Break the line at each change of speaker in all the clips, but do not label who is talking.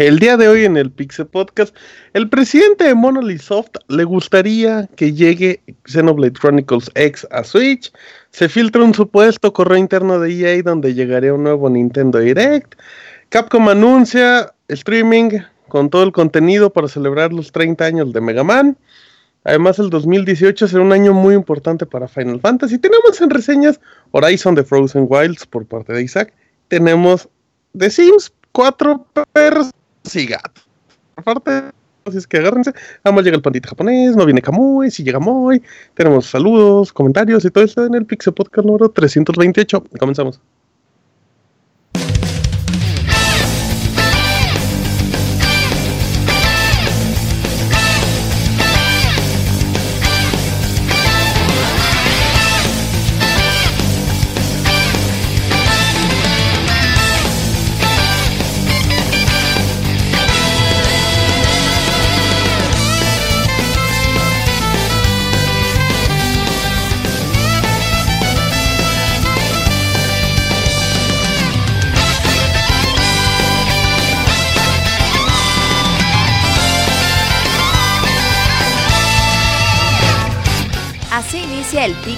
El día de hoy en el Pixel Podcast, el presidente de Monolith Soft le gustaría que llegue Xenoblade Chronicles X a Switch. Se filtra un supuesto correo interno de EA donde llegaría un nuevo Nintendo Direct. Capcom anuncia streaming con todo el contenido para celebrar los 30 años de Mega Man. Además, el 2018 será un año muy importante para Final Fantasy. Tenemos en reseñas Horizon de Frozen Wilds por parte de Isaac. Tenemos The Sims 4 perros y gatos. Aparte, así es que agárrense. Vamos, llega el pandita japonés, no viene Kamui, si llega Moy. Tenemos saludos, comentarios y todo esto en el Pixel Podcast número 328. Comenzamos.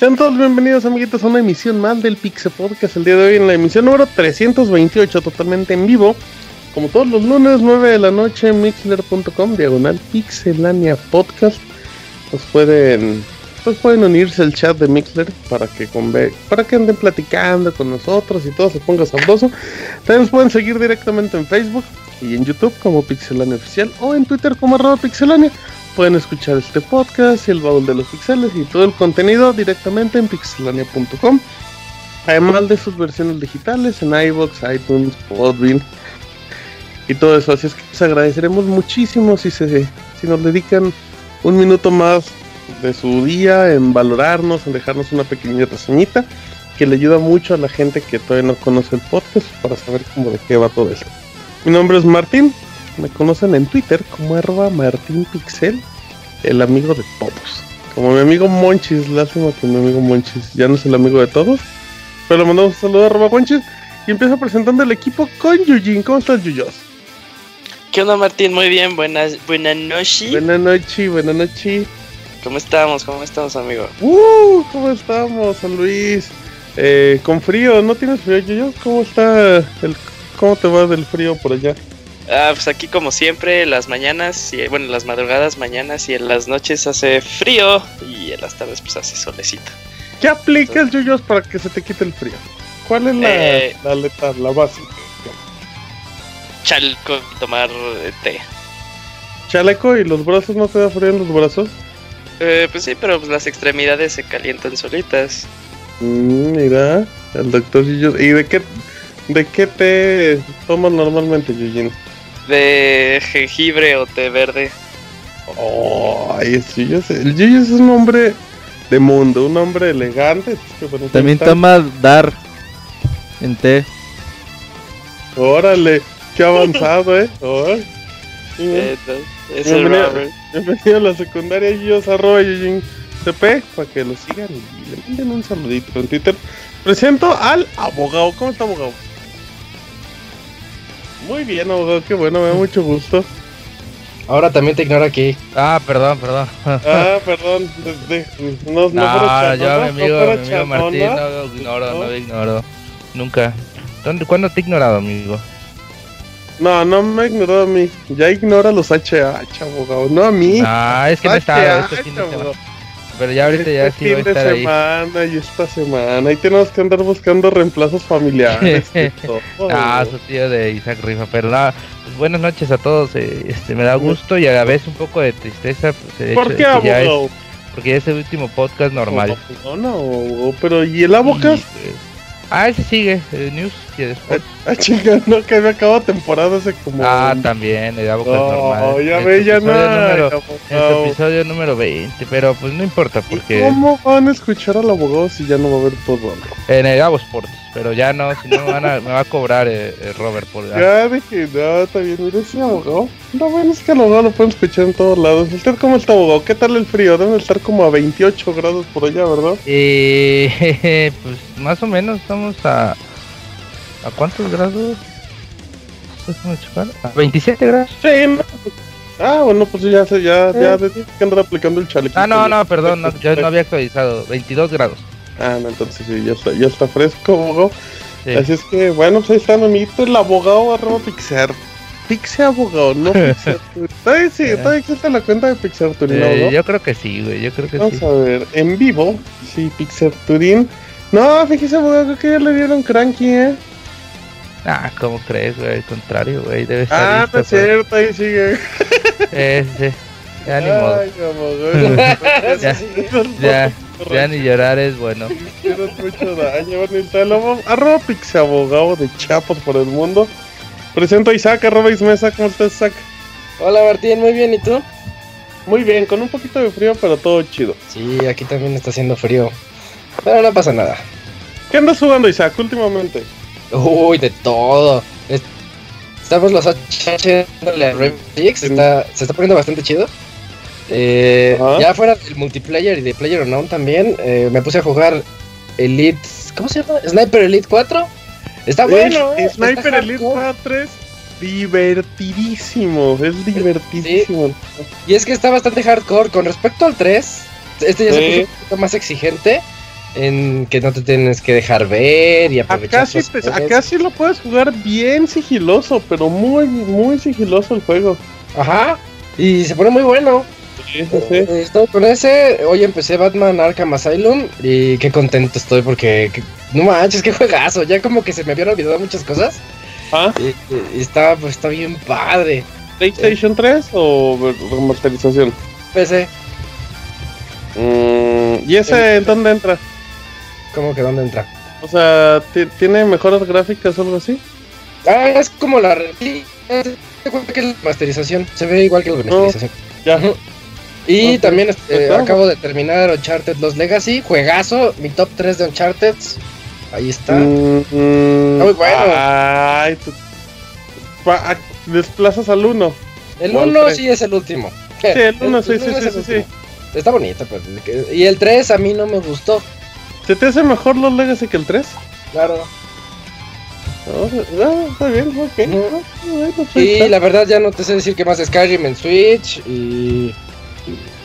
Sean todos bienvenidos amiguitos a una emisión más del Pixel Podcast. El día de hoy en la emisión número 328 totalmente en vivo como todos los lunes 9 de la noche mixler.com diagonal pixelania podcast. Pues pueden pues pueden unirse al chat de Mixler para que conve para que anden platicando con nosotros y todo se ponga sabroso. También nos pueden seguir directamente en Facebook y en YouTube como Pixelania Oficial o en Twitter como arroba pixelania pueden escuchar este podcast y el baúl de los pixeles y todo el contenido directamente en pixelania.com. Además de sus versiones digitales en iBox, iTunes, Podbean y todo eso. Así es que les agradeceremos muchísimo si, se, si nos dedican un minuto más de su día en valorarnos, en dejarnos una pequeña reseñita que le ayuda mucho a la gente que todavía no conoce el podcast para saber cómo de qué va todo esto. Mi nombre es Martín, me conocen en Twitter como arroba martinpixel, el amigo de todos. Como mi amigo Monchis, lástima que mi amigo Monchis ya no es el amigo de todos. Pero le mandamos un saludo a arroba Monchis y empiezo presentando el equipo con Yujin. ¿Cómo estás, Yuyos?
¿Qué onda, Martín? Muy bien, buenas, buenas noches.
Buenas noches, buenas noches.
¿Cómo estamos? ¿Cómo estamos, amigo?
Uh, ¿cómo estamos, San Luis? Eh, con frío, ¿no tienes frío, Yuyos? ¿Cómo está el, cómo te va del frío por allá?
Ah, pues aquí como siempre, las mañanas, y, bueno, las madrugadas, mañanas y en las noches hace frío y en las tardes pues hace solecito.
¿Qué aplicas, Yuyos, para que se te quite el frío? ¿Cuál es la,
Eh,
la letra, la básica?
Chalco y tomar eh, té.
¿Chaleco y los brazos no te da frío en los brazos?
Eh, pues sí, pero pues las extremidades se calientan solitas.
Mm, mira, el doctor Yuyos. ¿Y de qué, de qué te tomas normalmente, Yujin?
De jengibre o té verde.
Oh, ay, es Yuyos. El Yuyos es un hombre de mundo, un hombre elegante.
También
está-
toma dar en té.
Órale, qué avanzado, eh.
Eh, es
Bienvenido. Bienvenido a la secundaria Yuyos, arroba Yujin CP, para que lo sigan y le manden un saludito en Twitter. Presento al abogado. ¿Cómo está, abogado? Muy bien, abogado, qué bueno, me da mucho gusto.
Ahora también te ignora aquí.
Ah, perdón, perdón.
Ah, perdón, de- de- no, no,
No,
fuera
yo,
chanona,
mi amigo,
no fuera
mi amigo Martín,
chanona.
no lo ignoro, no lo ignoro. Nunca. ¿Dónde, ¿Cuándo te he ignorado, amigo?
No, no me ignoró a mí. Ya ignora los HH, abogado. No a mí.
Ah, es que no estaba
HH,
este Pero ya ahorita ya
Este
sí va a
fin de
estar ahí.
semana y esta semana. Ahí tenemos que andar buscando reemplazos familiares.
Ah, su tío de Isaac Rifa, pero nada, pues buenas noches a todos, eh, este, me da gusto y a la vez un poco de tristeza, pues, el
¿Por
hecho
qué,
de que ya es,
abogado?
Porque ese último podcast normal.
No, no, o- pero ¿y el Abocas?
Y, eh, ah, ese sigue, eh, News y después.
Ah, chinga, no, que había acabado temporada hace como...
Ah, también, el Abocas
No,
normal.
ya
En
ve, ya no.
número- su episodio número 20, pero pues no importa
¿Y
porque
cómo van a escuchar al abogado si ya no va a haber fútbol?
en el Avo Sports, pero ya no, si no me, van a- me va a cobrar eh, eh, Robert por
Ya dije, no, está bien, mire ese abogado. No, bueno, es que al abogado lo pueden escuchar en todos lados. ¿Usted cómo está, abogado? ¿Qué tal el frío? Deben estar como a 28 grados por allá, ¿verdad?
Eh, pues más o menos estamos a. ¿A cuántos grados? A 27 grados.
Sí, no. Ah, bueno, pues ya, se- ya, ya, de que andar aplicando el chalequito.
Ah, no, no, perdón, no, yo no había actualizado. 22 grados.
Ah, no, entonces sí, ya está, ya está fresco, abogado.
Sí.
Así es que, bueno, pues ahí está, amiguito, el abogado arroba Pixar. Pixar abogado, no Pixar. todavía sí, todavía existe la cuenta de Pixar Turín,
Eh,
abogado.
yo creo que sí, güey, yo creo que
Vamos
sí.
a ver, en vivo, sí, Pixar Turín. No, fíjese, abogado, creo que ya le dieron cranky, eh.
Ah, ¿cómo crees, güey? Al contrario, güey, debe estar
Ah,
listo,
no es cierto, ahí sigue.
Eh, sí. Ya ni modo.
Ay, abogado.
Ya, ya, ya ni llorar es bueno.
Hicieron mucho daño, y arroba pixabogado de Chapos por el mundo. Presento a Isaac, arroba Ismesa, ¿cómo estás, Isaac?
Hola Martín, muy bien, ¿y tú?
Muy bien, con un poquito de frío, pero todo chido.
Sí, aquí también está haciendo frío. Pero no pasa nada.
¿Qué andas jugando, Isaac, últimamente?
Uy, de todo. Es- Estamos los HH dándole a Rainbow Six, está, se está poniendo bastante chido. Eh, ya fuera del multiplayer y de Player Unknown también, eh, me puse a jugar Elite. ¿Cómo se llama? Sniper Elite 4. Está bueno,
El
eh,
Sniper
está
Elite
hardcore.
3, divertidísimo, es divertidísimo.
Y es que está bastante hardcore. Con respecto al 3, este ya se
Sí.
puso un poquito más exigente. En que no te tienes que dejar ver y aprovechar.
Acá sí,
poderes.
acá sí lo puedes jugar bien sigiloso, pero muy, muy sigiloso el juego.
Ajá. Y se pone muy bueno.
Sí, sí, sí.
Eh, Estoy con ese. Hoy empecé Batman Arkham Asylum. Y qué contento estoy porque. que- no manches, qué juegazo. Ya como que se me habían olvidado muchas cosas.
Ah,
Y, está, pues, está bien padre.
¿PlayStation 3 o remasterización?
PC.
Mm, ¿Y ese en dónde entra?
¿Cómo que dónde entra?
O sea, ¿ti- ¿tiene mejoras gráficas o algo así?
Ah, es como la. sí, que es la masterización. Se ve igual que la masterización.
Ya.
Y
Ok,
también
perfecto.
acabo de terminar Uncharted Los Legacy. Juegazo. Mi top 3 de Uncharted. Ahí está.
Mm, mm,
Está muy bueno.
Ay, tú- pa- a- desplazas al 1.
El
o al
1
tres.
sí es el último.
Sí, el 1, sí, sí, sí, sí.
Está bonito, pues. que- Y el 3 a mí no me gustó.
¿Se te hace mejor los Legacy que el 3?
Claro.
No, no, está bien, ok.
No.
Bueno, pues
Y la verdad ya no te sé decir qué más Skyrim en Switch y,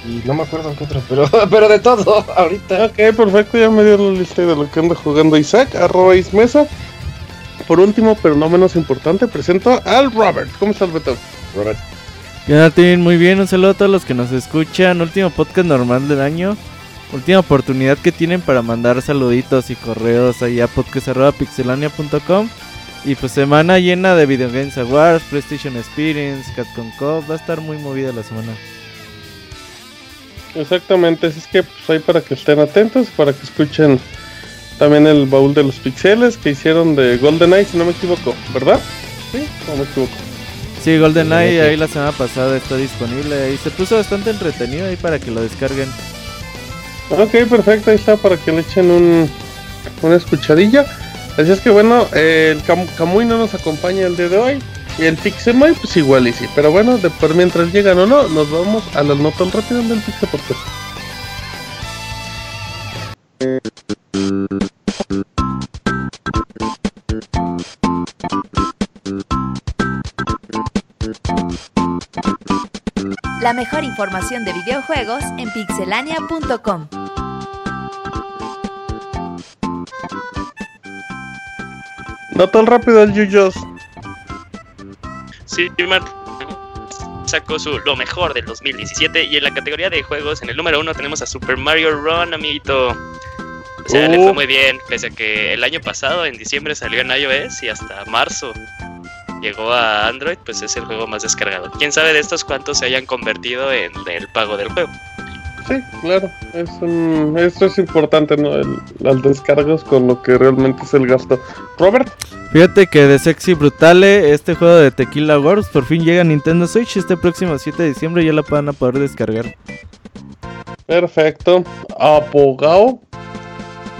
y, no me acuerdo qué otro, pero, pero de todo ahorita.
Ok, perfecto, ya me dio la lista de lo que anda jugando Isaac, arroba Ismesa. Por último, pero no menos importante, presento al Robert. ¿Cómo estás, Beto?
Robert.
Jonathan, muy bien, un saludo a todos los que nos escuchan. Último podcast normal del año. Última oportunidad que tienen para mandar saluditos y correos ahí a podcast.pixelania.com. Y pues semana llena de Video Games Awards, PlayStation Experience, Capcom Cup. Va a estar muy movida la semana.
Exactamente, así es que pues ahí para que estén atentos, para que escuchen también el baúl de los pixeles que hicieron de GoldenEye, si no me equivoco, ¿verdad? Sí, no me equivoco.
Sí, GoldenEye ahí la semana pasada está disponible y se puso bastante entretenido ahí para que lo descarguen.
Ok, perfecto, ahí está para que le echen un, una escuchadilla. Así es que bueno, eh, el Cam Camuy no nos acompaña el día de hoy. Y el Pixemoy, pues igual y sí. Pero bueno, de por mientras llegan o no, nos vamos a las notas rápidas del Pixel Podcast.
La mejor información de videojuegos en pixelania.com.
No tan rápido el Yuyos.
Sí, Martín sacó su lo mejor del 2017 y en la categoría de juegos en el número uno tenemos a Super Mario Run, amiguito. O sea, le
Uh.
fue muy bien, pese a que el año pasado, en diciembre, salió en iOS y hasta marzo llegó a Android, pues es el juego más descargado. Quién sabe de estos cuántos se hayan convertido en el pago del juego.
Sí, claro. Es un, esto es importante, ¿no? El, las descargas con lo que realmente es el gasto. Robert,
Fíjate que de Sexy Brutale, este juego de Tequila Wars, por fin llega a Nintendo Switch este próximo 7 de diciembre. Ya la van a poder descargar.
perfecto. Abogado,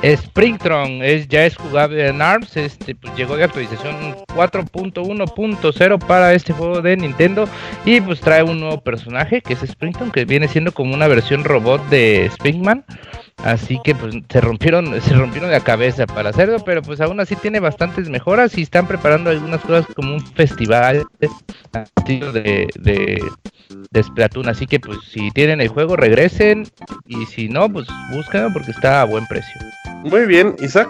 Springtron es, ya es jugable en ARMS, este, pues llegó de actualización 4.1.0 para este juego de Nintendo y pues trae un nuevo personaje que es Springtron, que viene siendo como una versión robot de Springman. Así que pues se rompieron, se rompieron la cabeza para hacerlo, pero pues aún así tiene bastantes mejoras y están preparando algunas cosas como un festival de, de, de Splatoon. Así que pues si tienen el juego regresen y si no pues búsquenlo porque está a buen precio.
Muy bien. Isaac,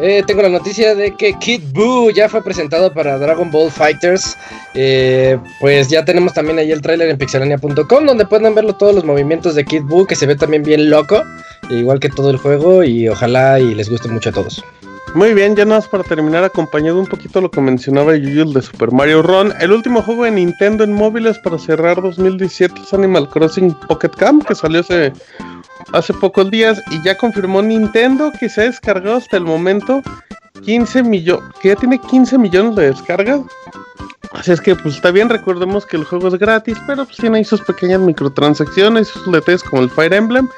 Eh, tengo la noticia de que Kid Buu ya fue presentado para Dragon Ball Fighters. Eh, pues ya tenemos también ahí el tráiler en pixelania.com donde pueden verlo todos los movimientos de Kid Buu que se ve también bien loco, igual que todo el juego y ojalá y les guste mucho a todos.
muy bien. Ya nada más para terminar, acompañado un poquito lo que mencionaba Yuyul de Super Mario Run. El último juego de Nintendo en móviles para cerrar 2017 es Animal Crossing Pocket Camp, que salió hace, hace pocos días y ya confirmó Nintendo que se ha descargado hasta el momento 15 millones, que ya tiene 15 millones de descargas. Así es que pues está bien, recordemos que el juego es gratis, pero pues tiene ahí sus pequeñas microtransacciones, sus detalles como el Fire Emblem,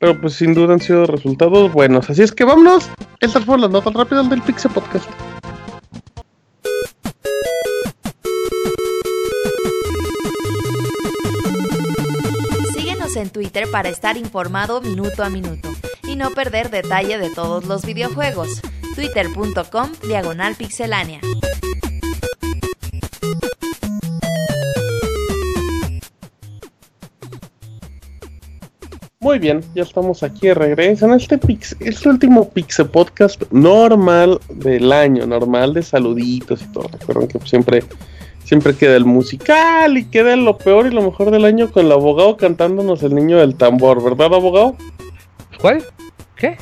pero pues sin duda han sido resultados buenos. Así es que vámonos, estas fueron las notas rápidas del Pixel Podcast.
En Twitter para estar informado minuto a minuto y no perder detalle de todos los videojuegos. Twitter.com Diagonal Pixelánea.
Muy bien, ya estamos aquí de regreso en este, pix, este último Pixel Podcast normal del año, normal de saluditos y todo. Recuerden que siempre, siempre queda el musical y queda lo peor y lo mejor del año con el abogado cantándonos el niño del tambor, ¿verdad, abogado?
¿Cuál? ¿Qué?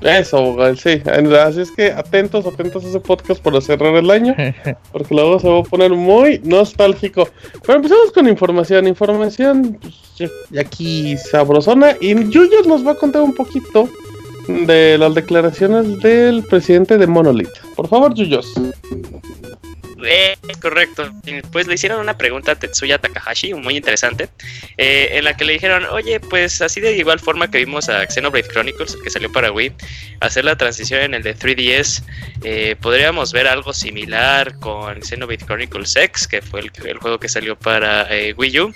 Eso, abogado, sí. Así es que atentos, atentos a ese podcast para cerrar el año, porque luego se va a poner muy nostálgico. Pero empezamos con información, información pues, aquí sabrosona. Y Yuyos nos va a contar un poquito de las declaraciones del presidente de Monolith. Por favor, Yuyos.
Eh, correcto. Pues le hicieron una pregunta a Tetsuya Takahashi, muy interesante, eh, en la que le dijeron, oye, pues así de igual forma que vimos a Xenoblade Chronicles, que salió para Wii, hacer la transición en el de 3DS, eh, podríamos ver algo similar con Xenoblade Chronicles X, que fue el, el juego que salió para eh, Wii U.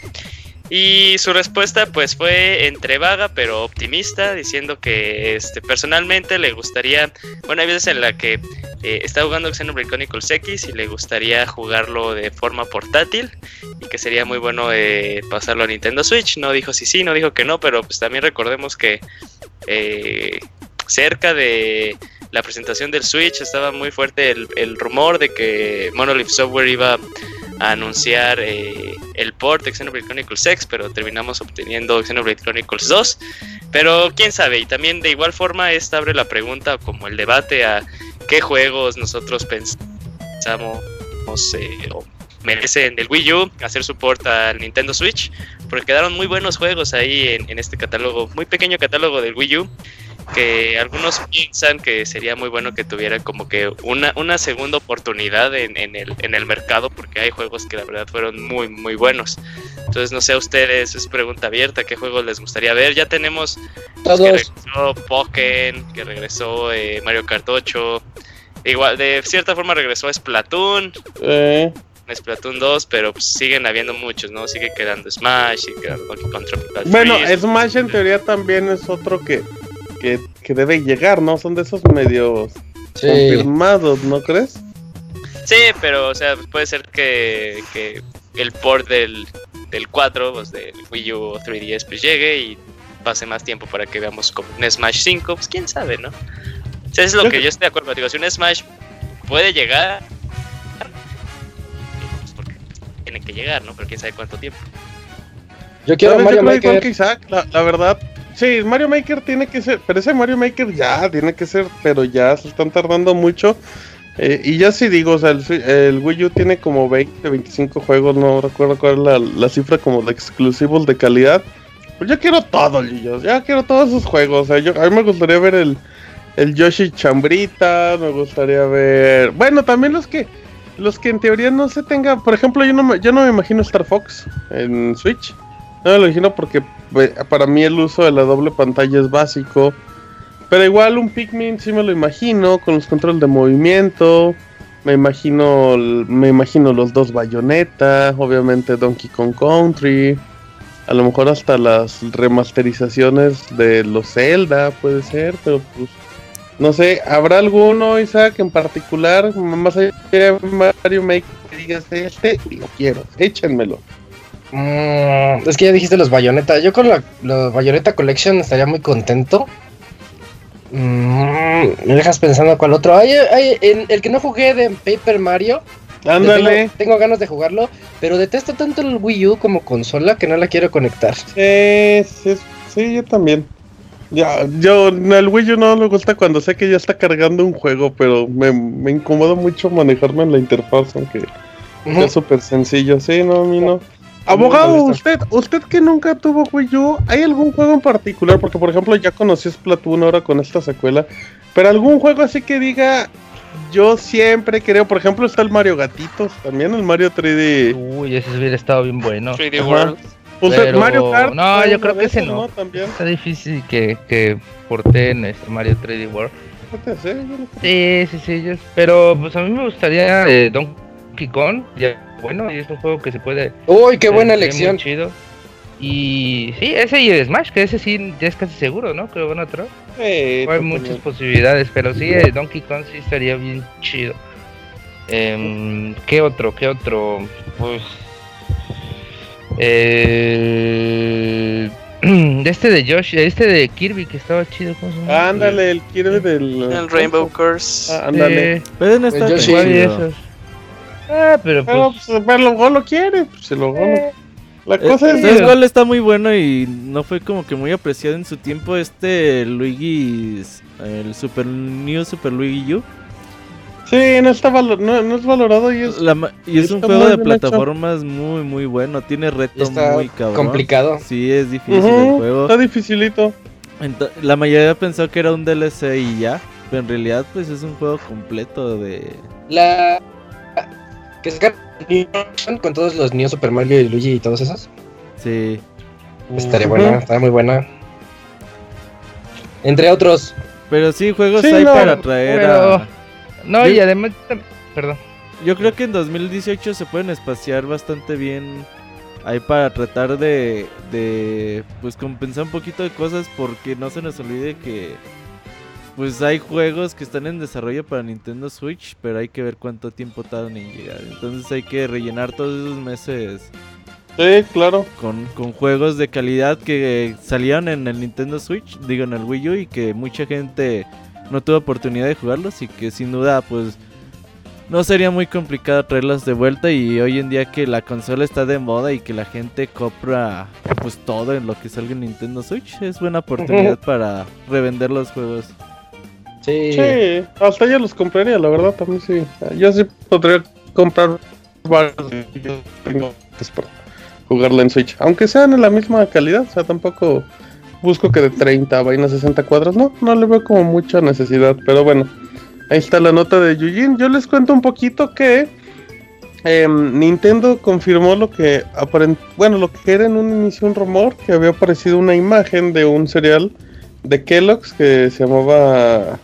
Y su respuesta pues fue entre vaga pero optimista, diciendo que este, personalmente le gustaría, bueno, hay veces en la que eh, está jugando Xenoblade Chronicles X y le gustaría jugarlo de forma portátil y que sería muy bueno eh, pasarlo a Nintendo Switch. No dijo si sí, no dijo que no, pero pues también recordemos que eh, cerca de la presentación del Switch estaba muy fuerte el, el rumor de que Monolith Software iba a anunciar eh, el port de Xenoblade Chronicles X, pero terminamos obteniendo Xenoblade Chronicles 2. Pero quién sabe, y también de igual forma esta abre la pregunta como el debate a qué juegos nosotros pensamos eh, o merecen del Wii U hacer support al Nintendo Switch, porque quedaron muy buenos juegos ahí en este catálogo, muy pequeño catálogo del Wii U, que algunos piensan que sería muy bueno que tuviera como que una, una segunda oportunidad en, en el, en el mercado, porque hay juegos que la verdad fueron muy, muy buenos. Entonces, no sé a ustedes, es pregunta abierta, ¿qué juegos les gustaría ver? Ya tenemos pues, que
Todos.
regresó Pokémon, que regresó eh, Mario Kart 8. Igual, de cierta forma regresó Splatoon,
Eh,
Splatoon 2, pero pues, siguen habiendo muchos, ¿no? Sigue quedando Smash, sigue quedando Donkey Kong Tropical
bueno,
Freeze.
Smash en teoría también es otro que, que, que debe llegar, ¿no? Son de esos medios
Sí.
confirmados, ¿no crees?
Sí, pero, o sea, puede ser que, que el port del, del 4, pues del Wii U o 3DS, pues llegue y pase más tiempo para que veamos como un Smash 5, pues quién sabe, ¿no? O sea, es lo
Yo
que yo estoy de acuerdo, digo, si un Smash puede llegar, pues porque tiene que llegar, ¿no? Pero quién sabe cuánto tiempo.
Yo quiero
¿Sabes?
Mario
Yo creo igual
Maker.
que Isaac, la, la verdad. Sí, Mario Maker tiene que ser, pero ese Mario Maker ya tiene que ser, pero ya se están tardando mucho. Eh, y ya sí digo, o sea, el, el Wii U tiene como 20, 25 juegos, no recuerdo cuál es la, cifra como de exclusivos de calidad. Pues yo quiero todo, Lillos. Ya quiero todos esos juegos. O sea, yo, a mí me gustaría ver el, Yoshi Chambrita. Me gustaría ver. Bueno, también los que. Los que en teoría no se tenga. Por ejemplo, yo no me, yo no me imagino Star Fox en Switch. No lo imagino porque eh, para mí el uso de la doble pantalla es básico. Pero igual un Pikmin sí me lo imagino. Con los controles de movimiento. Me imagino. Me imagino los dos bayonetas. Obviamente Donkey Kong Country. A lo mejor hasta las remasterizaciones de los Zelda puede ser, pero pues no sé, ¿habrá alguno, Isaac, en particular, más allá de Mario Maker que digas este? Lo quiero, échenmelo.
Mm, es que ya dijiste los Bayonetta. Yo con la, los Bayonetta Collection estaría muy contento. Mm, me dejas pensando cuál otro. Hay, hay, en el que no jugué de Paper Mario.
Ándale.
Tengo, tengo ganas de jugarlo, pero detesto tanto el Wii U como consola que no la quiero conectar.
Sí, sí, sí, yo también. Ya, yo el Wii U no me gusta cuando sé que ya está cargando un juego, pero me, me incomoda mucho manejarme en la interfaz, aunque
Ujú.
es súper sencillo. Sí, no, a mí no.
Me
Abogado, usted, usted que nunca tuvo Wii U, ¿hay algún juego en particular? Porque, por ejemplo, ya conocí Splatoon ahora con esta secuela, pero algún juego así que diga, yo siempre creo, por ejemplo, está el Mario Gatitos, también el Mario 3D.
Uy, ese hubiera estado bien bueno.
3D
Ajá.
World.
Pues,
Pero-
Mario Kart.
no, yo creo que ese no.
También.
Está difícil que, que porteen este Mario 3D World.
No.
Sí, sí, sí. yo- pero pues a mí me gustaría eh, Donkey Kong. Ya, bueno, y es un juego que se puede.
Uy, qué buena
ve
elección.
muy chido. Y sí, ese y el Smash, que ese sí ya es casi seguro, ¿no? Que lo van a.
Sí,
Hay muchas posibilidades, pero sí, eh, Donkey Kong sí estaría bien chido. Em, ¿Qué otro? ¿Qué otro? Pues. Eh, de este de Josh, este de Kirby que estaba chido. ¿cómo se llama?
Ándale, el Kirby del.
El Rainbow Curse.
Ah, ándale.
Eh,
Pueden estar
Yoshi.
igual y
chido.
Ah, pero
Pero
pues.
pues, pero luego lo quiere, pues se lo La
Eh,
cosa es.
¿Sabes cuál está muy bueno y no fue como que muy apreciado en su tiempo? Este Luigi's. El Super New Super Luigi U.
Sí, no está valo- no, no es valorado y es.
La y es un juego de
hecho.
plataformas muy, muy bueno. Tiene reto
Está
muy cabrón.
complicado.
Sí, es difícil el juego.
Está dificilito.
La mayoría pensó que era un DLC y ya. Pero en realidad, pues es un juego completo de.
La. Que sacaron con todos los New Super Mario y Luigi y todos esos.
Sí.
Estaría buena, estaría muy buena. Entre otros.
Pero sí, juegos
Sí,
hay
no,
para traer
pero-
a.
No,
Yo-
y además. Perdón.
Yo creo que en 2018 se pueden espaciar bastante bien ahí para tratar de, de pues compensar un poquito de cosas porque no se nos olvide que pues hay juegos que están en desarrollo para Nintendo Switch, pero hay que ver cuánto tiempo tardan en llegar. Entonces hay que rellenar todos esos meses
Sí, claro.
con, con juegos de calidad que salieron en el Nintendo Switch, digo en el Wii U y que mucha gente no tuvo oportunidad de jugarlos y que sin duda pues no sería muy complicado traerlos de vuelta y hoy en día que la consola está de moda y que la gente compra pues todo en lo que salga en Nintendo Switch es buena oportunidad para revender los juegos.
Sí.
Hasta yo los compraría, la verdad, también sí. Yo sí podría comprar varios. Tengo para jugarla en Switch. Aunque sean en la misma calidad, o sea, tampoco busco que de 30 vayan a 60 cuadros. No, no le veo como mucha necesidad, pero bueno. Ahí está la nota de Yujin. Yo les cuento un poquito que em, Nintendo confirmó lo que bueno, lo que era en un inicio un rumor, que había aparecido una imagen de un cereal de Kellogg's que se llamaba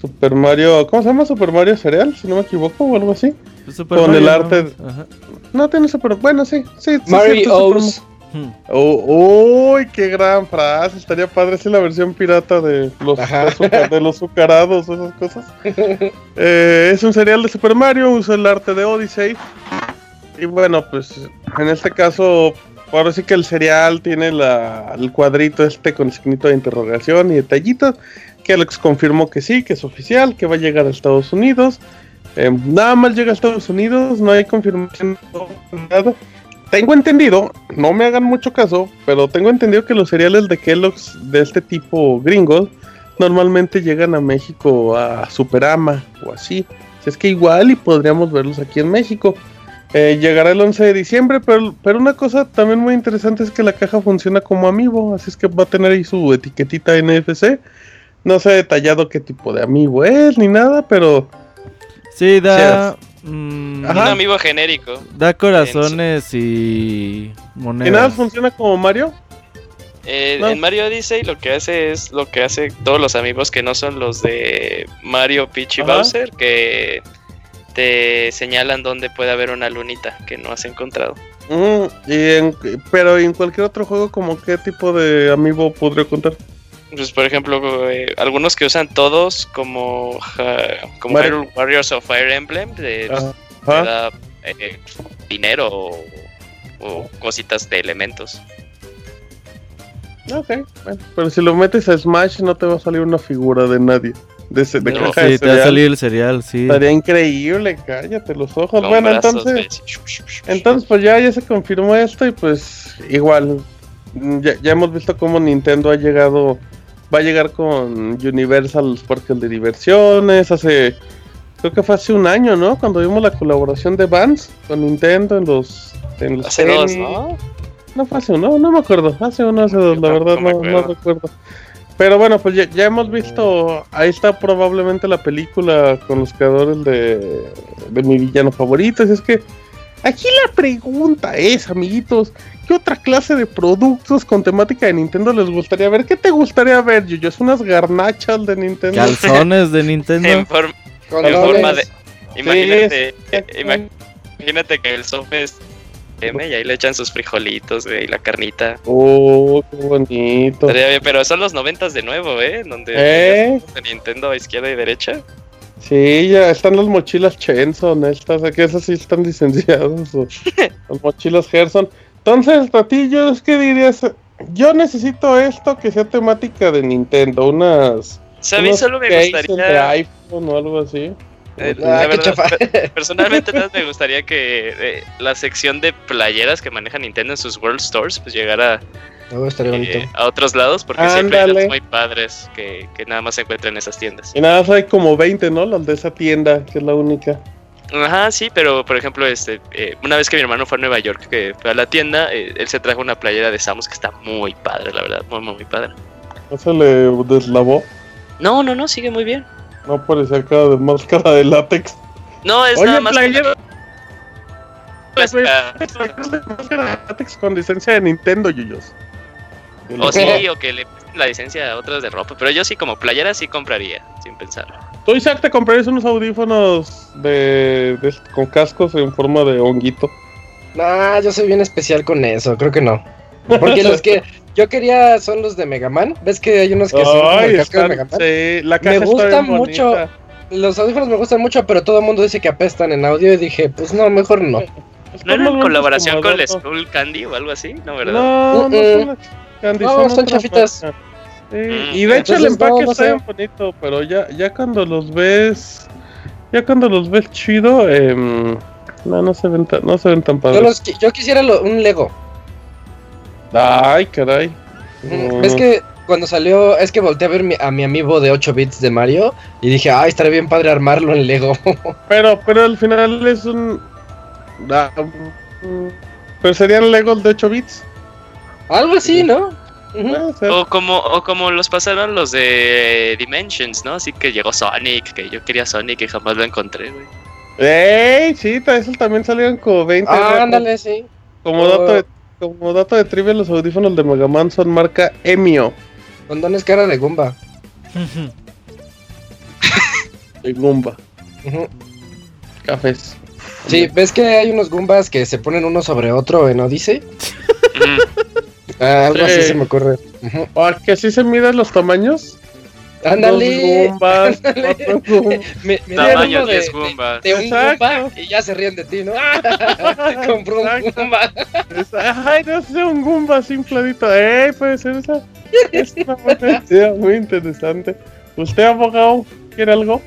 Super Mario, ¿cómo se llama? Super Mario Cereal, si no me equivoco, o algo así.
Super
Con el arte-
¿no? Ajá.
No tiene Super, bueno, sí, sí. sí,
Mario O's.
Hmm.
Oh, uy, qué gran frase. Estaría padre si la versión pirata de los,
Ajá.
azuca- de los azucarados o esas cosas. Eh, es un serial de Super Mario, usa el arte de Odyssey. Y bueno, pues en este caso, ahora sí que el serial tiene la, el cuadrito este con signito de interrogación y detallitos. Que confirmó que sí, que es oficial, que va a llegar a Estados Unidos. Eh, nada más llega a Estados Unidos, no hay confirmación nada. Tengo entendido, no me hagan mucho caso, pero tengo entendido que los cereales de Kellogg's de este tipo gringos normalmente llegan a México a Superama o así. Si es que igual y podríamos verlos aquí en México. Eh, llegará el 11 de diciembre, pero, pero una cosa también muy interesante es que la caja funciona como amiibo, así es que va a tener ahí su etiquetita NFC. No se ha detallado qué tipo de amiibo es ni nada, pero
Sí, da. mm.
Un amigo genérico.
da corazones y
¿y nada
monedas.
funciona como Mario?
Eh,
No.
En Mario Odyssey lo que hace es lo que hace todos los amigos que no son los de Mario, Peach y
Ajá.
Bowser, que te señalan dónde puede haber una lunita que no has encontrado.
Mm, y en- pero en cualquier otro juego, como qué tipo de amiibo podría contar?
Pues por ejemplo, eh, algunos que usan todos como, como. Hyrule Warriors o Fire Emblem, de, da eh, dinero o, o cositas de elementos.
Ok, bueno, pero si lo metes a Smash no te va a salir una figura de nadie. De, ese, de
No.
caja de
Sí, te va a salir el cereal, sí.
Estaría increíble, cállate los ojos.
con
bueno,
brazos,
entonces, entonces pues ya, ya se confirmó esto y pues igual, ya, ya hemos visto cómo Nintendo ha llegado, va a llegar con Universal los parques de diversiones, hace, creo que fue hace un año, ¿no? Cuando vimos la colaboración de Vans con Nintendo en los... En los
Hace dos,
tenis.
¿no?
No fue hace uno, no me acuerdo. Hace uno, hace dos, la
Yo
verdad
tampoco
no, no recuerdo. Pero bueno, pues ya, ya hemos visto, ahí está probablemente la película con los creadores de, de mi villano favorito. Así es que aquí la pregunta es, amiguitos, ¿qué otra clase de productos con temática de Nintendo les gustaría ver? ¿Qué te gustaría ver, Yuyo? ¿Es unas garnachas de Nintendo?
Calzones de Nintendo.
En, forma- en
Condones.
forma de... Imagínate, imagínate que el software es M y ahí le echan sus frijolitos güey, y la carnita.
Oh, qué bonito.
Estaría bien, pero son los noventas de nuevo, ¿eh? Donde
¿Eh?
de Nintendo a izquierda y derecha.
Sí, ya están las mochilas Chenson, estas, aquí esas sí están licenciadas. las mochilas Gerson. Entonces, Tatillos, ¿qué dirías? Yo necesito esto que sea temática de Nintendo, unas.
O sea, a mí
unos
solo me
cases de
gustaría.
iPhone o algo así.
eh,
Ah,
la
qué
verdad, personalmente me gustaría que eh, la sección de playeras que maneja Nintendo en sus World Stores pues llegara eh, a otros lados porque siempre hay
Ándale.
unas muy padres que, que nada más se encuentran en esas tiendas.
Y nada más hay como 20, ¿no? Las de esa tienda, que es la única.
Ajá, sí, pero por ejemplo, este, eh, una vez que mi hermano fue a Nueva York, que fue a la tienda, eh, él se trajo una playera de Samus que está muy padre, la verdad, muy, muy, muy padre.
No se le deslavó.
No, no, no, sigue muy bien.
No parecía cara de máscara de látex.
No, es
Oye,
nada más.
playera. Máscara de látex con licencia de Nintendo, Yuyos.
o sí, o que le la licencia a otras de ropa, pero yo sí, como playera, sí compraría, sin pensarlo.
Tú, Isaac, te comprarías unos audífonos de, de- con cascos en forma de honguito.
Nah, yo soy bien especial con eso, creo que no. Porque los que yo quería son los de Mega Man. ¿Ves que hay unos que son
Ay,
el casco de Mega Man?
sí, la caja está
gustan mucho.
bonita.
Los audífonos me gustan mucho, pero todo el mundo dice que apestan en audio y dije, pues no, mejor no.
¿No era en colaboración con el. Skull Candy o algo así? No, ¿verdad?
No, no
Mm-mm.
son
No,
son
chafitas.
marca. Sí,
Mm.
y de hecho el empaque
no, no
está bien bonito, pero ya, ya cuando los ves, ya cuando los ves chido, em, no, no se ven tan, no se ven tan
Yo,
padres.
los yo quisiera lo- un Lego.
Ay, caray.
Ujú. ¿Ves que cuando salió, es que volteé a ver mi- a mi amigo de 8 bits de Mario y dije, ay, estaría bien padre armarlo en Lego.
Pero, pero al final es un, ah, mm, pero serían Legos de 8 bits.
Algo así, ¿no?
O como, o como los pasaron los de Dimensions, ¿no? Así que llegó Sonic, que yo quería Sonic y jamás lo encontré, güey.
¡Ey! Sí, esos también salieron como 20.
Ah, ándale, sí.
Como,
Oh.
dato de, como dato de trivia, los audífonos de Mega Man son marca Emio.
Condones cara de Goomba.
De Goomba.
Ujú.
Cafés.
Sí, ¿ves que hay unos Goombas que se ponen uno sobre otro en Odyssey? Ah, algo
Sí.
así se me ocurre. Ujú.
¿O que así se miden los tamaños?
Ándale.
Goombas.
Me, me
Tamaño 10
de,
Goombas.
de un
Exacto.
Goomba y ya se ríen de ti, ¿no? Compró un. Goomba.
Ay, no sé, un Goomba así infladito. ¡Ey! Puede ser esa. Es una buena idea, muy interesante. ¿Usted, abogado, quiere algo?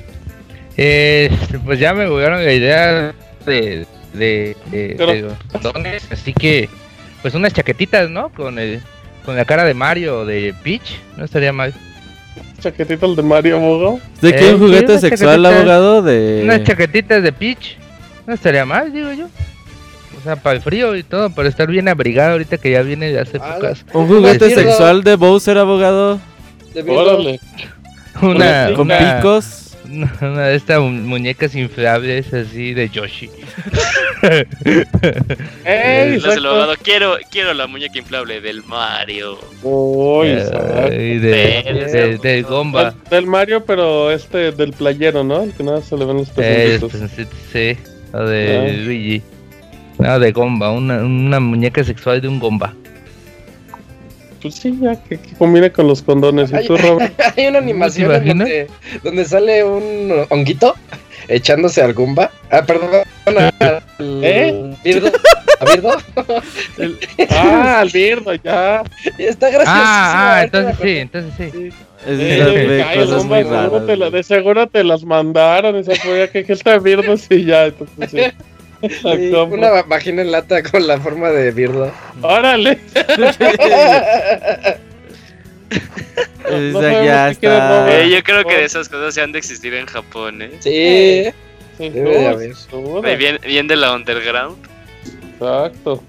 Eh, pues ya me jugaron la idea de, de, de,
Pero-
de así que pues unas chaquetitas, ¿no? Con el con la cara de Mario o de Peach, no estaría mal.
Chaquetito el de Mario, abogado.
¿De qué
Eh,
un juguete
sí,
sexual, abogado? De.
Unas chaquetitas de Peach, no estaría mal, digo yo. O sea, para el frío y todo, para estar bien abrigado ahorita que ya viene de hace
Ah,
épocas.
Un juguete sexual de Bowser, abogado.
Órale.
Una,
Con
una-
picos.
Una, una de estas mu- muñecas inflables así de Yoshi.
¡Ey!
Los del
exacto.
abogado, quiero, quiero la muñeca inflable del Mario.
Uy,
Eh, de,
Verga.
de, de Gomba.
Del, del Mario, pero este, del playero, ¿no? El que nada se le ven los
Eh,
pezoncitos.
pues, sí, o de
Ah.
Luigi. No, de Gomba, una, una muñeca sexual de un Gomba.
Pues sí, ya, que, que combina con los condones. ¿Y tú, Robert?
Hay una animación donde, donde sale un honguito echándose al Goomba. Ah, perdón. Al
¿Eh?
Birdo. ¿A Birdo?
ah, al Birdo, ya.
Está gracioso.
Ah, ah, entonces sí, entonces sí.
Es
Eh,
esas ve
ay,
cosas
bomba,
muy
seguro
raras.
te la-
güey.
de seguro te las mandaron. Esa fue que que está Birdo, sí, ya. Entonces, sí. Compro.
Una va- vagina en lata con la forma de Birdo.
Órale. No
ya está.
Eh, yo creo que de esas cosas se han de existir en Japón, ¿eh?
Sí.
Sin
Debe de haber.
Bien, bien de la underground.
Exacto.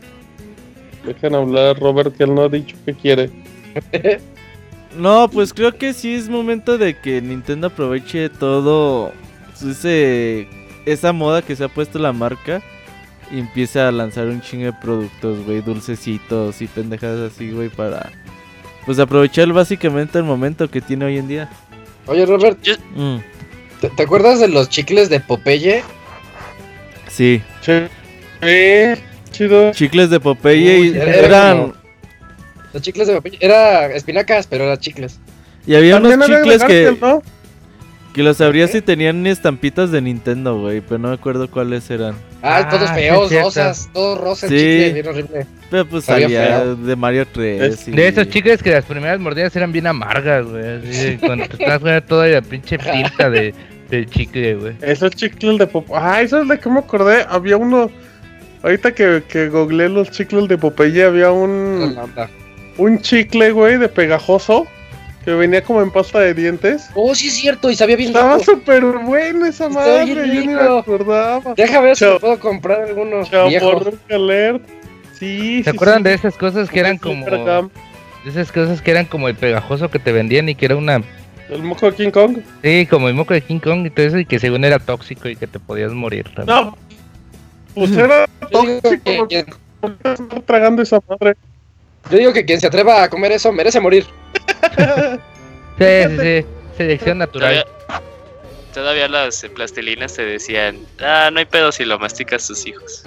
Dejen hablar, Robert, que él no ha dicho que quiere.
No, pues creo que sí es momento de que Nintendo aproveche todo ese, esa moda que se ha puesto la marca y empiece a lanzar un chingo de productos, güey, dulcecitos y pendejadas así, güey, para pues aprovechar básicamente el momento que tiene hoy en día.
Oye, Robert,
Mm,
¿te, te acuerdas de los chicles de Popeye?
sí,
Sí. Chido.
chicles de Popeye
Uy,
y
era-
eran
como- Los chicles de Popeye. Era espinacas, pero eran chicles.
y había unos
También
chicles que,
Garfield, ¿no?
Que los abrías y tenían estampitas de Nintendo, güey, pero no me acuerdo cuáles eran.
Ah,
Ah,
todos feos, rosas, todos rosas,
Sí.
chicle, bien horrible.
Pero pues
Sabía
salía
feo.
de Mario 3.
Es-
y-
De esos chicles que las primeras mordidas eran bien amargas, güey. Cuando te estás güey, toda la pinche pinta de, de chicle, güey.
Esos chicles de Popeye. Ah, eso es de que me acordé. Había uno. Ahorita que, que googleé los chicles de Popeye, había un, un chicle, güey, de pegajoso. Que venía como en pasta de dientes.
Oh, sí es cierto, y sabía bien
Estaba súper bueno esa madre. Yo ni me acordaba.
Deja ver si
Chao.
puedo comprar.
Alert. Sí,
¿Se
sí,
acuerdan
sí.
de esas cosas que eran como. De esas cosas que eran como el pegajoso que te vendían y que era una.
El moco de King Kong.
Sí, como el moco de King Kong y todo eso y que según era tóxico y que te podías morir también.
No. Pues era tóxico.
que,
tragando esa madre.
yo digo que quien se atreva a comer eso merece morir.
Sí, sí, sí. Selección natural.
Todavía, todavía las plastilinas te decían, ah, no hay pedo si lo masticas tus hijos.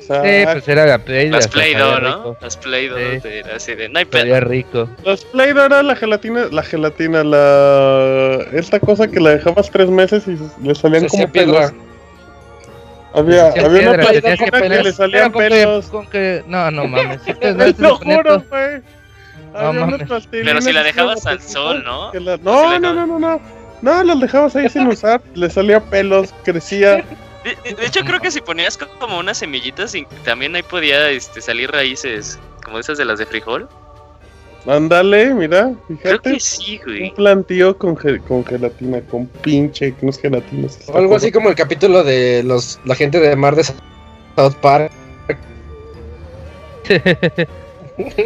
Sí, pues era la Play.
Las Play-Doh,
sabía
¿no?
rico.
Las Play-Doh
Sí.
te- era así de, no hay pedo.
Rico.
Los Play-Doh era la gelatina, la gelatina, la esta cosa que la dejabas tres meses y le salían
Se
como pelos. Había,
Sí,
había una
piedra,
plastilina
tenías que
que le salían
Pero con que-
pelos.
con que- No, no mames. sí, no,
lo juro, güey.
No
Había unas
mames.
plastilinas
Pero si la dejabas
de
al sol, ¿no?
la- No, no, no, no, no. No, las dejabas ahí sin usar. Le salía pelos, crecía.
De, de- de hecho, creo que si ponías como unas semillitas, también ahí podía este, salir raíces, como esas de las de frijol.
Ándale, mira,
Creo
fíjate.
que sí, güey.
Un plantío con, ge- con gelatina, con pinche, no es gelatina. es
O algo
cosa.
así como el capítulo de los la gente de Mar de South Park.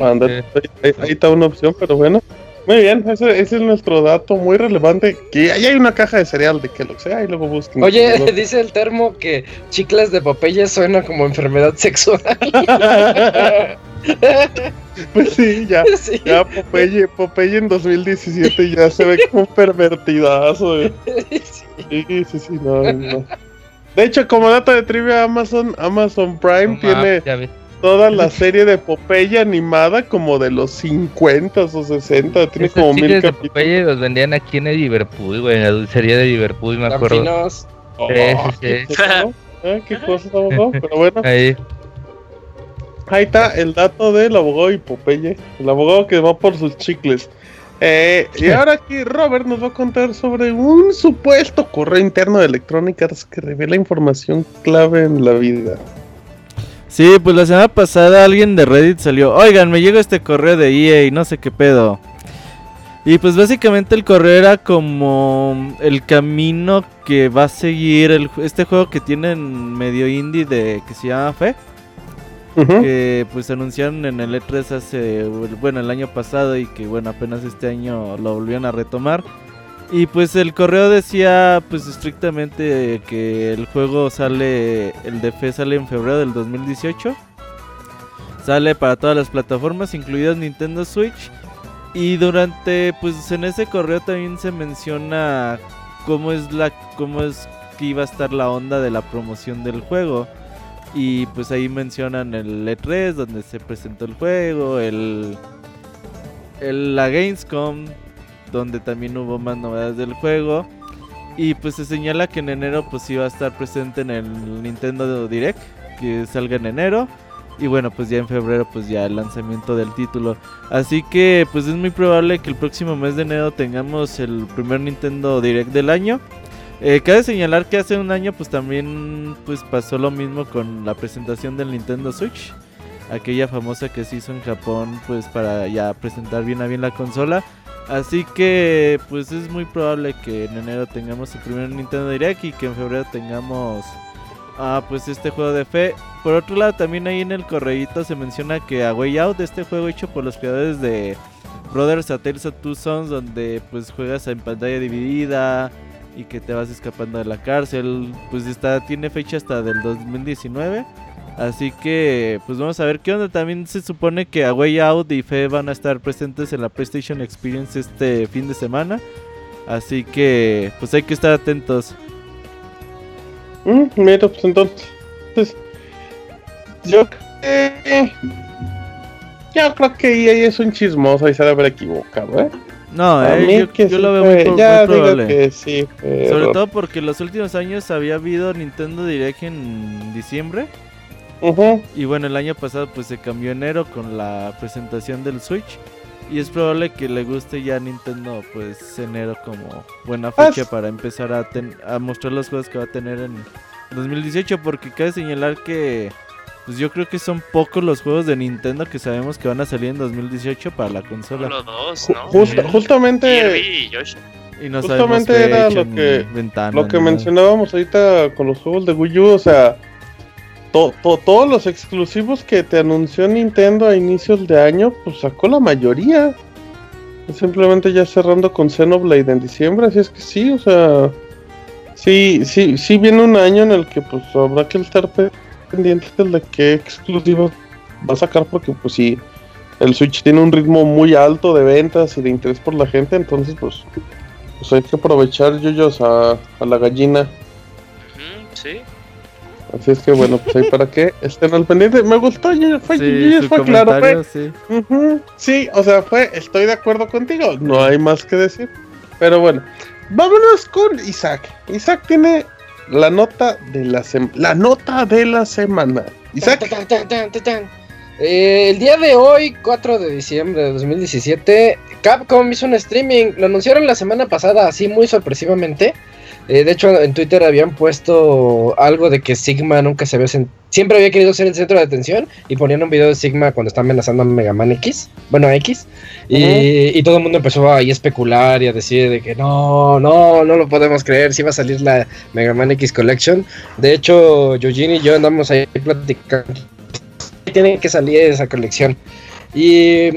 Ándale, ahí, ahí- ahí está una opción, pero bueno. Muy bien, ese, ese es nuestro dato muy relevante. Que ahí hay una caja de cereal de Kellogg, sea y luego busquen.
Oye, dice el termo que chicles de Popeye suena como enfermedad sexual.
pues sí, ya.
Sí.
Ya Popeye, Popeye en 2017 ya se ve como pervertidazo. eh. Sí, sí, sí, no, no. De hecho, como dato de trivia, Amazon, Amazon Prime
No
tiene. Toda la serie de Popeye animada como de los 50 o 60. Tiene como mil
chicles de
capítulos.
Popeye los vendían aquí en el Liverpool, güey, en la dulcería de Liverpool, me acuerdo.
Oh,
Sí, sí,
qué
sí.
Eh, qué cosa, abogado. Pero bueno,
Ahí.
ahí está el dato del abogado y Popeye. El abogado que va por sus chicles. Eh, y ahora aquí Robert nos va a contar sobre un supuesto correo interno de Electronic Arts que revela información clave en la vida.
Sí, pues la semana pasada alguien de Reddit salió, oigan, me llegó este correo de EA y no sé qué pedo. Y pues básicamente el correo era como el camino que va a seguir el, este juego que tienen medio indie de que se llama Fe. Que pues anunciaron en el E3 hace, bueno, el año pasado y que bueno, apenas este año lo volvieron a retomar. Y pues el correo decía pues estrictamente que el juego sale, el de fe sale en febrero del 2018. Sale para todas las plataformas, incluidas Nintendo Switch. Y durante, pues en ese correo también se menciona cómo es la, cómo es que iba a estar la onda de la promoción del juego. Y pues ahí mencionan el E3 donde se presentó el juego, el, el la Gamescom donde también hubo más novedades del juego. Y pues se señala que en enero pues iba a estar presente en el Nintendo Direct que salga en enero. Y bueno, pues ya en febrero pues ya el lanzamiento del título. Así que pues es muy probable que el próximo mes de enero tengamos el primer Nintendo Direct del año. Eh, cabe señalar que hace un año pues también pues pasó lo mismo con la presentación del Nintendo Switch. Aquella famosa que se hizo en Japón pues para ya presentar bien a bien la consola. Así que pues es muy probable que en enero tengamos el primer Nintendo Direct y que en febrero tengamos ah, pues este juego de fe. Por otro lado también ahí en el correíto se menciona que A Way Out, este juego hecho por los creadores de Brothers A Tales of Two Sons, donde pues juegas en pantalla dividida y que te vas escapando de la cárcel, pues está tiene fecha hasta del 2019. Así que pues vamos a ver qué onda. También se supone que A Way Out y Fe van a estar presentes en la PlayStation Experience este fin de semana. Así que pues hay que estar atentos.
Mm, mira, pues entonces. pues, yo creo. Yo creo que EA es un chismoso y se debe haber equivocado, ¿eh?
No, eh, yo,
que
yo
sí
lo veo
fue-
muy,
ya
muy probable.
que sí.
Sobre todo porque los últimos años había habido Nintendo Direct en diciembre. Y bueno, el año pasado pues se cambió enero con la presentación del Switch. Y es probable que le guste ya a Nintendo pues enero como buena
Ah,
fecha para empezar a, ten- a mostrar los juegos que va a tener en 2018. Porque cabe señalar que pues yo creo que son pocos los juegos de Nintendo que sabemos que van a salir en 2018 para la consola.
Solo dos, ¿no?
Sí.
justamente
y Yoshi.
Y no
justamente era lo que-
ventana,
lo que mencionábamos ahorita con los juegos de Wii U, o sea, to- to- todos los exclusivos que te anunció Nintendo a inicios de año, pues sacó la mayoría. Simplemente ya cerrando con Xenoblade en diciembre, así es que sí, o sea, sí, sí, sí viene un año en el que pues habrá que estar pe- pendientes de qué exclusivos va a sacar, porque pues sí, el Switch tiene un ritmo muy alto de ventas y de interés por la gente, entonces pues, pues hay que aprovechar yuyos a, a la gallina.
Sí.
Así es que bueno, pues ahí para que estén al pendiente. Me gustó, Yuyos, fue,
Sí,
fue claro, fue,
sí.
Sí, o sea, fue, estoy de acuerdo contigo, no hay más que decir. Pero bueno, vámonos con Isaac. Isaac tiene la nota de la semana. La nota de la semana. Isaac,
Tan, tan, tan, tan, tan. Eh, el día de hoy, 4 de diciembre de 2017, Capcom hizo un streaming. Lo anunciaron la semana pasada, así muy sorpresivamente. Eh, de hecho, en Twitter habían puesto algo de que Sigma nunca se había siempre había querido ser el centro de atención y ponían un video de Sigma cuando está amenazando a Mega Man X, bueno a X, y, y todo el mundo empezó a ahí especular y a decir de que no, no, no lo podemos creer, si va a salir la Mega Man X Collection. De hecho, Eugene y yo andamos ahí platicando tiene que salir esa colección. Y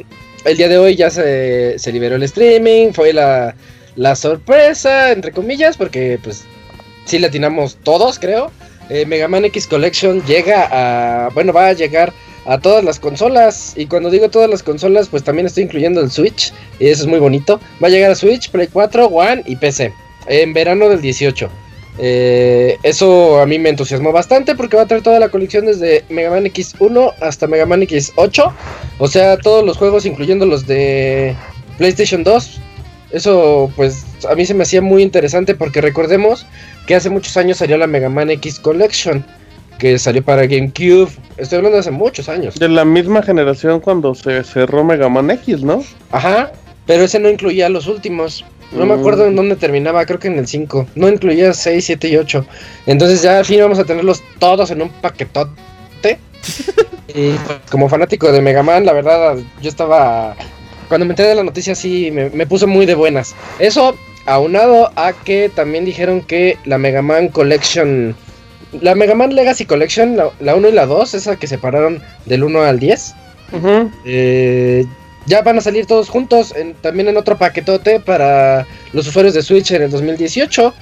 el día de hoy ya se, se liberó el streaming, fue la, la sorpresa, entre comillas, porque pues sí le atinamos todos, creo. Eh, Mega Man X Collection llega a, bueno, va a llegar a todas las consolas. Y cuando digo todas las consolas, pues también estoy incluyendo el Switch. Y eso es muy bonito. Va a llegar a Switch, Play 4, One y PC. En verano del 18. Eh, eso a mí me entusiasmó bastante porque va a traer toda la colección desde Mega Man X1 hasta Mega Man X8. O sea, todos los juegos, incluyendo los de PlayStation 2. Eso, pues, a mí se me hacía muy interesante porque recordemos que hace muchos años salió la Mega Man X Collection, que salió para GameCube. Estoy hablando de hace muchos años.
de la misma generación cuando se cerró Mega Man X, ¿no?
Ajá, pero ese no incluía los últimos. No me
Mm.
acuerdo en dónde terminaba, creo que en el 5. No incluía 6, 7 y 8. Entonces ya al fin vamos a tenerlos todos en un paquetote. y pues, como fanático de Mega Man, la verdad, yo estaba... Cuando me enteré de la noticia sí me, me puso muy de buenas. Eso aunado a que también dijeron que la Mega Man Collection la Mega Man Legacy Collection, la, la 1 y la 2, esa que separaron del 1 al 10,
Ujú.
eh, ya van a salir todos juntos, en- también en otro paquetote para los usuarios de Switch en el 2018.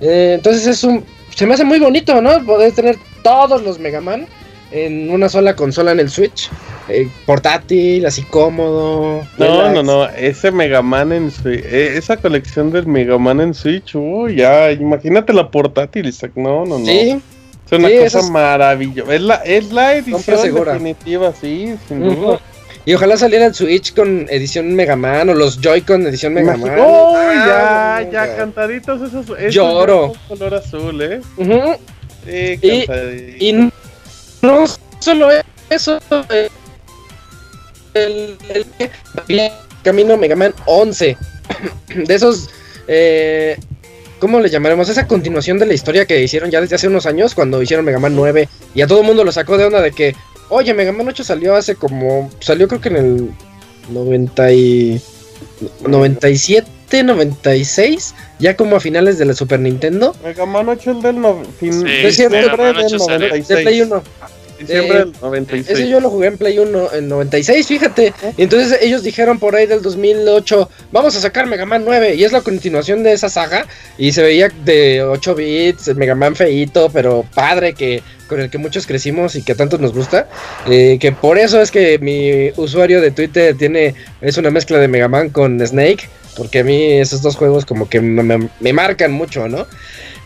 Eh, entonces es un, se me hace muy bonito, ¿no? Poder tener todos los Mega Man en una sola consola en el Switch. Eh, portátil, así cómodo.
No,
relax.
no, no, ese Mega Man en Switch, eh, esa colección del Mega Man en Switch, uy, ya, imagínate la portátil, Isaac, no, no, no.
Sí,
es una
sí,
cosa
es-
maravillosa. Es la, es la edición definitiva, sí, sin
Ujú.
duda.
Y ojalá saliera el Switch con edición Mega Man o los Joy-Con edición Mega Man.
¡Oh,
Ah,
ya, ya, cantaditos esos, esos
Lloro.
color azul, ¿eh?
Ujú.
Sí,
Y-. Y no solo eso, eh, el, el, el camino Mega Man 11. De esos, eh, ¿cómo le llamaremos? Esa continuación de la historia que hicieron ya desde hace unos años cuando hicieron Mega Man 9 y a todo el mundo lo sacó de onda de que, oye, Mega Man 8 salió hace como, salió creo que en el 90 y, 97, 96, ya como a finales de la Super Nintendo.
Mega Man 8 el del no, fin,
Sí,
es cierto,
diciembre
Mega Man
del
8 sale.
96.
De Play 1.
Diciembre
Eh,
del 96.
Ese yo lo jugué en Play 1 en 96, fíjate. Entonces ellos dijeron por ahí del 2008, vamos a sacar Mega Man 9. Y es la continuación de esa saga. Y se veía de 8 bits, el Mega Man feíto, pero padre, que con el que muchos crecimos y que a tantos nos gusta. Eh, que por eso es que mi usuario de Twitter tiene es una mezcla de Mega Man con Snake. Porque a mí esos dos juegos como que me, me- me marcan mucho, ¿no?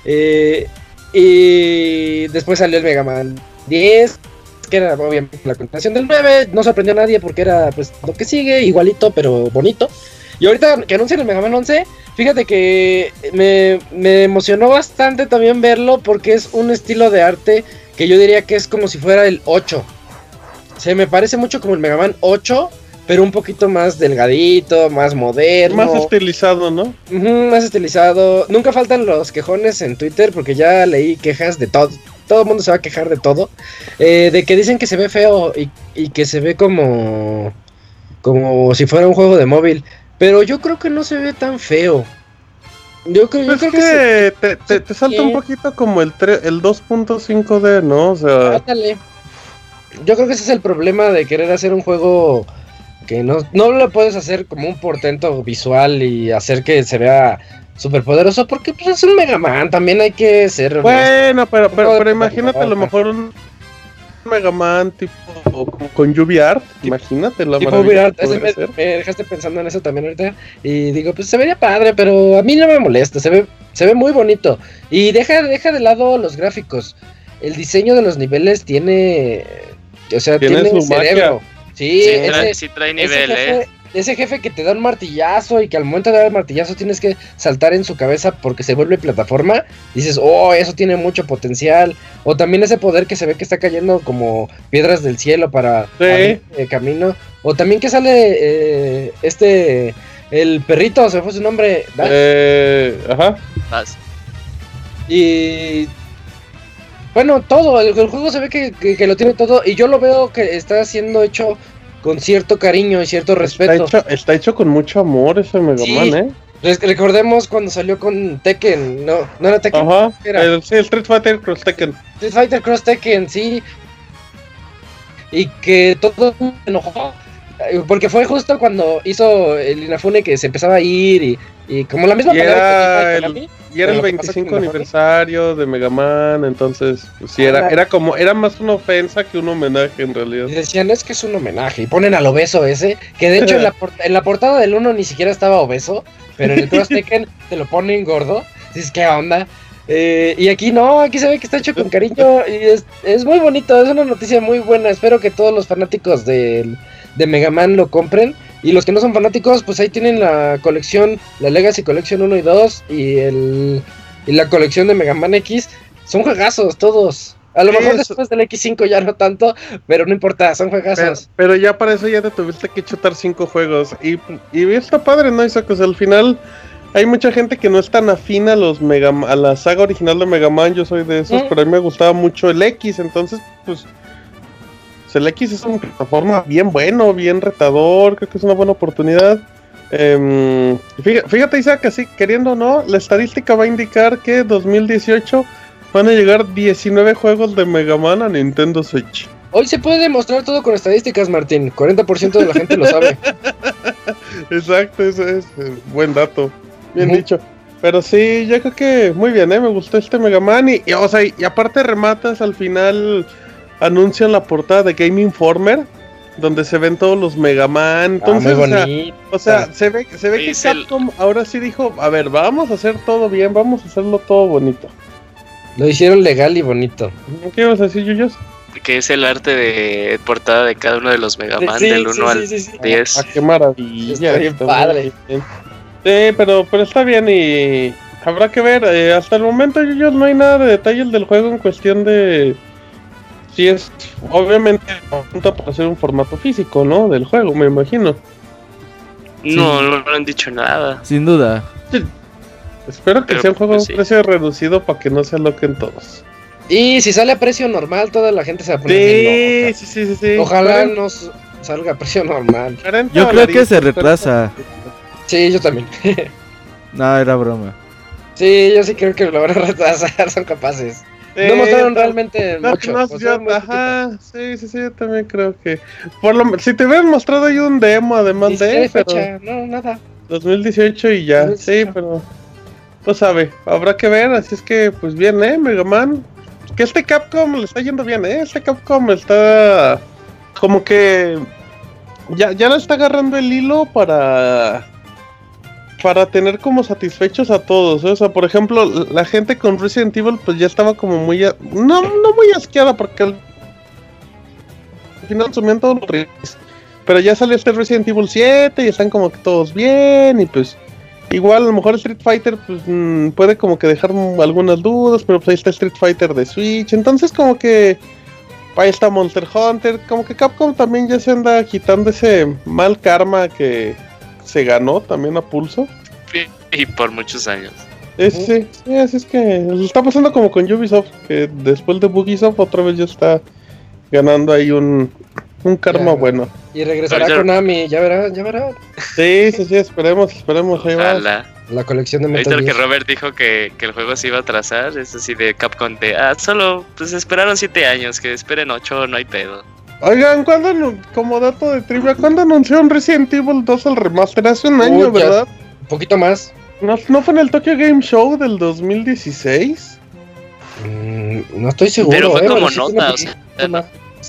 Eh, y después salió el Mega Man 10, que era obviamente la continuación del 9. No sorprendió a nadie porque era pues lo que sigue, igualito, pero bonito. Y ahorita que anuncian el Mega Man 11, fíjate que me, me emocionó bastante también verlo porque es un estilo de arte que yo diría que es como si fuera el 8. Se me parece mucho como el Mega Man 8, pero un poquito más delgadito, más moderno.
Más estilizado, ¿no?
Más estilizado. Nunca faltan los quejones en Twitter porque ya leí quejas de todo. Todo el mundo se va a quejar de todo. Eh, de que dicen que se ve feo y, y que se ve como. como si fuera un juego de móvil. Pero yo creo que no se ve tan feo. Yo creo, yo
Pues
creo
que,
que se-
te, te, te salta un poquito como el, el 2.5D, ¿no? O sea,
Ándale. Yo creo que ese es el problema de querer hacer un juego que no, no lo puedes hacer como un portento visual y hacer que se vea súper poderoso porque pues, es un Mega Man, también hay que ser...
bueno, pero, pero, pero imagínate a lo mejor un Mega Man tipo con lluvia art, imagínate la
Tipo
maravilla que
Art, ese
podría
me, me dejaste pensando en eso también ahorita y digo, pues se vería padre, pero a mí no me molesta, se ve, se ve muy bonito. Y deja, deja de lado los gráficos. El diseño de los niveles tiene, o sea,
Tiene
tiene,
su
cerebro. Sí,
Sí,
ese,
trae, sí trae
ese
nivel, ¿eh?
Ese jefe que te da un martillazo y que al momento de dar el martillazo tienes que saltar en su cabeza porque se vuelve plataforma, dices, oh, eso tiene mucho potencial. O también ese poder que se ve que está cayendo como piedras del cielo para
Sí.
abrir eh, camino. O también que sale eh, este, el perrito, se fue su nombre.
Eh, ajá.
Y bueno, todo, el, el juego se ve que, que- que lo tiene todo y yo lo veo que está siendo hecho con cierto cariño y cierto
Está
respeto.
hecho, está hecho con mucho amor ese Mega
Sí.
Man, ¿eh?
Recordemos cuando salió con Tekken, no, no era Tekken,
Ajá.
era?
El, sí, el Street Fighter Cross Tekken.
Street Fighter Cross Tekken, sí. Y que todo se enojó. Eh, Porque fue justo cuando hizo el Inafune que se empezaba a ir y, y como la misma
Y
palabra que
era
dijo
el- Y era el
lo que pasa
25
con la
aniversario de Mega Man, entonces, pues sí, era, era como, era más una ofensa que un homenaje en realidad.
Y decían, es que es un homenaje. Y ponen al obeso ese. Que de hecho en la, por- en la portada del 1 ni siquiera estaba obeso. Pero en el Cross Tekken te lo ponen gordo. Dices, ¿qué onda? Eh, y aquí no, aquí se ve que está hecho con cariño. Y es, es muy bonito. Es una noticia muy buena. Espero que todos los fanáticos del- de Mega Man lo compren. Y los que no son fanáticos, pues ahí tienen la colección, la Legacy Collection 1 y 2. Y, el, y la colección de Mega Man X. Son juegazos todos. A lo mejor después del X5 ya no tanto, pero no importa, son juegazos.
pero ya para eso ya te tuviste que chutar cinco juegos. Y, y está padre, ¿no? Isaac? Sea, al final hay mucha gente que no es tan afín a los Mega a la saga original de Mega Man. Yo soy de esos,
Mm.
pero a mí me gustaba mucho el X. Entonces, pues, pues, el X es una plataforma bien bueno, bien retador. Creo que es una buena oportunidad. Em, fíjate, Isaac, así queriendo o no, la estadística va a indicar que 2018 van a llegar 19 juegos de Mega Man a Nintendo Switch.
Hoy se puede demostrar todo con estadísticas, Martín. 40% de la gente lo sabe.
Exacto, ese es eh, buen dato. Bien
Ujú.
dicho. Pero sí, yo creo que muy bien, ¿eh? Me gustó este Mega Man. Y, y, o sea, y aparte rematas al final, anuncian la portada de Game Informer, donde se ven todos los Mega Man. Entonces,
ah, muy
o sea,
bonito.
o sea, se ve, se ve que
el-
Capcom ahora sí dijo, a ver, vamos a hacer todo bien, vamos a hacerlo todo bonito.
Lo hicieron legal y bonito.
¿Qué ibas a decir, Yuyos?
Que es el arte de portada de cada uno de los Mega Man,
Sí,
del
sí,
1
sí,
al
sí, sí.
10.
Ah, qué maravilla.
Está bien padre.
bien. Sí, pero, pero está bien y habrá que ver. eh, hasta el momento, Yuyos, no hay nada de detalles del juego en cuestión de si es, obviamente, apunta para hacer un formato físico, ¿no? Del juego, me imagino.
No, no, no han dicho nada.
Sin duda.
Espero que
Pero,
sea un juego a
pues,
un
sí.
precio reducido para que no se aloquen todos.
Y si sale a precio normal, toda la gente se va a poner
Sí, sí, sí, sí, sí.
Ojalá nos salga a precio normal.
40
Yo creo que se retrasa.
Sí, yo también.
No, era broma.
Sí, yo sí creo que lo van a retrasar, son capaces.
Sí,
no mostraron realmente
No,
mucho.
no,
o sea,
yo- ajá, sí, sí, sí, yo también creo que. Por lo, si te hubieran mostrado ahí un demo, además de.
hay
Pero
fecha, no, nada.
2018 y ya,
2018.
sí, pero. No sabe, habrá que ver, así es que, pues bien, ¿eh? Mega Man. Que este Capcom le está yendo bien, ¿eh? Este Capcom está. Como que. Ya, ya le está agarrando el hilo para. Para tener como satisfechos a todos. ¿eh? O sea, por ejemplo, la gente con Resident Evil, pues ya estaba como muy. a- No, no muy asqueada, porque al al final sumían todos los. Pero ya salió este Resident Evil 7 y están como que todos bien y pues igual a lo mejor Street Fighter pues mm, puede como que dejar algunas dudas, pero pues ahí está Street Fighter de Switch, entonces como que ahí está Monster Hunter, como que Capcom también ya se anda quitando ese mal karma que se ganó también a pulso.
Y por muchos años.
Es, sí, sí, así es que está pasando como con Ubisoft, que después de Bugisoft otra vez ya está ganando ahí un, un karma
Ya.
bueno.
Y regresará
Ahorita-
Konami, ya verán, ya verán.
Sí, sí, sí, esperemos, esperemos, ahí va.
La colección de
Ahorita
Metal
que
Gear.
Robert dijo que, que el juego se iba a trazar, es así de Capcom de, ah, solo, pues esperaron 7 años, que esperen 8, no hay pedo.
Oigan, ¿cuándo, como dato de trivia, ¿cuándo anunciaron Resident Evil 2 al remaster? Hace un año,
ya.
¿verdad?
Un poquito más.
¿No, ¿No fue en el Tokyo Game Show del 2016?
Mm, no estoy seguro.
Pero fue
eh,
como nota, o sea.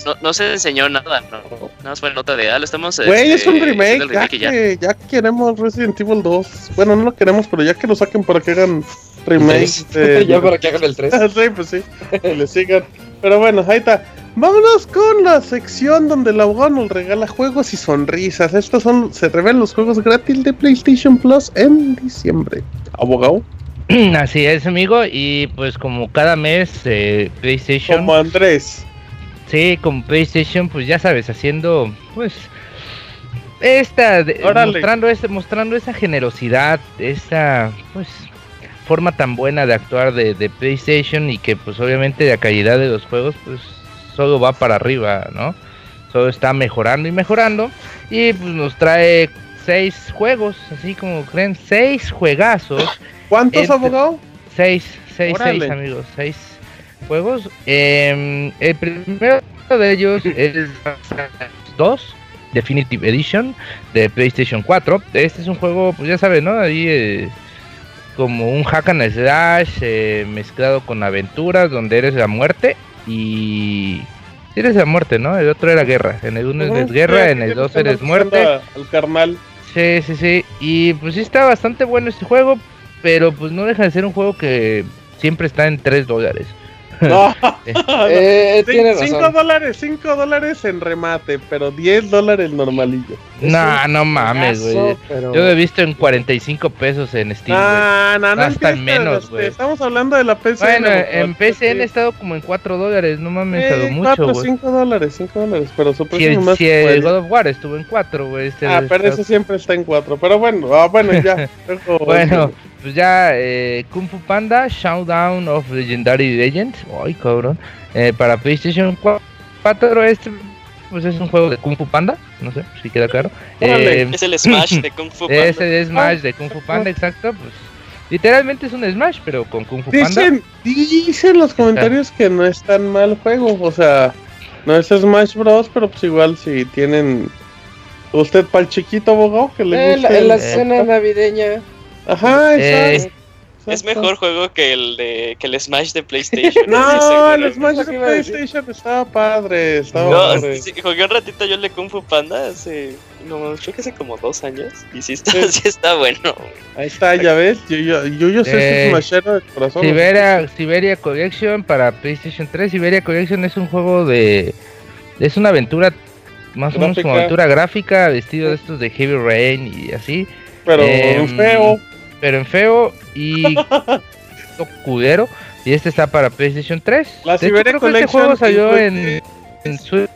No, no se enseñó nada, no. Nada más fue nota de, ah, lo estamos.
Güey, es
este,
un
haciendo
remake,
el
ya,
remake ya.
que, ya queremos Resident Evil 2. Bueno, no lo queremos, pero ya que lo saquen para que hagan remake. de-
ya para que hagan el 3.
sí, pues sí, que le sigan. Pero bueno, ahí está. Vámonos con la sección donde el abogado nos regala juegos y sonrisas. Estos son, se revelan los juegos gratis de PlayStation Plus en diciembre. Abogado,
Así es, amigo. Y pues como cada mes eh, PlayStation,
como Andrés.
sí, como PlayStation, pues ya sabes, haciendo pues esta, de- mostrando mostrando esa generosidad, esa pues forma tan buena de actuar de, de PlayStation y que pues obviamente la calidad de los juegos pues solo va para arriba, ¿no? Solo está mejorando y mejorando y pues nos trae seis juegos, así como creen, seis juegazos.
¿Cuántos,
Entre-
abogado?
Seis, seis,
Órale.
seis amigos, seis juegos. Em, el primero de ellos es 2 Definitive Edition de PlayStation 4. Este es un juego, pues ya saben, ¿no? Ahí eh, como un hack and slash eh, mezclado con aventuras donde eres la muerte y... sí Eres la muerte, ¿no? El otro era guerra. En el uno
Ujú,
es guerra,
sí,
en el dos eres muerte.
Al carnal.
Sí, sí, sí. Y pues sí está bastante bueno este juego, pero pues no deja de ser un juego que siempre está en 3 dólares.
No,
Eh, tiene
5
razón.
dólares, 5 dólares en remate, pero 10 dólares normalillo.
Es
No, mames, güey.
pero-
Yo lo he visto en 45 pesos en Steam, güey.
Ah, no, no
Hasta
empieces,
menos,
este,
güey.
Estamos hablando de la PC.
Bueno,
no,
en PCN
sí.
he estado como en 4 dólares, no mames,
Eh,
mucho,
4,
güey.
5 dólares, 5 dólares, pero su
Si,
precio
el-
más
si el. God of War estuvo en 4, güey. este
Ah, pero
está-
ese siempre está en 4. Pero bueno, ah, bueno, ya.
Bueno, pues ya eh, Kung Fu Panda, Showdown of Legendary Legends, ay cabrón, eh, para PlayStation 4, este pues es un juego de Kung Fu Panda, no sé si queda claro. Eh,
Es el Smash de Kung Fu Panda.
es Smash de Kung Fu Panda, exacto, pues Literalmente es un Smash, pero con Kung Fu Panda.
Dicen, dicen los comentarios que no es tan mal juego. O sea, no es Smash Bros. Pero pues igual si tienen. Usted para el chiquito abogado que le
Eh,
gusta.
la, en la
el-
cena navideña.
Ajá,
Eh,
exacto.
Es mejor juego que el de que el Smash de PlayStation.
No, el. Smash de. PlayStation estaba padre. Estaba
No,
padre.
sí, jugué un ratito yo el de Kung Fu Panda hace. No, creo que hace como dos años. Y sí está,
Sí.
sí está bueno.
Ahí está, ya ves. Yo, yo, yo, yo soy
Eh,
Smashero de corazón.
Siberia, Siberia Collection para PlayStation 3. Siberia Collection es un juego de. Es una aventura, más o menos como aventura gráfica, vestido de estos de Heavy Rain y así.
Pero
em,
feo.
Pero en feo y. cudero. Y este está para PlayStation 3.
La
de hecho, creo que este juego salió en, en Switch,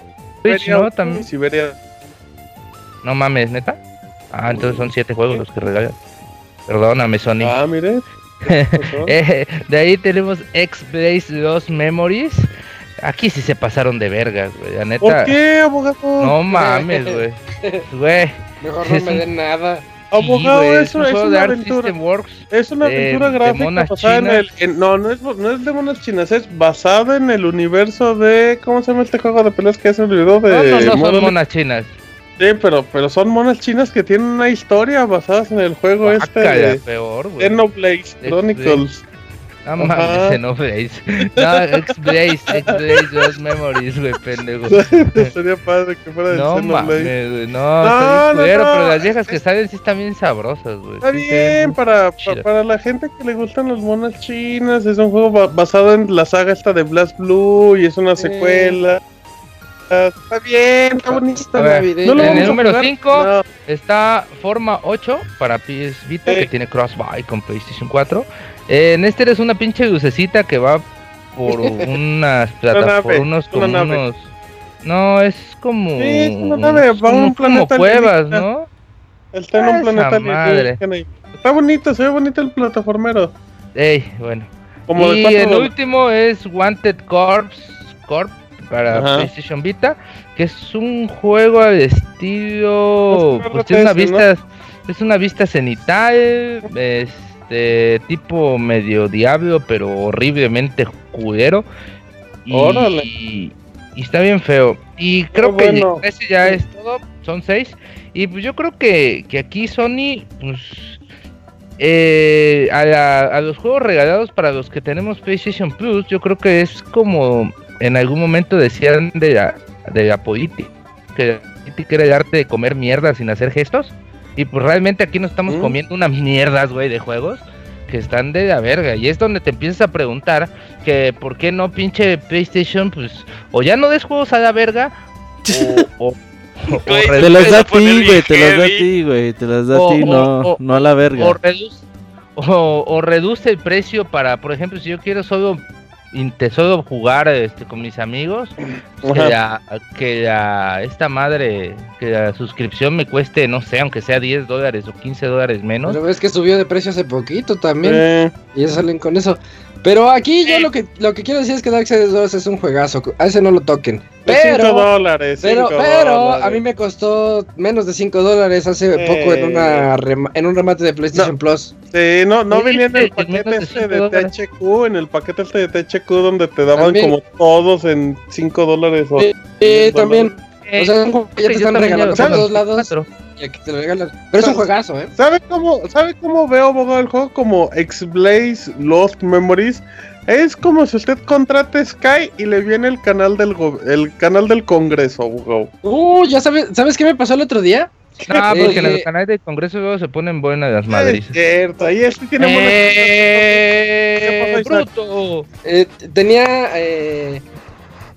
Siberia
¿no? También.
Siberia.
No mames, neta. Ah, entonces son siete juegos los que regalan. Perdóname, Sony.
Ah, mire.
Eh, de ahí tenemos X-Blaze 2 Memories. Aquí sí se pasaron de vergas, güey. La neta.
¿Por qué, abogado?
No mames, güey. Güey.
Mejor no me den nada.
Abogado,
sí,
eso
un
es una aventura.
Works.
Es una aventura
de
gráfica basada en el. en- no, no es, no es de monas chinas, es basada en el universo de. ¿Cómo se llama este juego de peleas que se me olvidó? De
No, no, no son monas chinas.
Sí, pero, pero son monas chinas que tienen una historia basadas en el juego este
Guácala,
de
peor.
Xenoblade Chronicles.
No mames, Xenoblade. No, X-Blaze, X-Blaze 2 Memories, güey, pendejo.
Sería padre que fuera del
No
Xenoblade.
mames, güey. No,
No,
está bien
no,
culero,
no,
pero las viejas que salen sí están bien sabrosas, güey.
Está
Sí
bien, para, para la gente que le gustan las monas chinas, es un juego ba- basado en la saga esta de Blast Blue y es una
Sí.
secuela. Ah, Está bien, está bonito.
A ver,
navideña.
¿No
en el número
jugar?
5
No.
está Forma 8 para PS Vita, que tiene crossbuy con PlayStation 4. Eh, en este eres una pinche lucecita que va por unas plataformas, unos,
una
como unos... No, es como...
Sí, es una nave, va a
como-
un
como
planeta
cuevas,
alienígena.
¿no?
Está en
Ah,
un planeta
madre.
y- Está bonito, se ve bonito el plataformero.
Ey, bueno.
Como
y el
dólares.
último es Wanted Corps Corp para
Ajá.
PlayStation Vita, que es un juego al estilo,
Es
pues tiene una vista, es una vista cenital, este tipo medio diablo, pero horriblemente culero. Y,
Órale.
y está bien feo. Y creo que
bueno.
ese ya es todo, son seis. Y pues yo creo que, que aquí Sony, pues eh, a, la- a los juegos regalados para los que tenemos PlayStation Plus, yo creo que es como en algún momento decían de la, de la política, que la política era el arte de comer mierda sin hacer gestos. Y pues realmente aquí nos estamos
Mm.
comiendo unas mierdas, güey, de juegos que están de la verga. Y es donde te empiezas a preguntar que por qué no pinche PlayStation, pues, o ya no des juegos a la verga, o, o- o- o
Güey,
Te
empieza
da
a
ti, güey, te los da a ti, güey, te los da a ti, no,
o-
no a la verga.
o reduce, o, o reduce el precio para, por ejemplo, si yo quiero solo inte- solo jugar este con mis amigos, que la, que la- esta madre, que la suscripción me cueste, no sé, aunque sea 10 dólares o 15 dólares menos.
Pero ves que subió de precio hace poquito también.
Eh,
Y ya salen con eso. Pero aquí yo lo que lo que quiero decir es que Darkseid 2 es un juegazo. A ese no lo toquen. Pero,
dólares.
pero, pero
dólares.
a mí me costó menos de 5 dólares hace
Eh.
poco en una rema- en un remate de PlayStation Plus.
Sí, no, no
Sí,
venía en el paquete
de
este de. THQ, en el paquete este de THQ donde te daban
También.
como todos en 5 dólares. O...
Sí,
diez
también.
Eh,
O sea, es un juego que ya te están regalando por todos lados
cuatro.
y aquí te lo regalan. Pero es un juegazo, ¿eh?
¿Sabe cómo, ¿Sabe cómo veo abogado el juego? Como X-Blaze Lost Memories. Es como si usted contrate Sky y le viene el canal del go- el canal del Congreso, abogado.
Uh, ya sabes, ¿sabes qué me pasó el otro día?
No, porque en
Eh,
el canal del Congreso luego se ponen buenas las
Es
madres.
cierto, ahí este tiene buenas
¡Eh!
¿Qué pasó, Isaac?
¡Bruto!
Eh, tenía eh,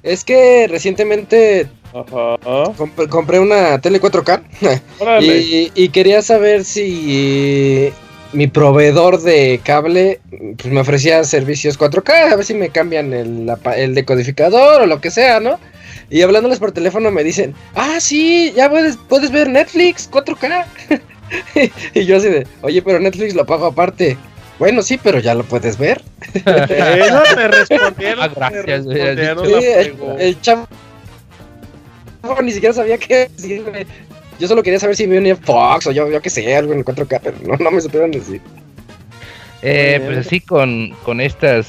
es que recientemente
Ajá.
comp- compré una tele 4K
Órale.
y, y quería saber si mi proveedor de cable pues, me ofrecía servicios 4K, a ver si me cambian el, decodificador o lo que sea, ¿no? Y hablándoles por teléfono me dicen, ah, sí, ya puedes, puedes ver Netflix 4K. y yo así de, oye, pero Netflix lo pago aparte. Bueno, sí, pero ya lo puedes ver.
No te respondieron.
Ah, gracias, güey,
respondieron
Sí,
la
el, el chavo ni siquiera sabía qué decirme. Yo solo quería saber si me venía Fox o yo, yo qué sé, algo en 4K, pero no, no me supieron decir.
Eh, pues así con, con estos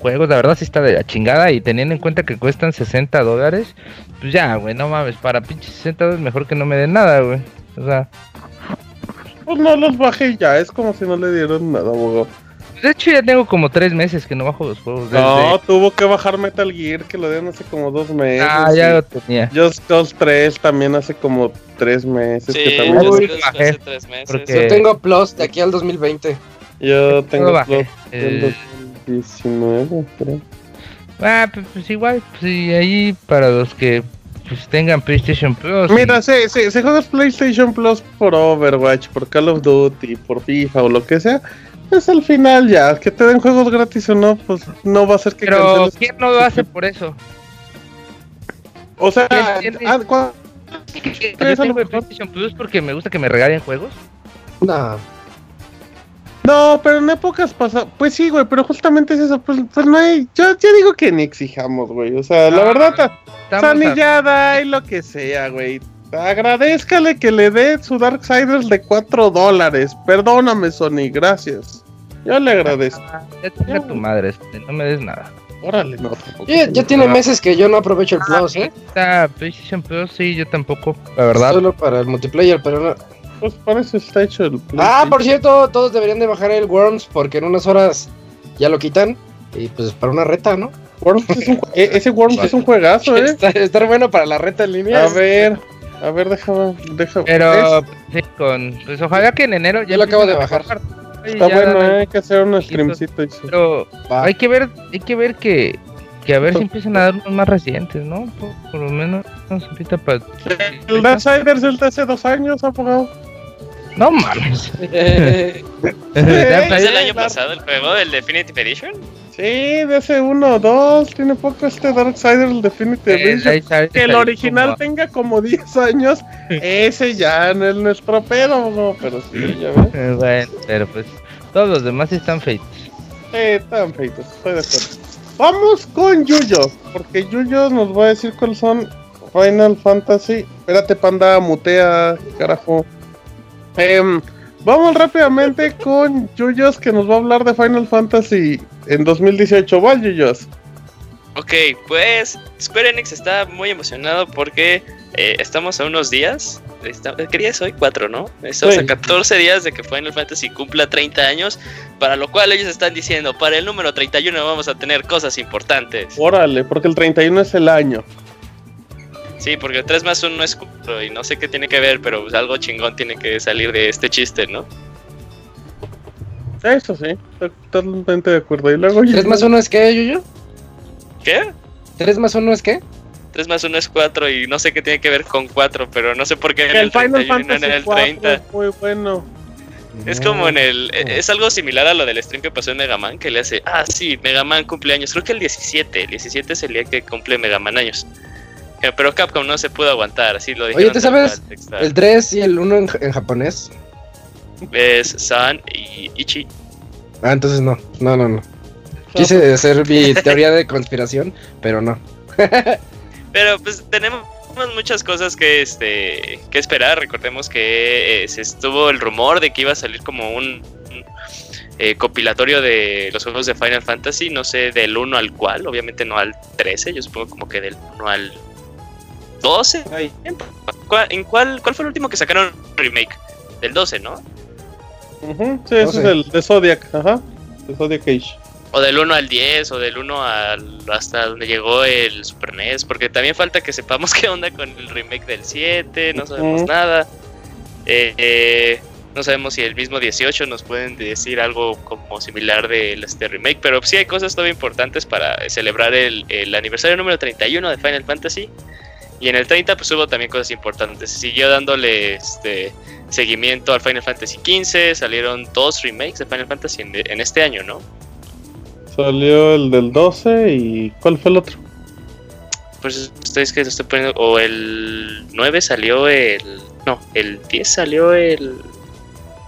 juegos, la verdad sí está de la chingada y teniendo en cuenta que cuestan 60 dólares, pues ya, güey, no mames, para pinches 60 dólares mejor que no me den nada, güey. O sea,
Pues no los bajé ya, es como si no le dieron nada, abogado.
De hecho ya tengo como 3 meses que no bajo los juegos. desde-
No, tuvo que bajar Metal Gear, que lo dieron hace como dos meses.
ah, ya
y
lo tenía.
Just Cause 3 también hace como tres meses.
Sí,
que también
bajé,
hace tres meses.
porque-
Yo tengo Plus de aquí al 2020.
yo tengo
bajé.
Plus del
Eh,
2019, creo.
Ah, pues, pues igual, pues sí, ahí para los que pues tengan PlayStation Plus. y-
Mira, si, si, si juegas PlayStation Plus por Overwatch, por Call of Duty, por FIFA o lo que sea, pues al final ya, que te den juegos gratis o no, pues no va a ser que
pero
canceles.
¿quién no lo hace por eso?
O sea, ah, ¿cuál-
Yo tengo el. PlayStation Plus porque me gusta que me regalen juegos.
No.
No, pero en épocas pasadas, pues sí, güey, pero justamente es eso, pues, pues no hay, yo, yo digo que ni exijamos, güey, o sea, la verdad, Sony ya da y lo que sea, güey. Agradezcale que le dé su Darksiders de 4 dólares. Perdóname, Sony, gracias. Yo le agradezco.
Ah, Ya tu madre, no me des nada.
Órale, no, tampoco.
Ya, ya tiene meses que yo no aprovecho el Plus, ¿eh?
PlayStation Plus, sí, yo tampoco, la verdad.
Solo para el multiplayer, pero no.
Pues para eso está hecho el
Ah, por cierto, todos deberían de bajar el Worms porque en unas horas ya lo quitan. Y pues para una reta, ¿no?
Worms es un jue- e- ese Worms es un juegazo, eh.
Está, estar bueno para la reta en línea.
A ver, a ver, déjame, déjame.
Pero, sí, con, pues ojalá que en enero ya
Yo lo acabo de bajar.
está bueno, eh, hay que hacer un streamcito.
Pero
Va.
hay que ver, hay que ver que, que a ver si empiezan a dar unos más recientes, ¿no? Por, por lo menos ahorita para...
El Darksiders es el de hace dos años, abogado.
No mames.
¿Es del año pasado el juego, el Definitive Edition?
Sí, de ese uno o dos. Tiene poco este Darksiders el Definitive
eh,
Edition. Que el original tenga como 10 años, ese ya no es nuestro pedo, no, pero sí, ya ves.
Eh, Bueno, pero pues todos los demás están feitos.
Eh, están feitos, estoy de acuerdo. Vamos con Yuyo, porque Yuyo nos va a decir cuáles son Final Fantasy. Espérate, panda, mutea, carajo. Em, vamos rápidamente con Yuyos, que nos va a hablar de Final Fantasy en 2018. ¿Va, Yuyos?
Ok, pues Square Enix está muy emocionado porque eh, estamos a unos días. ¿Qué día es hoy? 4, ¿no? Estamos
Sí.
a 14 días de que Final Fantasy cumpla 30 años. Para lo cual ellos están diciendo: para el número 31 vamos a tener cosas importantes.
Órale, porque el 31 es el año.
Sí, porque 3 más 1 es 4 y no sé qué tiene que ver, pero pues, algo chingón tiene que salir de este chiste, ¿no?
Eso sí, estoy totalmente de acuerdo. Y luego,
¿Tres más uno es qué, Yuyo?
¿Qué?
¿Tres más uno es qué?
3 más 1 es 4 y no sé qué tiene que ver con 4, pero no sé por qué en
el
el
Final
31 y no
Fantasy
en el
4
30.
es muy bueno.
Es como en el. e- Es algo similar a lo del stream que pasó en Mega Man, que le hace. Ah, sí, Mega Man cumpleaños. Creo que el 17. El 17 es el día que cumple Mega Man años. Eh, Pero Capcom no se pudo aguantar, así lo dijeron.
¿te
tal
sabes. El 3 y el 1 en, en japonés.
Es San y Ichi.
Ah, entonces no. No, no, no. Quise hacer mi teoría de conspiración, pero no.
Pero pues tenemos muchas cosas que este que esperar. Recordemos que eh, se estuvo el rumor de que iba a salir como un, un, eh, compilatorio de los juegos de Final Fantasy, no sé del 1 al cual, obviamente no al 13, yo supongo como que del 1 al 12.
Ay,
¿Cuál, en cuál, ¿Cuál fue el último que sacaron remake? Del 12, ¿no?
ujú, sí, ese es el de Zodiac, ajá. De Zodiac Age.
O del 1 al 10, o del 1 al, hasta donde llegó el Super NES, porque también falta que sepamos qué onda con el remake del 7, no sabemos nada. Eh, eh, no sabemos si el mismo 18 nos pueden decir algo como similar del este remake, pero sí hay cosas todavía importantes para celebrar el, el aniversario número 31 de Final Fantasy. Y en el 30 pues hubo también cosas importantes. Se siguió dándole este seguimiento al Final Fantasy XV, salieron dos remakes de Final Fantasy en, en este año, ¿no?
Salió el del 12 y ¿cuál fue el otro?
Pues ustedes que lo estoy poniendo. O el 9 salió el. No, el 10 salió el.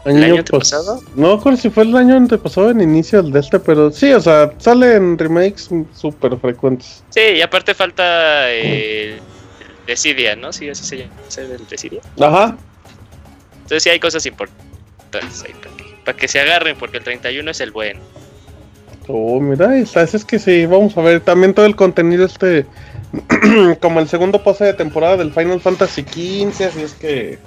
¿El año antepasado?
No me acuerdo si fue el año antepasado en inicio del de este, pero sí, o sea, salen remakes súper frecuentes.
Sí, y aparte falta eh, el Decidia, ¿no? Sí, así se llama. ¿es el Decidia?
Ajá.
Entonces sí hay cosas importantes ahí para que, para que se agarren, porque el 31 es el bueno.
Oh, mira, es que sí, vamos a ver también todo el contenido este, como el segundo pase de temporada del Final Fantasy XV, así es que...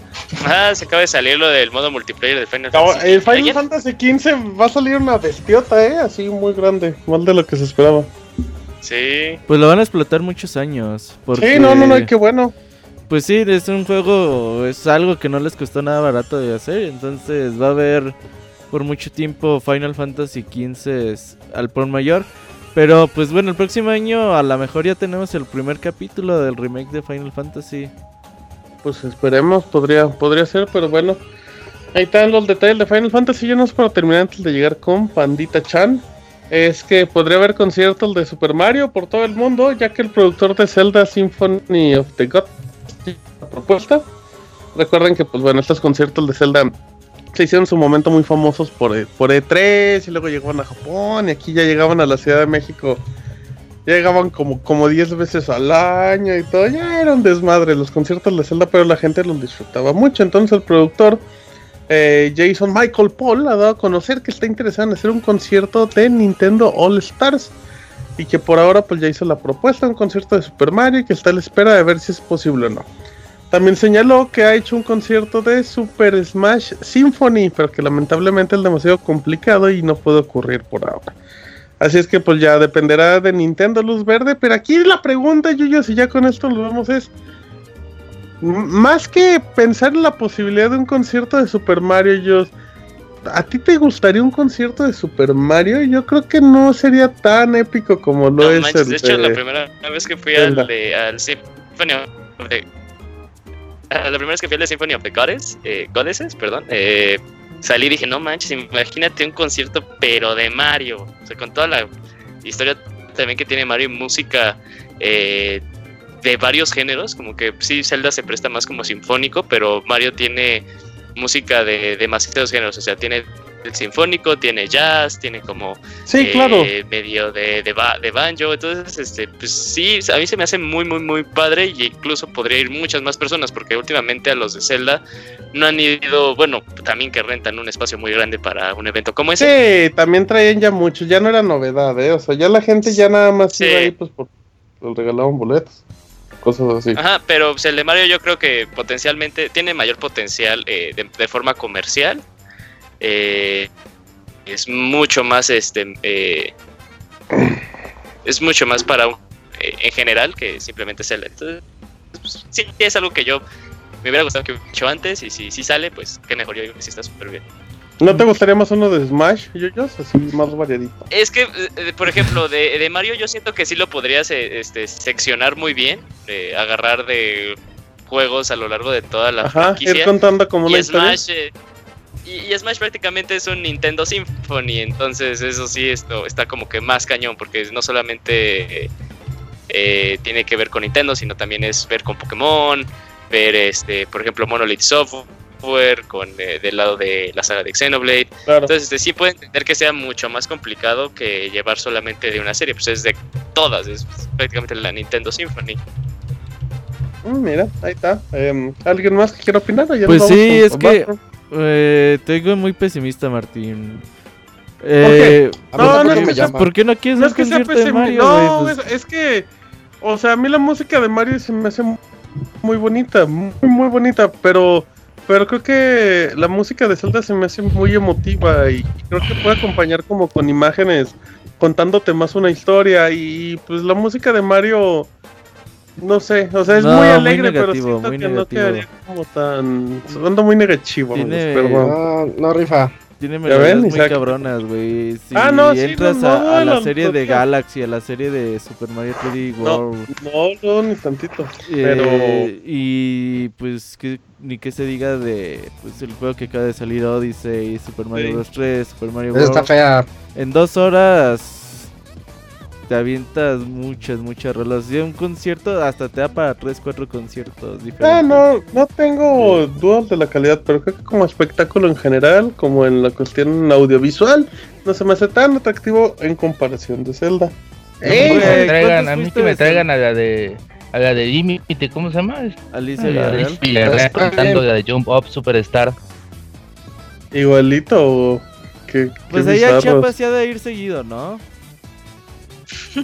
Ah, se acaba de salir lo del modo multiplayer del Final Fantasy.
El Final. Fantasy XV va a salir una bestiota, eh, así muy grande, más de lo que se esperaba.
Sí.
Pues lo van a explotar muchos años. Porque,
Sí, no, no, no, qué bueno.
Pues sí, es un juego, es algo que no les costó nada barato de hacer. Entonces va a haber por mucho tiempo Final Fantasy XV al por mayor. Pero pues bueno, el próximo año a lo mejor ya tenemos el primer capítulo del remake de Final Fantasy.
Pues esperemos, podría, podría ser, pero bueno. Ahí están los detalles de Final Fantasy. Ya no es para terminar antes de llegar con Pandita Chan. Es que podría haber conciertos de Super Mario por todo el mundo, ya que el productor de Zelda Symphony of the God la propuesta. Recuerden que, pues bueno, estos conciertos de Zelda se hicieron en su momento muy famosos por, E- por E3 y luego llegaban a Japón y aquí ya llegaban a la Ciudad de México. Ya llegaban como, como 10 veces al año y todo. Ya era un desmadre los conciertos de Zelda, pero la gente los disfrutaba mucho. Entonces el productor eh, Jason Michael Paul ha dado a conocer que está interesado en hacer un concierto de Nintendo All Stars. Y que por ahora pues ya hizo la propuesta, un concierto de Super Mario y que está a la espera de ver si es posible o no. También señaló que ha hecho un concierto de Super Smash Symphony, pero que lamentablemente es demasiado complicado y no puede ocurrir por ahora. Así es que pues ya dependerá de Nintendo Luz Verde, pero aquí la pregunta, Yuyo, si ya con esto lo vemos es... Más que pensar en la posibilidad de un concierto de Super Mario, yo... ¿A ti te gustaría un concierto de Super Mario? Yo creo que no sería tan épico como lo
No
es
manches,
el
de hecho,
de-
la primera vez que fui al, de, al Symphony of the- La primera vez que fui al Symphony of the Goddess, eh, Goddesses, perdón, eh, salí y dije, no manches, imagínate un concierto, pero de Mario. O sea, con toda la historia también que tiene Mario y música eh, de varios géneros, como que sí, Zelda se presta más como sinfónico, pero Mario tiene música de demasiados géneros, o sea, tiene el sinfónico, tiene jazz, tiene como
Sí,
eh,
claro.
medio de, de, ba- de banjo. Entonces, este, pues sí, a mí se me hace muy, muy, muy padre y incluso podría ir muchas más personas porque últimamente a los de Zelda no han ido, bueno, también que rentan un espacio muy grande para un evento como ese.
Sí, también traían ya mucho, ya no era novedad, ¿eh? O sea, ya la gente ya nada más
Sí.
iba ahí pues por les regalaban boletos, cosas así.
Ajá, pero pues, el de Mario yo creo que potencialmente tiene mayor potencial eh, de, forma comercial. Eh, es mucho más este eh, es mucho más para un- eh, en general que simplemente Zelda. Entonces, pues, sí, es algo que yo me hubiera gustado que hubiera hecho antes y si, si sale, pues qué mejor, yo digo que sí está súper bien.
¿No te gustaría más uno de Smash, Yoyos? Así más variadito.
Es que, eh, por ejemplo, de, de Mario yo siento que sí lo podrías eh, este, seccionar muy bien, eh, agarrar de juegos a lo largo de toda la
Ajá,
franquicia.
ir contando como una
y
historia.
Smash eh, y, y Smash prácticamente es un Nintendo Symphony entonces eso sí esto está como que más cañón porque no solamente tiene que ver con Nintendo sino también es ver con Pokémon ver este por ejemplo Monolith Software con eh, del lado de la saga de Xenoblade
Claro.
entonces este, sí puede entender que sea mucho más complicado que llevar solamente de una serie pues es de todas es prácticamente la Nintendo Symphony
Mm, mira, ahí está. Em, ¿Alguien más que quiera opinar? ¿O ya
Pues sí,
con-
es
con
que-? Eh, te digo muy pesimista, Martín. Eh,
No, no es que.
¿Por qué no quieres
No es que sea
concierto de
pesimista.
Mario,
No?
Pues,
es, es que. O sea, a mí la música de Mario se me hace mu- muy bonita, muy, muy bonita, pero. Pero creo que la música de Zelda se me hace muy emotiva y creo que puede acompañar como con imágenes contándote más una historia y pues la música de Mario no sé, o sea, es
No,
muy
muy
alegre, pero siento que no
negativo.
quedaría como tan ando muy negativo,
Tiene-
amigos, perdón.
No, no rifa.
Tiene
ven,
melodías muy
Isaac?
cabronas, güey. Si
Ah, no, sí,
entras
no,
a,
no,
a la serie de. Galaxy, a la serie de Super Mario 3D
No,
World,
no, no, ni tantito.
eh,
Pero
y pues que, ni que se diga de pues el juego que acaba de salir Odyssey, Super Mario
Sí.
Bros 3, Super Mario
Esa está
World.
fea.
En dos horas te avientas muchas, muchas rolas. Y un concierto hasta te da para tres, cuatro conciertos diferentes.
Ah, no, no tengo dudas de la calidad, pero creo que como espectáculo en general, como en la cuestión audiovisual, no se me hace tan atractivo en comparación de Zelda.
Ey, me traigan,
¿cuántos
a mí que me
de
traigan a la de a la de Límite, ¿cómo se llama?
Alicia
A la de
Villarreal.
Villarreal cantando la de Jump Up Superstar.
Igualito, qué, qué
Pues ahí a
bizarros.
Chiapas se ha de ir seguido, ¿no?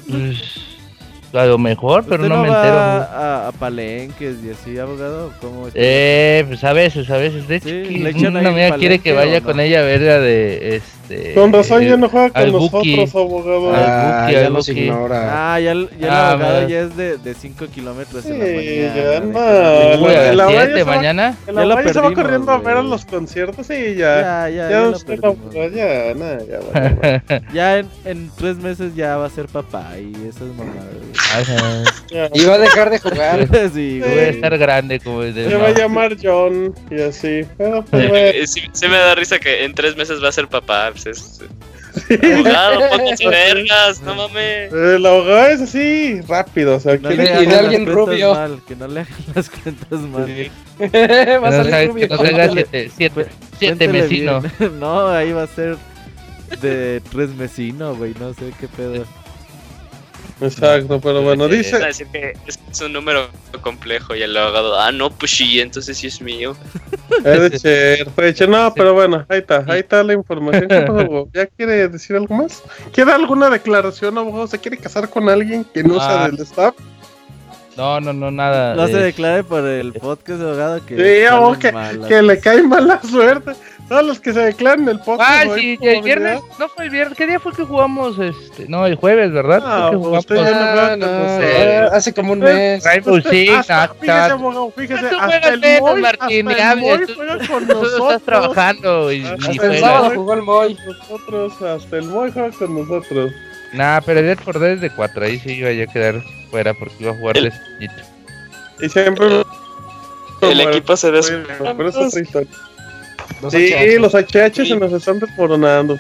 Pues, a lo mejor, pero
¿Usted
no, me
va
entero.
A, a palenques y así, abogado? ¿Cómo está?
Eh, pues a veces, a veces. De hecho,
Sí,
que
¿le echan ahí
una amiga quiere que vaya
no?
con ella a ver la de este.
Con razón ya no juega
al
con
Buki.
nosotros, abogado.
Ah,
Ah,
Buki,
ya nos ignora.
Ah, ya, ya el
Ah,
abogado ya es de, de 5 kilómetros
Sí,
en la mañana.
ya no,
Uy,
la-
a
la
las
Vaya
7
se va-
mañana.
El
Ya
se va corriendo a ver a los conciertos y ya.
Ya, ya,
Ya,
ya,
usted ya, nada, ya, vale, vale.
Ya en, en tres meses ya va a ser papá y eso es mamada.
Ajá.
Ya.
Y va a dejar de jugar.
güey. sí,
Voy a estar grande como el de.
Se va a llamar John y así. Pero pues,
sí me da risa que en tres meses va a ser papá. Pues es, abogado, vergas, no mames.
El abogado es así, rápido. O sea,
No
que
le las
alguien rubio.
mal, que no le hagan las cuentas mal.
va a salir rubio.
que no siete, siete, siete
bien. No, ahí va a ser de tres mesino, güey. No sé qué pedo.
Exacto, pero bueno,
Eh,
dice.
decir que es un número complejo y el abogado, ah, no, pues sí, entonces sí es mío.
Es de Cher, fue de Cher. No, pero bueno, ahí está, ahí está la información. ¿Ya quiere decir algo más? ¿Quiere alguna declaración, abogado? ¿Se quiere casar con alguien que no sea
Ah.
del staff?
No, no, no, nada.
No se
eh,
declare por el podcast abogado que.
Sí, abogado, que, que le cae mala suerte. Todos los que se declaran en el podcast.
Ah,
¿no?
sí, el viernes, no fue el viernes, ¿qué día fue que jugamos? Este, no, el jueves, ¿verdad?
Ah, pues usted
jugamos
ya no
Ah,
con
no,
nosotros.
eh, hace como un mes.
Rainbow
Usted-
Six,
fíjese, abogado, fíjese,
Tú
hasta
juegas
el Moy,
Martín,
hasta
ya,
el Moy
tú-
juega con
Tú
nosotros.
estás trabajando y
Hasta
ni
el
El sábado jugó el Moy.
Nosotros, hasta el Moy juega con nosotros.
Nah, pero Dead for Dead es de 4, ahí sí iba yo a quedar fuera porque iba a jugar
El-
Despacito.
Y siempre.
El equipo se des...
Pero es otra historia.
Los
Sí,
HH.
los HH
Sí.
se nos están desmoronando.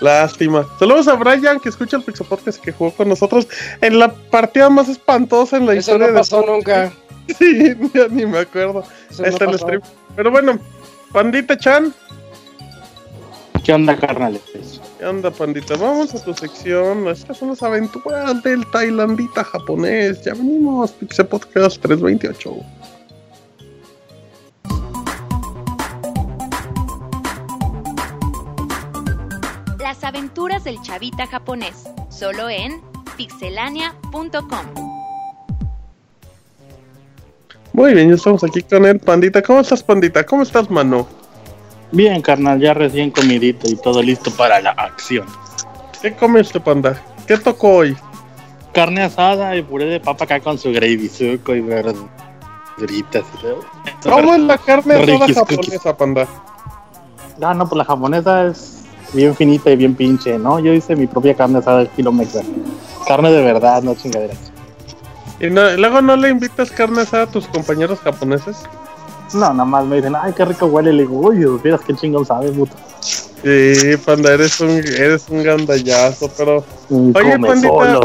Lástima. Saludos a Brian, que escucha el Pixel Podcast que jugó con nosotros en la partida más espantosa en la
Eso
historia
no pasó nunca.
Sí, ya ni me acuerdo.
Eso
Ahí
no
está el
pasó.
stream. Pero bueno, Pandita Chan.
¿Qué onda, carnales?
¿Qué onda, Pandita? Vamos a tu sección. Estas son las aventuras del tailandita japonés. Ya venimos, Pixel Podcast 328.
Las aventuras del chavita japonés, solo en pixelania.com.
Muy bien, ya estamos aquí con el Pandita. ¿Cómo estás, Pandita? ¿Cómo estás, mano?
Bien, carnal, ya recién comidito y todo listo para la acción.
¿Qué comiste, panda? ¿Qué tocó hoy?
Carne asada y puré de papa acá con su gravy suco y verduritas. y todo.
¿Cómo es la carne asada japonesa, panda?
Ah, no, pues la japonesa es bien finita y bien pinche, ¿no? Yo hice mi propia carne asada estilo mexa. Carne de verdad, no chingaderas.
¿Y no- luego no le invitas carne asada a tus compañeros japoneses?
No, nada más me dicen, ay, qué rico huele. Le digo, uy, supieras qué chingón sabe, puto.
Sí, panda, eres un, eres un gandallazo, pero...
Y
Oye, pandita.
solo.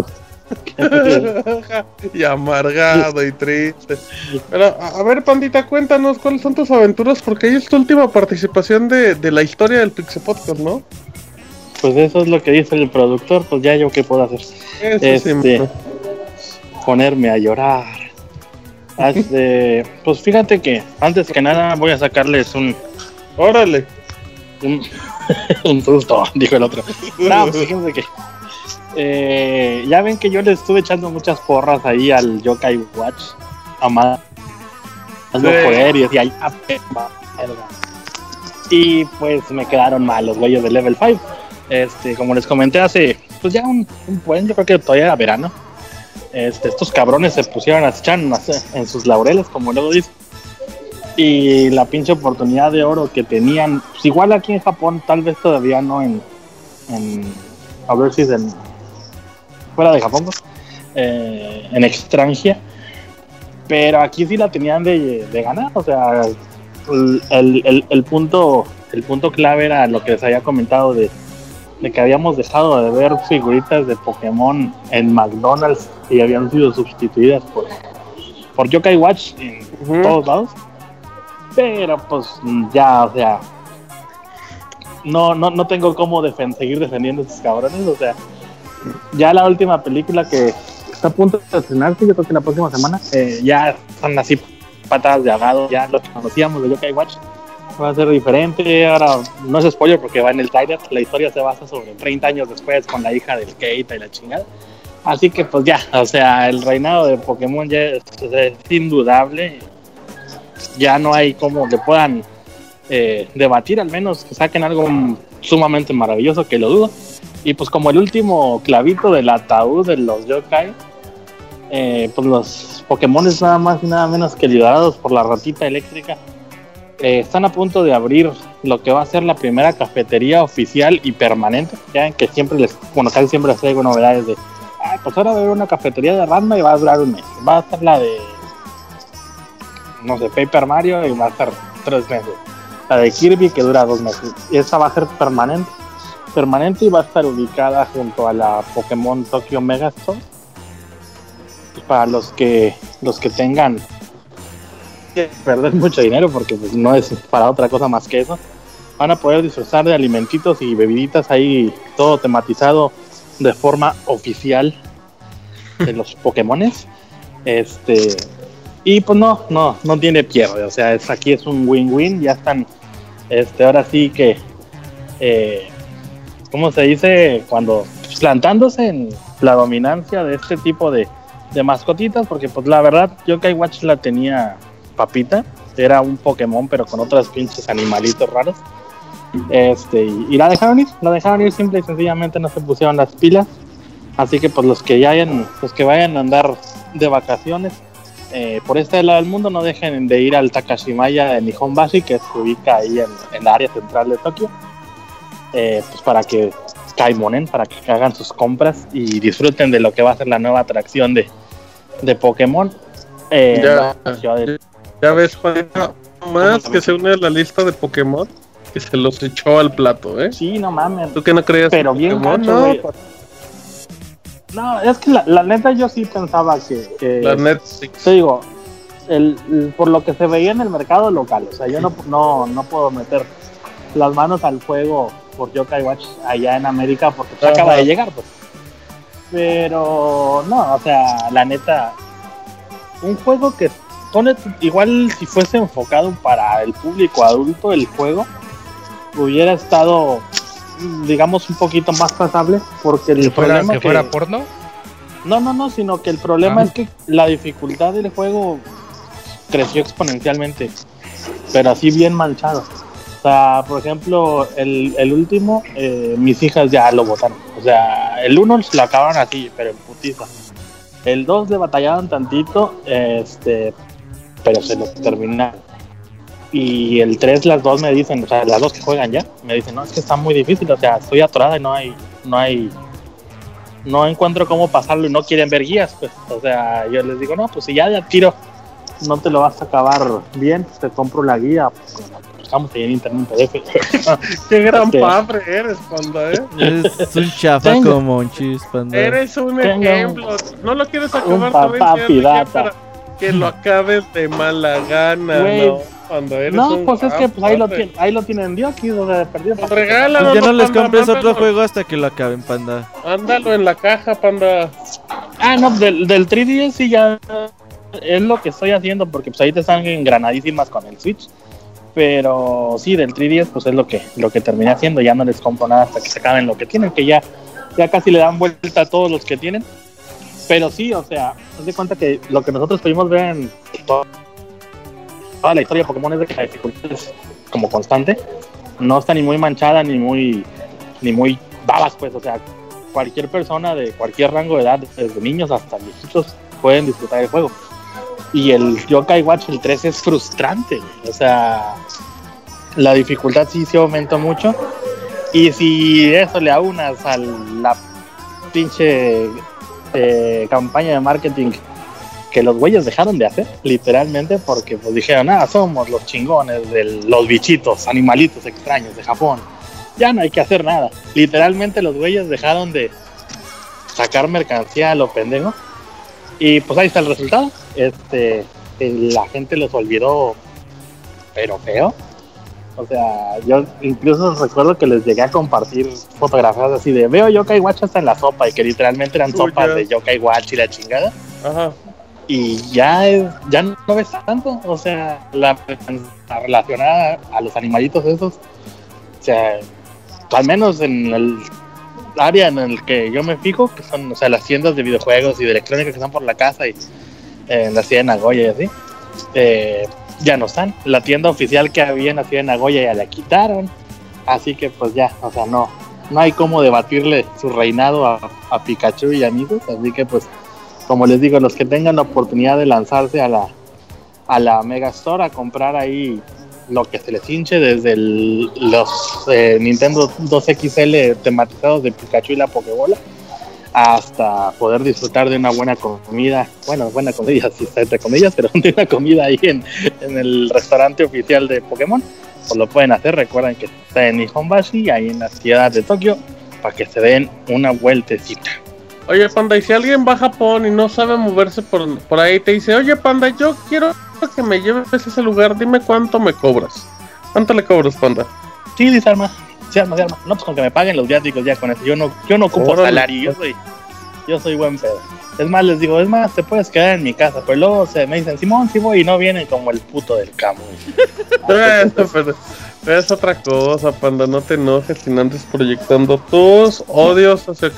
y amargado y triste. Pero, a, a ver, pandita, cuéntanos cuáles son tus aventuras, porque ahí es tu última participación de, de la historia del Pixel Podcast, ¿no?
Pues eso es lo que dice el productor, pues ya yo qué puedo hacer.
Eso sí,
Este,
mano.
ponerme a llorar. Este, pues fíjate que antes que nada voy a sacarles un,
Órale.
un, un susto, dijo el otro. No, pues fíjense que eh, ya ven que yo le estuve echando muchas porras ahí al Yokai Watch a más
Sí.
poder y decía, ya, pe- va, verga". Y pues me quedaron mal los güeyes de level 5. Este, como les comenté hace, pues ya un, un buen, yo creo que todavía era verano. Este, estos cabrones se pusieron a echar en, en sus laureles, como luego dice. Y la pinche oportunidad de oro que tenían, pues igual aquí en Japón, tal vez todavía no en, en a ver si es en fuera de Japón, eh, en extranjera. Pero aquí sí la tenían de, de ganar, o sea, el, el- punto el punto clave era lo que les había comentado de, de que habíamos dejado de ver figuritas de Pokémon en McDonald's y habían sido sustituidas por, por Yokai Watch en todos lados. Pero pues ya, o sea, no, no, no tengo cómo defen- seguir defendiendo a esos cabrones. O sea, ya la última película que está a punto de estrenarse, yo creo que la próxima semana, eh, ya están así patadas de ahogado, ya lo conocíamos de Yokai Watch. va a ser diferente. Ahora, no es spoiler porque va en el trailer. La historia se basa sobre 30 años después con la hija del Keita y la chingada. Así que, pues ya, o sea, el reinado de Pokémon ya es, indudable. Ya no hay como que puedan eh, debatir, al menos que saquen algo sumamente maravilloso, que lo dudo. Y pues, como el último clavito del ataúd de los yokai, eh, pues los Pokémon nada más y nada menos que liderados por la ratita eléctrica eh, están a punto de abrir lo que va a ser la primera cafetería oficial y permanente. Ya que siempre les, bueno, casi siempre les traigo novedades de, pues ahora va a haber una cafetería de Ranma y va a durar un mes. Va a estar la de, no sé, Paper Mario y va a estar tres meses. La de Kirby que dura dos meses. Y esa va a ser permanente. Permanente y va a estar ubicada junto a la Pokémon Tokyo Mega Store. Y para los que, los que tengan que perder mucho dinero porque pues, no es para otra cosa más que eso. Van a poder disfrutar de alimentitos y bebiditas ahí, todo tematizado de forma oficial de los Pokémones. Este, y pues no, no, no tiene pierde. O sea, es, aquí es un win-win. Ya están, este, ahora sí que, eh, ¿cómo se dice? Cuando plantándose en la dominancia de este tipo de, mascotitas, porque pues la verdad, yo que Watch la tenía papita, era un Pokémon pero con otros pinches animalitos raros. Este, y, la dejaron ir, la dejaron ir simple y sencillamente no se pusieron las pilas. Así que pues los que ya los que vayan a andar de vacaciones eh, por este lado del mundo no dejen de ir al Takashimaya de Nihonbashi que se ubica ahí en, en la área central de Tokio. Eh, pues para que caimonen, para que hagan sus compras y disfruten de lo que va a ser la nueva atracción de, de Pokémon. Eh,
Ya.
de-
Ya ves, más que se une a la lista de Pokémon que se los echó al plato, ¿eh?
Sí, no mames.
¿Tú que no creías
Pero
en
bien
Pokémon? no,
güey. No, es que la, la neta yo sí pensaba que, que-
la Netflix.
te digo, el, el- por lo que se veía en el mercado local, o sea, yo no, no, no puedo meter las manos al fuego por Yokai Watch allá en América porque pues, acaba de llegar, pues. Pero no, o sea, la neta, un juego que pone igual si fuese enfocado para el público adulto, el juego hubiera estado digamos un poquito más pasable porque el
Que fuera,
problema
que fuera porno.
no, no, no, sino que el problema
Ah.
es que la dificultad del juego creció exponencialmente, pero así bien manchado. Sea, por ejemplo, el, el último, eh, mis hijas ya lo botaron. O sea, el uno lo acabaron así, pero en putiza. El 2 le batallaron tantito, este, pero se lo terminaron. Y el 3, las dos me dicen, o sea, las dos que juegan ya, me dicen, no, es que está muy difícil, o sea, estoy atorada y no hay, no hay, no encuentro cómo pasarlo y no quieren ver guías, pues, o sea, yo les digo, no, pues si ya de tiro no te lo vas a acabar bien, te compro la guía, pues, buscamos ahí en internet un PDF.
Qué gran
Este-
padre eres, Panda, ¿eh?
Es un chafa
Tengo-
como Monchis, panda.
Eres un
Tengo
ejemplo. No lo quieres acabar,
papá pirata.
para que lo acabes de mala gana,
Güey.
¿no? Cuando eres
No,
un
pues es que pues ahí lo, tienen, ahí lo tienen Dios, aquí o sea, de perdido.
Pues regálalo,
Pues ya no les
Panda,
compres otro
mándalo.
juego hasta que lo acaben, panda.
Ándalo en la caja, Panda.
Ah, no, del, del 3DS sí ya es lo que estoy haciendo porque pues ahí te están engranadísimas con el Switch. Pero sí, del 3DS pues es lo que, lo que terminé haciendo. Ya no les compro nada hasta que se acaben lo que tienen, que ya, ya casi le dan vuelta a todos los que tienen. Pero sí, o sea, haz de cuenta que lo que nosotros pudimos ver en to- toda la historia de Pokémon es de que la dificultad es como constante. No está ni muy manchada ni muy, ni muy babas, pues, o sea, cualquier persona de cualquier rango de edad, desde niños hasta viejitos, pueden disfrutar el juego. Y el Yokai Watch, el 3 es frustrante, o sea, la dificultad sí se aumentó mucho. Y si eso le aunas a la pinche eh, campaña de marketing que los güeyes dejaron de hacer, literalmente, porque pues dijeron, ah, somos los chingones de los bichitos, animalitos extraños de Japón. Ya no hay que hacer nada. Literalmente los güeyes dejaron de sacar mercancía a lo pendejo. Y pues ahí está el resultado. Este, la gente los olvidó, pero feo. O sea, yo incluso recuerdo que les llegué a compartir fotografías así de veo Yokai Watch hasta en la sopa y que literalmente eran
Uy,
sopas
ya.
de Yokai Watch y la chingada.
Ajá.
y ya es, ya no ves tanto, o sea, la, la relacionada a los animalitos esos, o sea, al menos en el área en el que yo me fijo, que son, o sea, las tiendas de videojuegos y de electrónica que están por la casa y en la ciudad de Nagoya y así, eh, ya no están. La tienda oficial que había en la ciudad de Nagoya ya la quitaron, así que pues ya, o sea, no, no hay cómo debatirle su reinado a, a Pikachu y amigos, así que pues como les digo, los que tengan la oportunidad de lanzarse a la, a la Mega Store a comprar ahí lo que se les hinche, desde los eh, Nintendo 2XL tematizados de Pikachu y la Pokébola, hasta poder disfrutar de una buena comida, bueno, buena comida, si está entre comillas, pero de una comida ahí en, en el restaurante oficial de Pokémon, pues lo pueden hacer. Recuerden que está en Nihonbashi, ahí en la ciudad de Tokio, para que se den una vueltecita.
Oye, Panda, y si alguien va a Japón y no sabe moverse por, por ahí, te dice, oye, Panda, yo quiero que me lleves a ese lugar, dime cuánto me cobras. ¿Cuánto le cobras, Panda?
Sí, dice Arma, Arma. No, pues con que me paguen los viáticos ya con eso. Yo no, yo no ocupo
Órale.
salario, yo soy, yo soy buen pedo. Es más, les digo, es más, te puedes quedar en mi casa, pero luego se me dicen, Simón, sí voy y no vienen como el puto del camo.
Bueno, pero, pero es otra cosa, Panda, no te enojes si no andes proyectando tus odios hacia.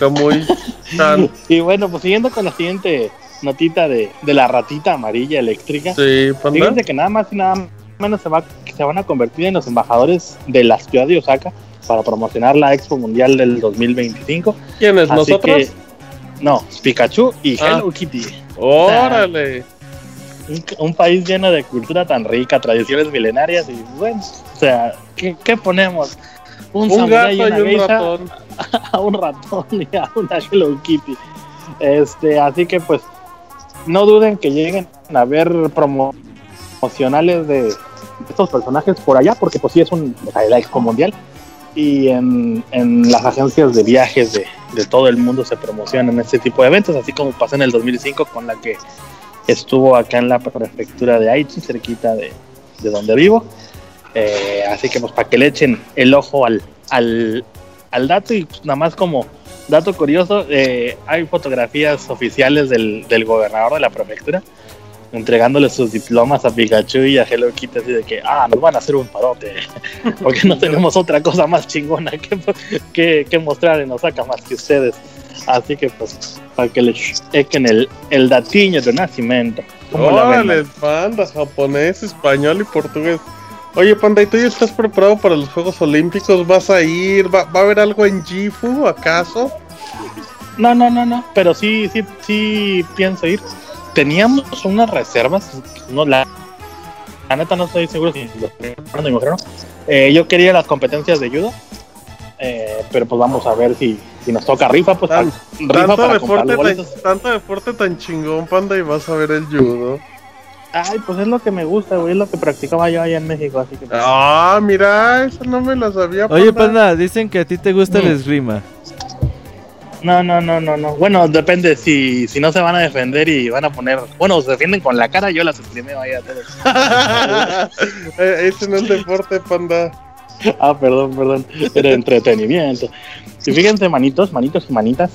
Chan.
Y bueno, pues siguiendo con la siguiente notita de, de la ratita amarilla eléctrica.
Sí, Panda.
Fíjense que nada más y nada menos se, va, se van a convertir en los embajadores de la ciudad de Osaka para promocionar la Expo Mundial del 2025.
¿Quiénes?
Así
¿Nosotros?
que, no, Pikachu y
Ah.
Hello Kitty.
Órale.
Un, un país lleno de cultura tan rica, tradiciones milenarias y bueno, o sea, ¿qué, qué ponemos? Un,
gato
una
y un
geisha,
ratón.
a un ratón y a una Hello Kitty. Este, así que pues no duden que lleguen a ver promo- promocionales de estos personajes por allá, porque pues sí es un la Expo Mundial y en, en las agencias de viajes de, de todo el mundo se promocionan este tipo de eventos, así como pasó en el 2005 con la que estuvo acá en la prefectura de Aichi, cerquita de, de donde vivo. Eh, así que pues para que le echen el ojo al, al, al dato y pues, nada más como dato curioso, eh, hay fotografías oficiales del, del gobernador de la prefectura entregándole sus diplomas a Pikachu y a Hello Kitty así de que, ah, nos van a hacer un parote, porque no tenemos otra cosa más chingona que, que, que mostrar en Osaka más que ustedes. Así que pues, para que le echen el, el datiño de nacimiento. ¿Cómo la ven,
Órale, Panda, japonés, español y portugués. Oye, Panda, ¿y tú ya estás preparado para los Juegos Olímpicos? ¿Vas a ir? ¿Va, va a haber algo en Gifu, acaso?
No, no, no, no, pero sí, sí, sí pienso ir. Teníamos unas reservas, no la, la neta no estoy seguro si lo estoy preparando mi mujer o no. Eh, yo quería las competencias de judo, eh, pero pues vamos a ver si, si nos toca rifa, pues
Tan-
rifa
Tanto
para
deporte,
los
tan, tanto deporte tan chingón, Panda, y vas a ver el judo.
Ay, pues es lo que me gusta, güey, es lo que practicaba yo allá en México, así que pues,
Ah, mira, eso no me lo sabía,
Oye, Panda, dicen que a ti te gusta el
Mm.
esgrima.
No, no, no, no, no. Bueno, depende si, si no se van a defender y van a poner, bueno, se defienden con la cara, yo las exprimeo ahí a todos.
Eh, Ese no es deporte, Panda.
Ah, perdón, perdón. Era entretenimiento. Y fíjense, manitos, manitos y manitas,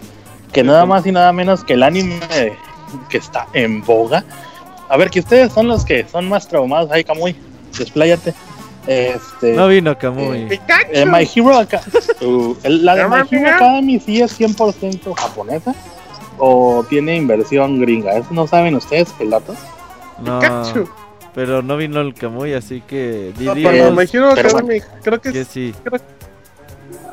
que nada más y nada menos que el anime que está en boga. A ver, que ustedes son los que son más traumados. Ay, Kamui, despláyate. Este,
No vino Kamui.
¡Pikachu!
eh, My Hero Uh, el- la de My Hero. Academy sí es 100% japonesa o tiene inversión gringa. ¿Eso no saben ustedes el dato?
No,
Pikachu.
pero no vino el Kamui, así que
No,
diríamos
Panda, me Hero
pero
Academy, creo que
que
es...
sí.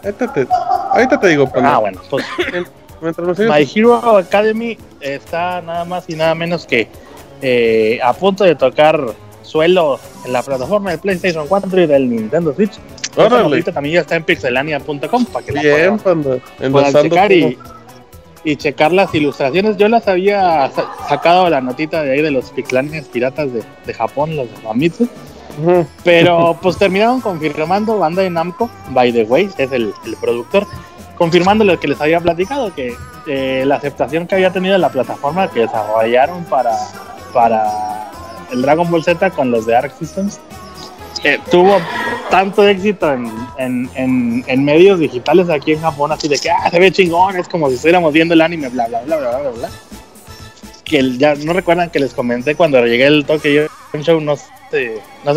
Ahorita te, ahorita te digo, Panda.
Ah, bueno, pues My Hero Academy está nada más y nada menos que eh, a punto de tocar suelo en la plataforma del PlayStation 4 y del Nintendo Switch. Notita también ya está en pixelania.com para que la
Bien,
puedan,
Panda.
puedan
Enlazando
checar y, y checar las ilustraciones. Yo las había sa- sacado la notita de ahí de los pixelanias piratas de, de Japón, los de Famitsu. Pero pues terminaron confirmando Bandai Namco, by the way, es el, el productor, confirmando lo que les había platicado, que eh, la aceptación que había tenido la plataforma que desarrollaron para, para el Dragon Ball Z con los de Arc Systems, eh, tuvo tanto éxito en, medios digitales aquí en Japón, así de que ah, se ve chingón, es como si estuviéramos viendo el anime, bla, bla, bla, bla, bla, bla, que ya no recuerdan que les comenté cuando llegué el Tokyo Game Show, no sé, no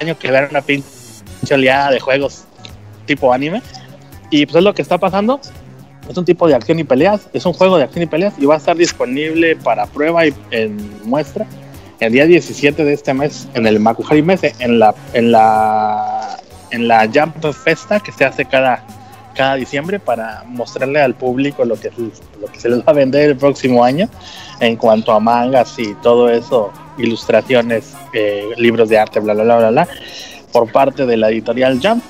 año que vean una pinche oleada de juegos tipo anime. Y pues es lo que está pasando. Es un tipo de acción y peleas, es un juego de acción y peleas y va a estar disponible para prueba y muestra el día 17 de este mes en el Makuhari Messe, en la en la en la Jump Festa que se hace cada cada diciembre para mostrarle al público lo que, lo que se les va a vender el próximo año en cuanto a mangas y todo eso, ilustraciones, eh, libros de arte, bla, bla, bla, bla, bla, por parte de la editorial Jump.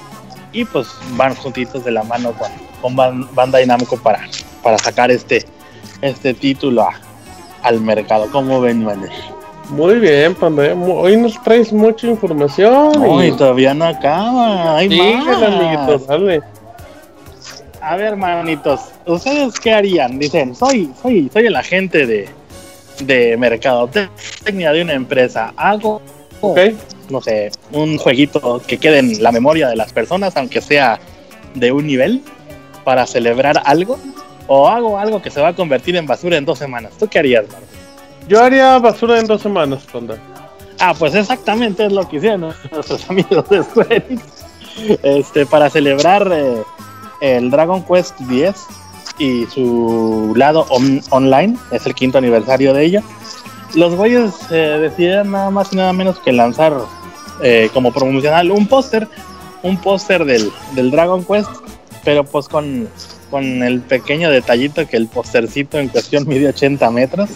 Y pues van juntitos de la mano con, con Ban- Bandai Namco para, para sacar este, este título al mercado. ¿Cómo ven, manes?
Muy bien, Panda. Hoy nos traes mucha información.
No,
y-
todavía no acaba. Hay
Dígale,
más.
amiguitos, dale.
A ver, manitos, ¿ustedes qué harían? Dicen, soy, soy, soy el agente de, de mercadotecnia de una empresa. Hago,
Ok.
no sé, un jueguito que quede en la memoria de las personas, aunque sea de un nivel, para celebrar algo. O hago algo que se va a convertir en basura en dos semanas. ¿Tú qué harías, Marco?
Yo haría basura en dos semanas, Panda.
Ah, pues exactamente es lo que hicieron nuestros amigos de Square. Este, para celebrar eh, el Dragon Quest X y su lado on- online, es el quinto aniversario de ello. Los güeyes eh, decidieron nada más y nada menos que lanzar eh, como promocional un póster, un póster del, del Dragon Quest, pero pues con, con el pequeño detallito que el póstercito en cuestión mide 80 metros.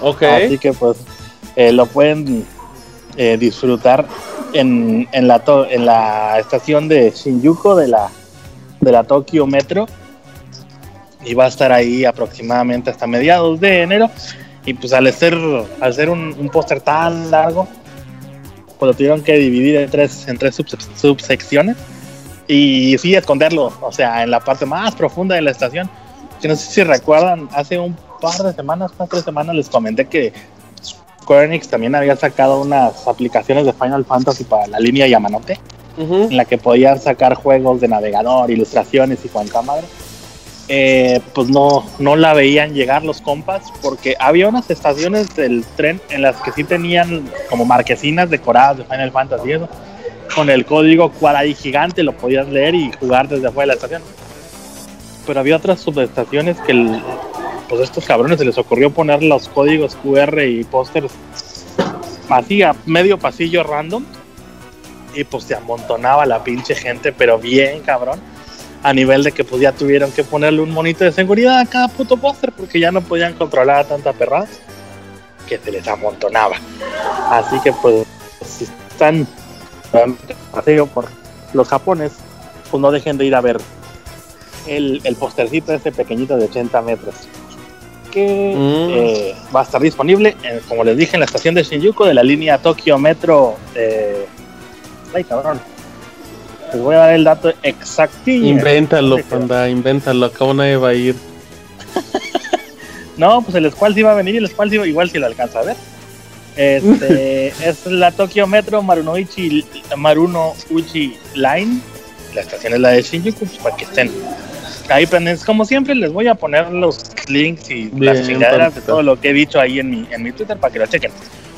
Ok.
Así que pues eh, lo pueden eh, disfrutar en, en, la to- en la estación de Shinjuku de la, de la Tokyo Metro. Y va a estar ahí aproximadamente hasta mediados de enero. Y pues al ser, al ser un, un póster tan largo, pues lo tuvieron que dividir en tres, en tres subse- subsecciones. Y sí, esconderlo, o sea, en la parte más profunda de la estación. Que no sé si recuerdan, hace un par de semanas, unas tres semanas, les comenté que Square Enix también había sacado unas aplicaciones de Final Fantasy para la línea Yamanote,
Ujú.
en la que podían sacar juegos de navegador, ilustraciones y cuanta madre. Eh, pues no, no la veían llegar los compas, porque había unas estaciones del tren en las que sí tenían como marquesinas decoradas de Final Fantasy y eso. Con el código Quarai gigante lo podías leer y jugar desde afuera de la estación. Pero había otras subestaciones que el- pues a estos cabrones se les ocurrió poner los códigos QR y pósters así a medio pasillo random. Y pues se amontonaba la pinche gente, pero bien cabrón, a nivel de que pues ya tuvieron que ponerle un monito de seguridad a cada puto póster porque ya no podían controlar a tanta perrada que se les amontonaba. Así que pues si están paseo por los Japones, pues no dejen de ir a ver el, el postercito ese pequeñito de 80 metros que
Mm.
eh, va a estar disponible, en- como les dije, en la estación de Shinjuku de la línea Tokyo Metro. eh, ay, cabrón. Les voy a dar el dato exactillo.
Invéntalo, Panda, invéntalo. Acá nadie va a ir.
No, pues el Squall sí va a venir y el Squall sí va- igual si lo alcanza a ver. Este, es la Tokyo Metro Marunoichi, Marunoichi Line. La estación es la de Shinjuku, pues para que estén ahí pendientes. Como siempre, les voy a poner los links y las chingaderas de todo lo que he dicho ahí en mi, en mi Twitter para que lo chequen.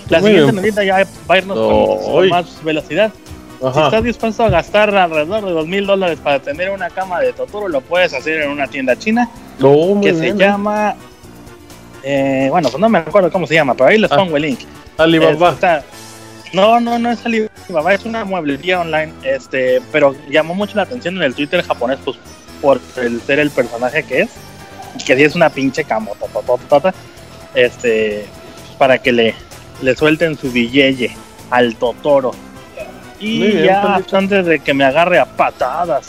La
Muy
siguiente notita ya va a irnos con, más velocidad. Si estás dispuesto a gastar alrededor de dos mil dólares para tener una cama de Totoro, lo puedes hacer en una tienda china
No,
que se
bien,
llama. eh, bueno, pues no me acuerdo cómo se llama, pero ahí les
Ah.
pongo el link.
Alibaba.
Está- no, no, no es Alibaba, es una mueblería online, este, pero llamó mucho la atención en el Twitter japonés, pues por el ser el personaje que es, que sí es una pinche camotototota, este, para que le, le suelten su billete al Totoro. Y
bien,
ya antes de que me agarre a patadas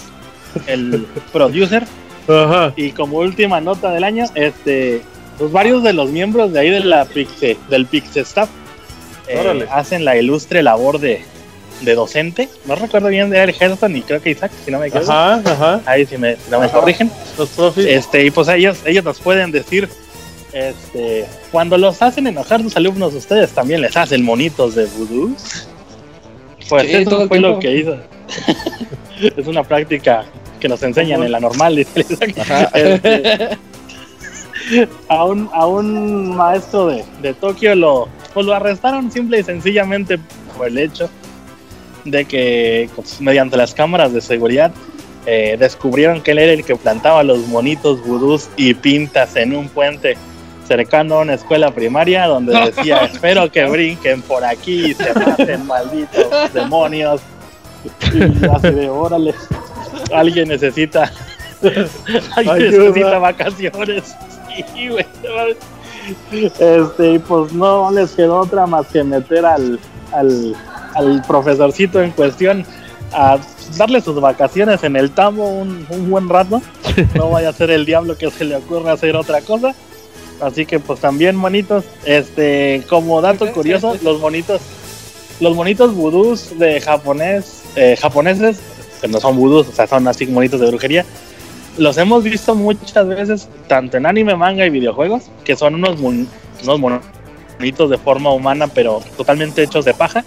el producer,
Ajá.
y como última nota del año, este, pues varios de los miembros de ahí de la Pixe, del Pixe Staff eh, hacen la ilustre labor de, de docente. No recuerdo bien de Eric Heston y creo que Isaac, si no me equivoco.
Ajá, ajá.
Ahí si, me, si no me
Ajá.
corrigen.
Los profis.
Este, y pues ellos, ellos nos pueden decir, este, cuando los hacen enojar sus alumnos, ustedes también les hacen monitos de vudú. Pues
Sí,
eso
el
fue lo que hizo. es una práctica que nos enseñan en la normal. dice Isaac.
Ajá.
Este, a un, a un maestro de, de Tokio lo, pues lo arrestaron simple y sencillamente por el hecho de que pues, mediante las cámaras de seguridad eh, descubrieron que él era el que plantaba los monitos vudús y pintas en un puente cercano a una escuela primaria donde decía espero que brinquen por aquí y se maten malditos demonios y así de órale alguien necesita alguien necesita vacaciones Sí, güey, este y pues no les quedó otra más que meter al, al, al profesorcito en cuestión a darle sus vacaciones en el tambo un, un buen rato. No vaya a ser el diablo que se le ocurra hacer otra cosa. Así que pues también monitos este como dato curioso los monitos los monitos vudús de japonés eh, japoneses que no son vudús o sea son así monitos de brujería los hemos visto muchas veces tanto en anime manga y videojuegos que son unos mon- unos monitos de forma humana pero totalmente hechos de paja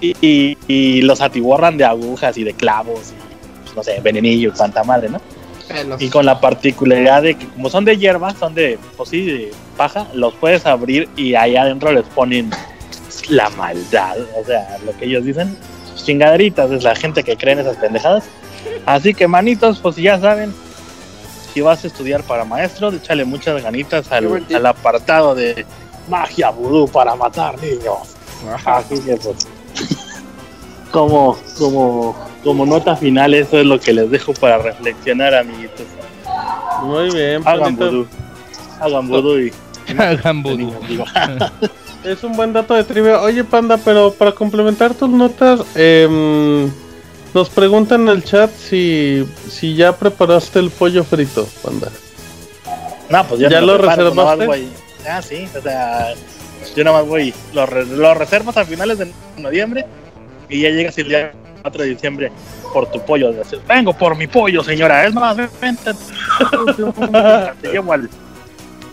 y, y- y los atiborran de agujas y de clavos y pues, no sé venenillo y cuanta madre no
Pelos.
y con la particularidad de que como son de hierba, son de, pues sí, de paja, los puedes abrir y ahí adentro les ponen la maldad, o sea, lo que ellos dicen, chingaderitas, es la gente que cree en esas pendejadas. Así que manitos, pues ya saben, si vas a estudiar para maestro, échale muchas ganitas al, al apartado de magia vudú para matar niños. Así que pues, como, como, como nota final, eso es lo que les dejo para reflexionar, amiguitos.
Muy bien,
Hagan vudú. Hagan vudú y
Hagan vudú.
Es un buen dato de trivia. Oye, Panda, pero para complementar tus notas, em, nos preguntan en el chat si, si ya preparaste el pollo frito, Panda.
No, pues yo
¿Ya
no
lo
preparo, pues,
reservaste?
voy- Ah, sí, o sea, yo nada más voy, lo, lo reservas a finales de noviembre y ya llegas el día 4 de diciembre por tu pollo. Dices, Vengo por mi pollo, señora, es más, vente. Te llevo al.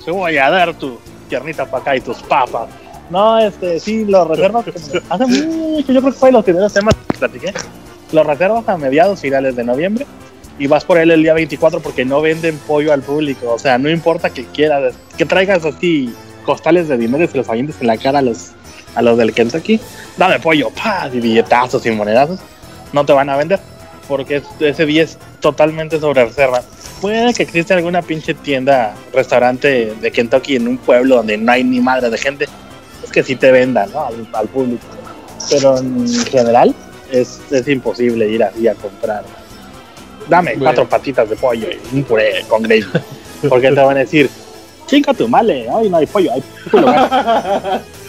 Te voy a dar tu piernita para acá y tus papas. No, este, sí, lo reservas como- hace mucho, yo creo que fue los primeros temas que platiqué. Lo reservas a mediados finales de noviembre y vas por él el día 24 porque no venden pollo al público. O sea, no importa que quieras, que traigas así costales de dinero y se los avientes en la cara a los, a los del Kentucky. Dame pollo, pa, y billetazos y monedazos. No te van a vender porque es- ese día es totalmente sobre reserva. Puede que exista alguna pinche tienda, restaurante de Kentucky en un pueblo donde no hay ni madre de gente. Es que sí te vendan ¿no? al, al público. Pero en general es, es imposible ir así a comprar dame
Bueno.
cuatro patitas de pollo y un puré con gravy. Porque te van a decir, chinga tu male, hoy no hay pollo, hay puro gato".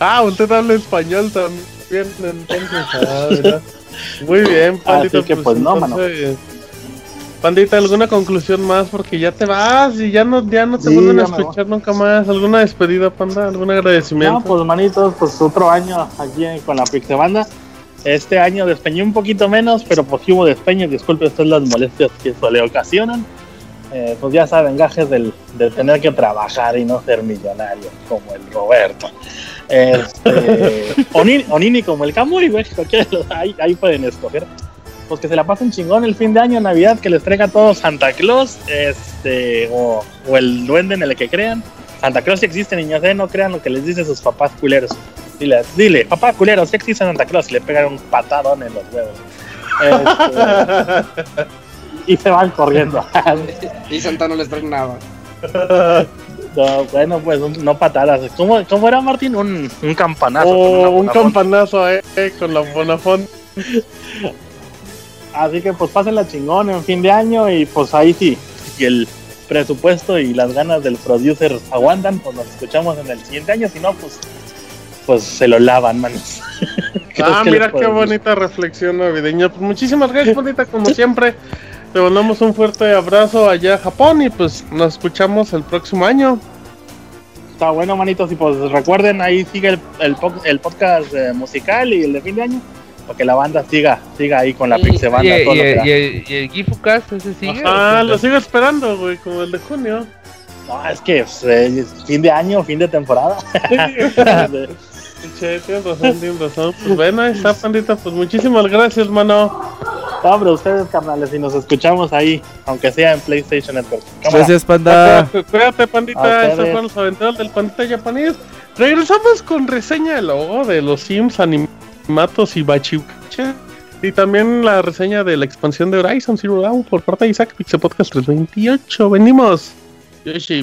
Ah, usted habla español también, entonces. ah. Muy bien, Pandita.
Así que, pues, no, mano.
Pandita, ¿alguna conclusión más? Porque ya te vas y ya no, ya no te
Sí,
vuelven a escuchar nunca más. ¿Alguna despedida, Panda? ¿Algún agradecimiento?
No, pues manitos, pues otro año aquí con la Pixebanda. Este año despeñé un poquito menos, pero pues hubo despeño, disculpe usted las molestias que eso le ocasionan. Eh, pues ya saben, gajes del, de tener que trabajar y no ser millonario, como el Roberto. Este, o, ni, o Nini como el Camuy, güey, ahí, ahí pueden escoger. Pues que se la pasen chingón el fin de año, Navidad, que les traiga todo Santa Claus, este, o, o el duende en el que crean. Santa Claus sí existe, niños, ¿eh? no crean lo que les dicen sus papás culeros. Dile, dile, papá culero, sí existe Santa Claus, y le pegan un patadón en los huevos. Este, y se van corriendo.
Y Santa no les trae nada.
No, bueno, pues no patadas. ¿Cómo, cómo era, Martín? Un, un campanazo.
Oh, un campanazo, eh, con la Bonafón.
Así que pues pásenla chingón en fin de año y pues ahí sí, si el presupuesto y las ganas del producer aguantan, pues nos escuchamos en el siguiente año, si no, pues pues se lo lavan, manos. ¿Qué
Ah, mira qué bonita reflexión navideña. Pues muchísimas gracias, Pandita, como siempre. Te mandamos un fuerte abrazo allá a Japón y pues nos escuchamos el próximo año.
Está bueno, manitos, y pues recuerden, ahí sigue el, el, po- el podcast eh, musical y el de fin de año, para que la banda siga, siga ahí con la
Y,
Pixebanda.
y-
todo
y- y el- y el Gifucast ese sigue.
Ah,
¿O
lo sigo esperando, güey, como el de junio.
No, es que pues, eh, es fin de año, fin de temporada.
Che, tienes razón, tienes razón. Pues bueno, ahí está, pandita. Pues muchísimas gracias, mano.
Hombre, ustedes, carnales, y nos escuchamos ahí, aunque sea en PlayStation Network. Cámara.
Gracias, panda.
Cuídate, pandita.
Ustedes.
fueron los aventuras del pandita japonés. Regresamos con reseña de logo de los Sims Animatos y Bachiuche. Y también la reseña de la expansión de Horizon Zero Dawn por parte de Isaac Pixel Podcast 328. Venimos. Yoshi,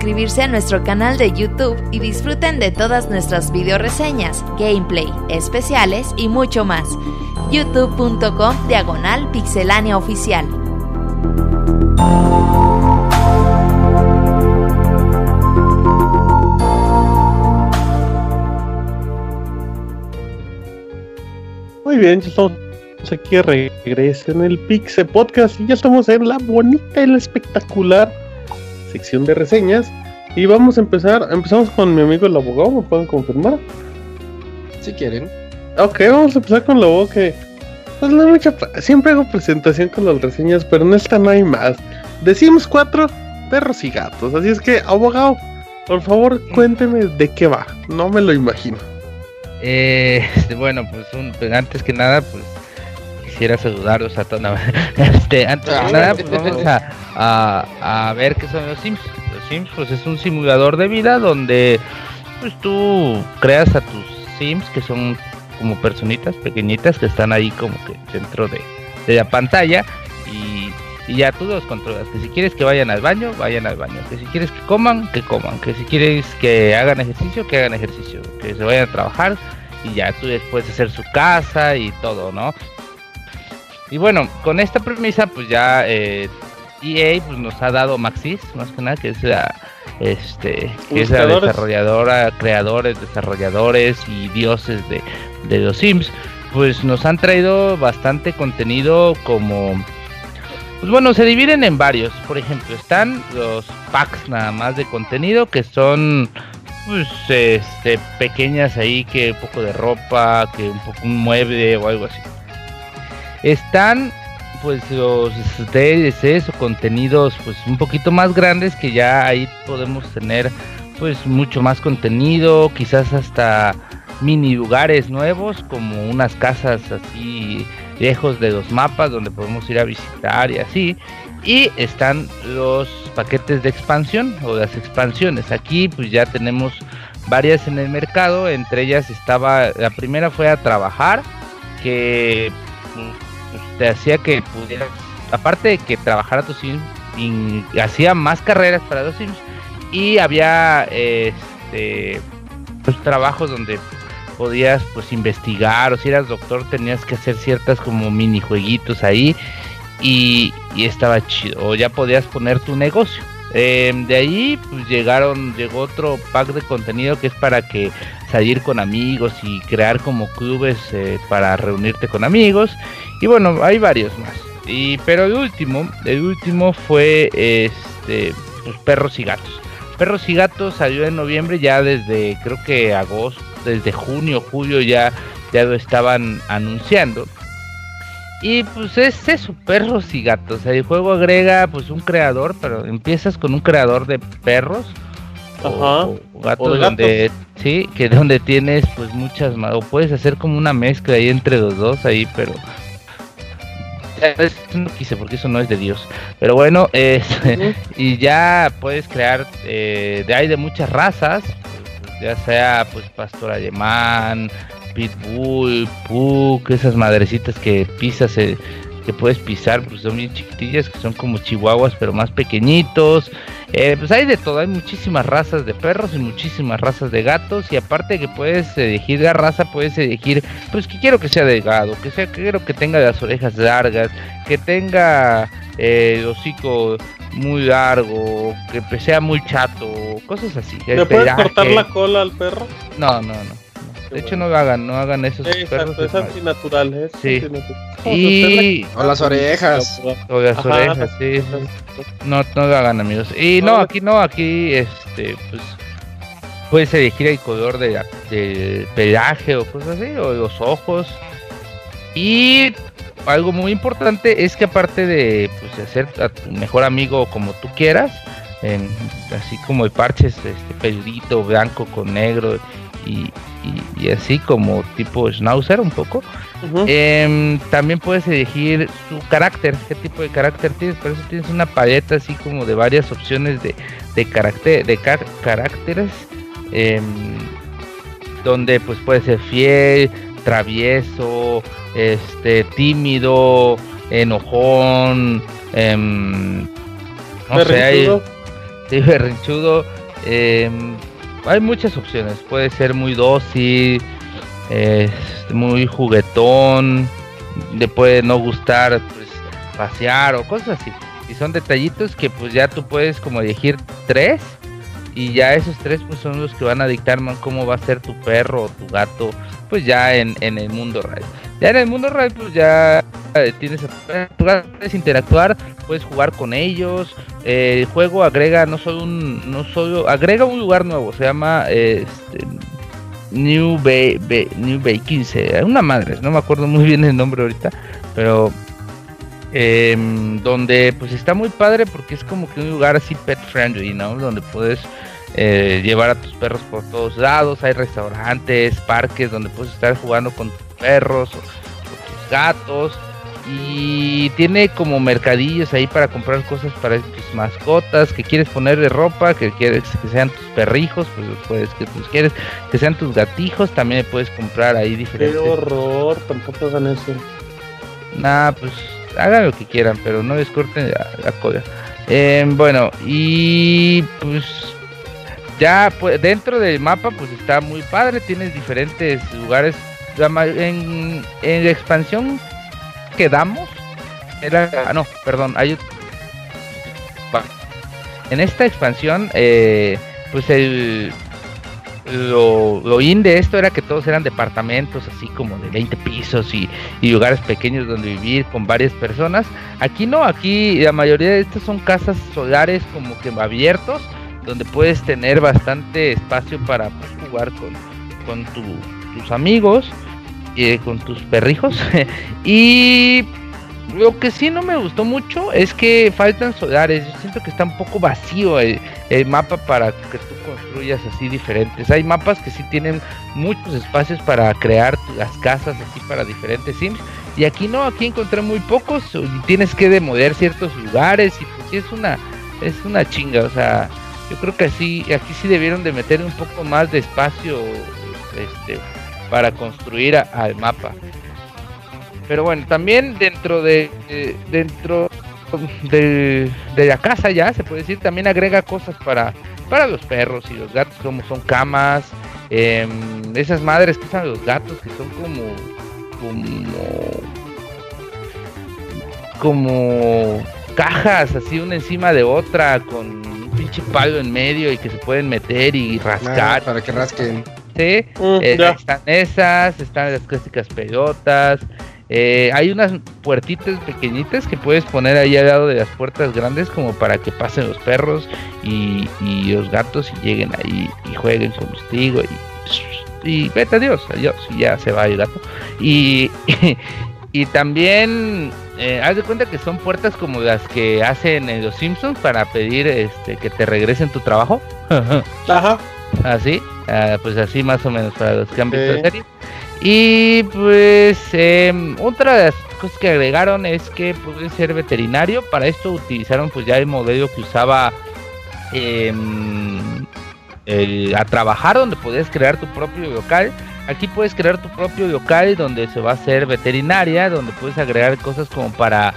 suscribirse a nuestro canal de YouTube y disfruten de todas nuestras video reseñas, gameplay, especiales y mucho más. youtube.com diagonal pixelania oficial.
Muy bien, estamos aquí regresa en el Pixel Podcast y ya estamos en la bonita y la espectacular sección de reseñas. Y vamos a empezar, empezamos con mi amigo el abogado, ¿me pueden confirmar?
Si quieren.
Ok, vamos a empezar con lo que pues no hay mucha siempre hago presentación con las reseñas, pero en esta no hay más. De Sims 4, perros y gatos. Así es que, abogado, por favor, cuénteme de qué va. No me lo imagino.
Eh, bueno, pues un- pues, antes que nada, pues quisiera saludarlos a todos. Este, antes
Ah,
que nada, pues vamos a, a, ver qué son los Sims. Los Sims, pues es un simulador de vida donde pues tú creas a tus Sims que son como personitas pequeñitas que están ahí como que dentro de, de la pantalla y, y ya tú los controlas. Que si quieres que vayan al baño, vayan al baño. Que si quieres que coman, que coman. Que si quieres que hagan ejercicio, que hagan ejercicio. Que se vayan a trabajar y ya tú después hacer su casa y todo, ¿no? Y bueno, con esta premisa pues ya eh, EA pues, nos ha dado Maxis, más que nada, que es la, este, que es la desarrolladora, creadores, desarrolladores y dioses de, de los Sims, pues nos han traído bastante contenido como... Pues bueno, se dividen en varios. Por ejemplo, están los packs nada más de contenido que son pues este pequeñas ahí que un poco de ropa, que un poco un mueble o algo así. Están pues los DLCs o contenidos pues un poquito más grandes que ya ahí podemos tener pues mucho más contenido, quizás hasta mini lugares nuevos como unas casas así lejos de los mapas donde podemos ir a visitar y así. Y están los paquetes de expansión o las expansiones. Aquí pues ya tenemos varias en el mercado. Entre ellas estaba, la primera fue a trabajar, que te hacía que pudieras, aparte de que trabajara tu Sims, hacía más carreras para los Sims. Y había este pues, trabajos donde podías pues investigar o si eras doctor tenías que hacer ciertas como minijueguitos ahí y, y estaba chido o ya podías poner tu negocio Em, de ahí pues llegaron llegó otro pack de contenido que es para que salir con amigos y crear como clubes eh, para reunirte con amigos y bueno hay varios más. Y pero el último el último fue este pues, perros y gatos. Perros y gatos salió en noviembre ya desde creo que agosto desde junio julio ya ya lo estaban anunciando. Y pues es eso, perros y gatos. El juego agrega pues un creador, pero empiezas con un creador de perros. O-
Ajá.
o, gatos
O
donde sí, que donde tienes pues muchas más o puedes hacer como una mezcla ahí entre los dos ahí, pero no quise porque eso no es de Dios. Pero bueno, es, y ya puedes crear eh, de hay de muchas razas, ya sea pues pastor alemán, pitbull, pug, esas madrecitas que pisas, eh, que puedes pisar, pues son bien chiquitillas, que son como chihuahuas pero más pequeñitos. Eh, pues hay de todo, hay muchísimas razas de perros y muchísimas razas de gatos y aparte que puedes elegir la raza, puedes elegir, pues que quiero que sea delgado, que sea, que quiero que tenga las orejas largas, que tenga eh, el hocico muy largo, que sea muy chato, cosas así.
¿Le puedes
pelaje.
cortar la cola al perro?
No, no, no. De hecho no lo hagan, no hagan esos
Sí,
perros.
exacto, es
es mal.
antinatural. Es
Sí.
antinatural.
Y
O las orejas.
o las
Ajá,
orejas, sí, sí. No, no lo hagan amigos. Y no,
No.
aquí no, aquí este pues puedes elegir el color de, la- del pelaje o cosas así, o los ojos. Y algo muy importante es que aparte de pues, hacer a tu mejor amigo como tú quieras, en- así como el parches este peludito blanco con negro y, y- y así como tipo schnauzer un poco. Em, también puedes elegir su carácter, qué tipo de carácter tienes, por eso tienes una paleta así como de varias opciones de, de carácter, de car- caracteres, em, donde pues puede ser fiel, travieso, este, tímido, enojón, em, no sé, hay-. Sí, berrinchudo. em, hay muchas opciones. Puede ser muy dócil, muy juguetón, le puede no gustar pues, pasear o cosas así. Y son detallitos que pues ya tú puedes como elegir tres y ya esos tres pues son los que van a dictar man, cómo va a ser tu perro o tu gato pues ya en, en el mundo real. Ya en el mundo real pues ya eh, tienes tu tu puedes interactuar, puedes jugar con ellos. eh, el juego agrega no solo un no solo agrega un lugar nuevo, se llama eh, este, New Bay, New Bay 15, una madre, no me acuerdo muy bien el nombre ahorita, pero em, donde pues está muy padre porque es como que un lugar así pet friendly, ¿no? Donde puedes eh, llevar a tus perros por todos lados, hay restaurantes, parques donde puedes estar jugando con tus perros o, o tus gatos y tiene como mercadillos ahí para comprar cosas para tus mascotas, que quieres ponerle ropa, que quieres que sean tus perrijos, pues puedes que tus quieres que sean tus gatijos, también puedes comprar ahí
Qué
diferentes
horror, tampoco hagan eso.
Nah, pues hagan lo que quieran, pero no les corten la, la cola. Eh, bueno, y pues ya pues, dentro del mapa pues está muy padre, tienes diferentes lugares. La en, en la expansión que damos, era, ah, no, perdón, hay en esta expansión, eh, pues el lo, lo in de esto era que todos eran departamentos así como de 20 pisos y, y lugares pequeños donde vivir con varias personas. Aquí no, aquí la mayoría de estas son casas solares como que abiertos, donde puedes tener bastante espacio para jugar con, con tu- tus amigos, con tus perrijos. y lo que sí no me gustó mucho es que faltan solares. Yo siento que está un poco vacío el, mapa para que tú construyas así diferentes. Hay mapas que sí tienen muchos espacios para crear las casas así para diferentes sims. Y aquí no, aquí encontré muy pocos y tienes que demoler ciertos lugares y pues sí es una es una chinga, o sea, yo creo que así aquí sí debieron de meter un poco más de espacio este para construir a- al mapa. Pero bueno, también dentro de, de- dentro de, de la casa ya se puede decir también agrega cosas para para los perros y los gatos como son camas, em, esas madres que usan los gatos que son como como como cajas así una encima de otra con un pinche palo en medio y que se pueden meter y rascar.
Ah, para que rasquen.
Sí,
Mm,
eh, están esas, están las clásicas pelotas. eh, hay unas puertitas pequeñitas que puedes poner ahí al lado de las puertas grandes como para que pasen los perros y, y los gatos y lleguen ahí y jueguen contigo y, y vete adiós, adiós y ya se va el gato. Y, y también eh, haz de cuenta que son puertas como las que hacen en los Simpsons para pedir este que te regresen tu trabajo.
Ajá.
Así, ah, pues así más o menos para los
Sí.
la serie. Y pues em, otra de las cosas que agregaron es que puede ser veterinario. Para esto utilizaron pues ya el modelo que usaba em, el- a trabajar donde podías crear tu propio local. Aquí puedes crear tu propio local donde se va a hacer veterinaria, donde puedes agregar cosas como para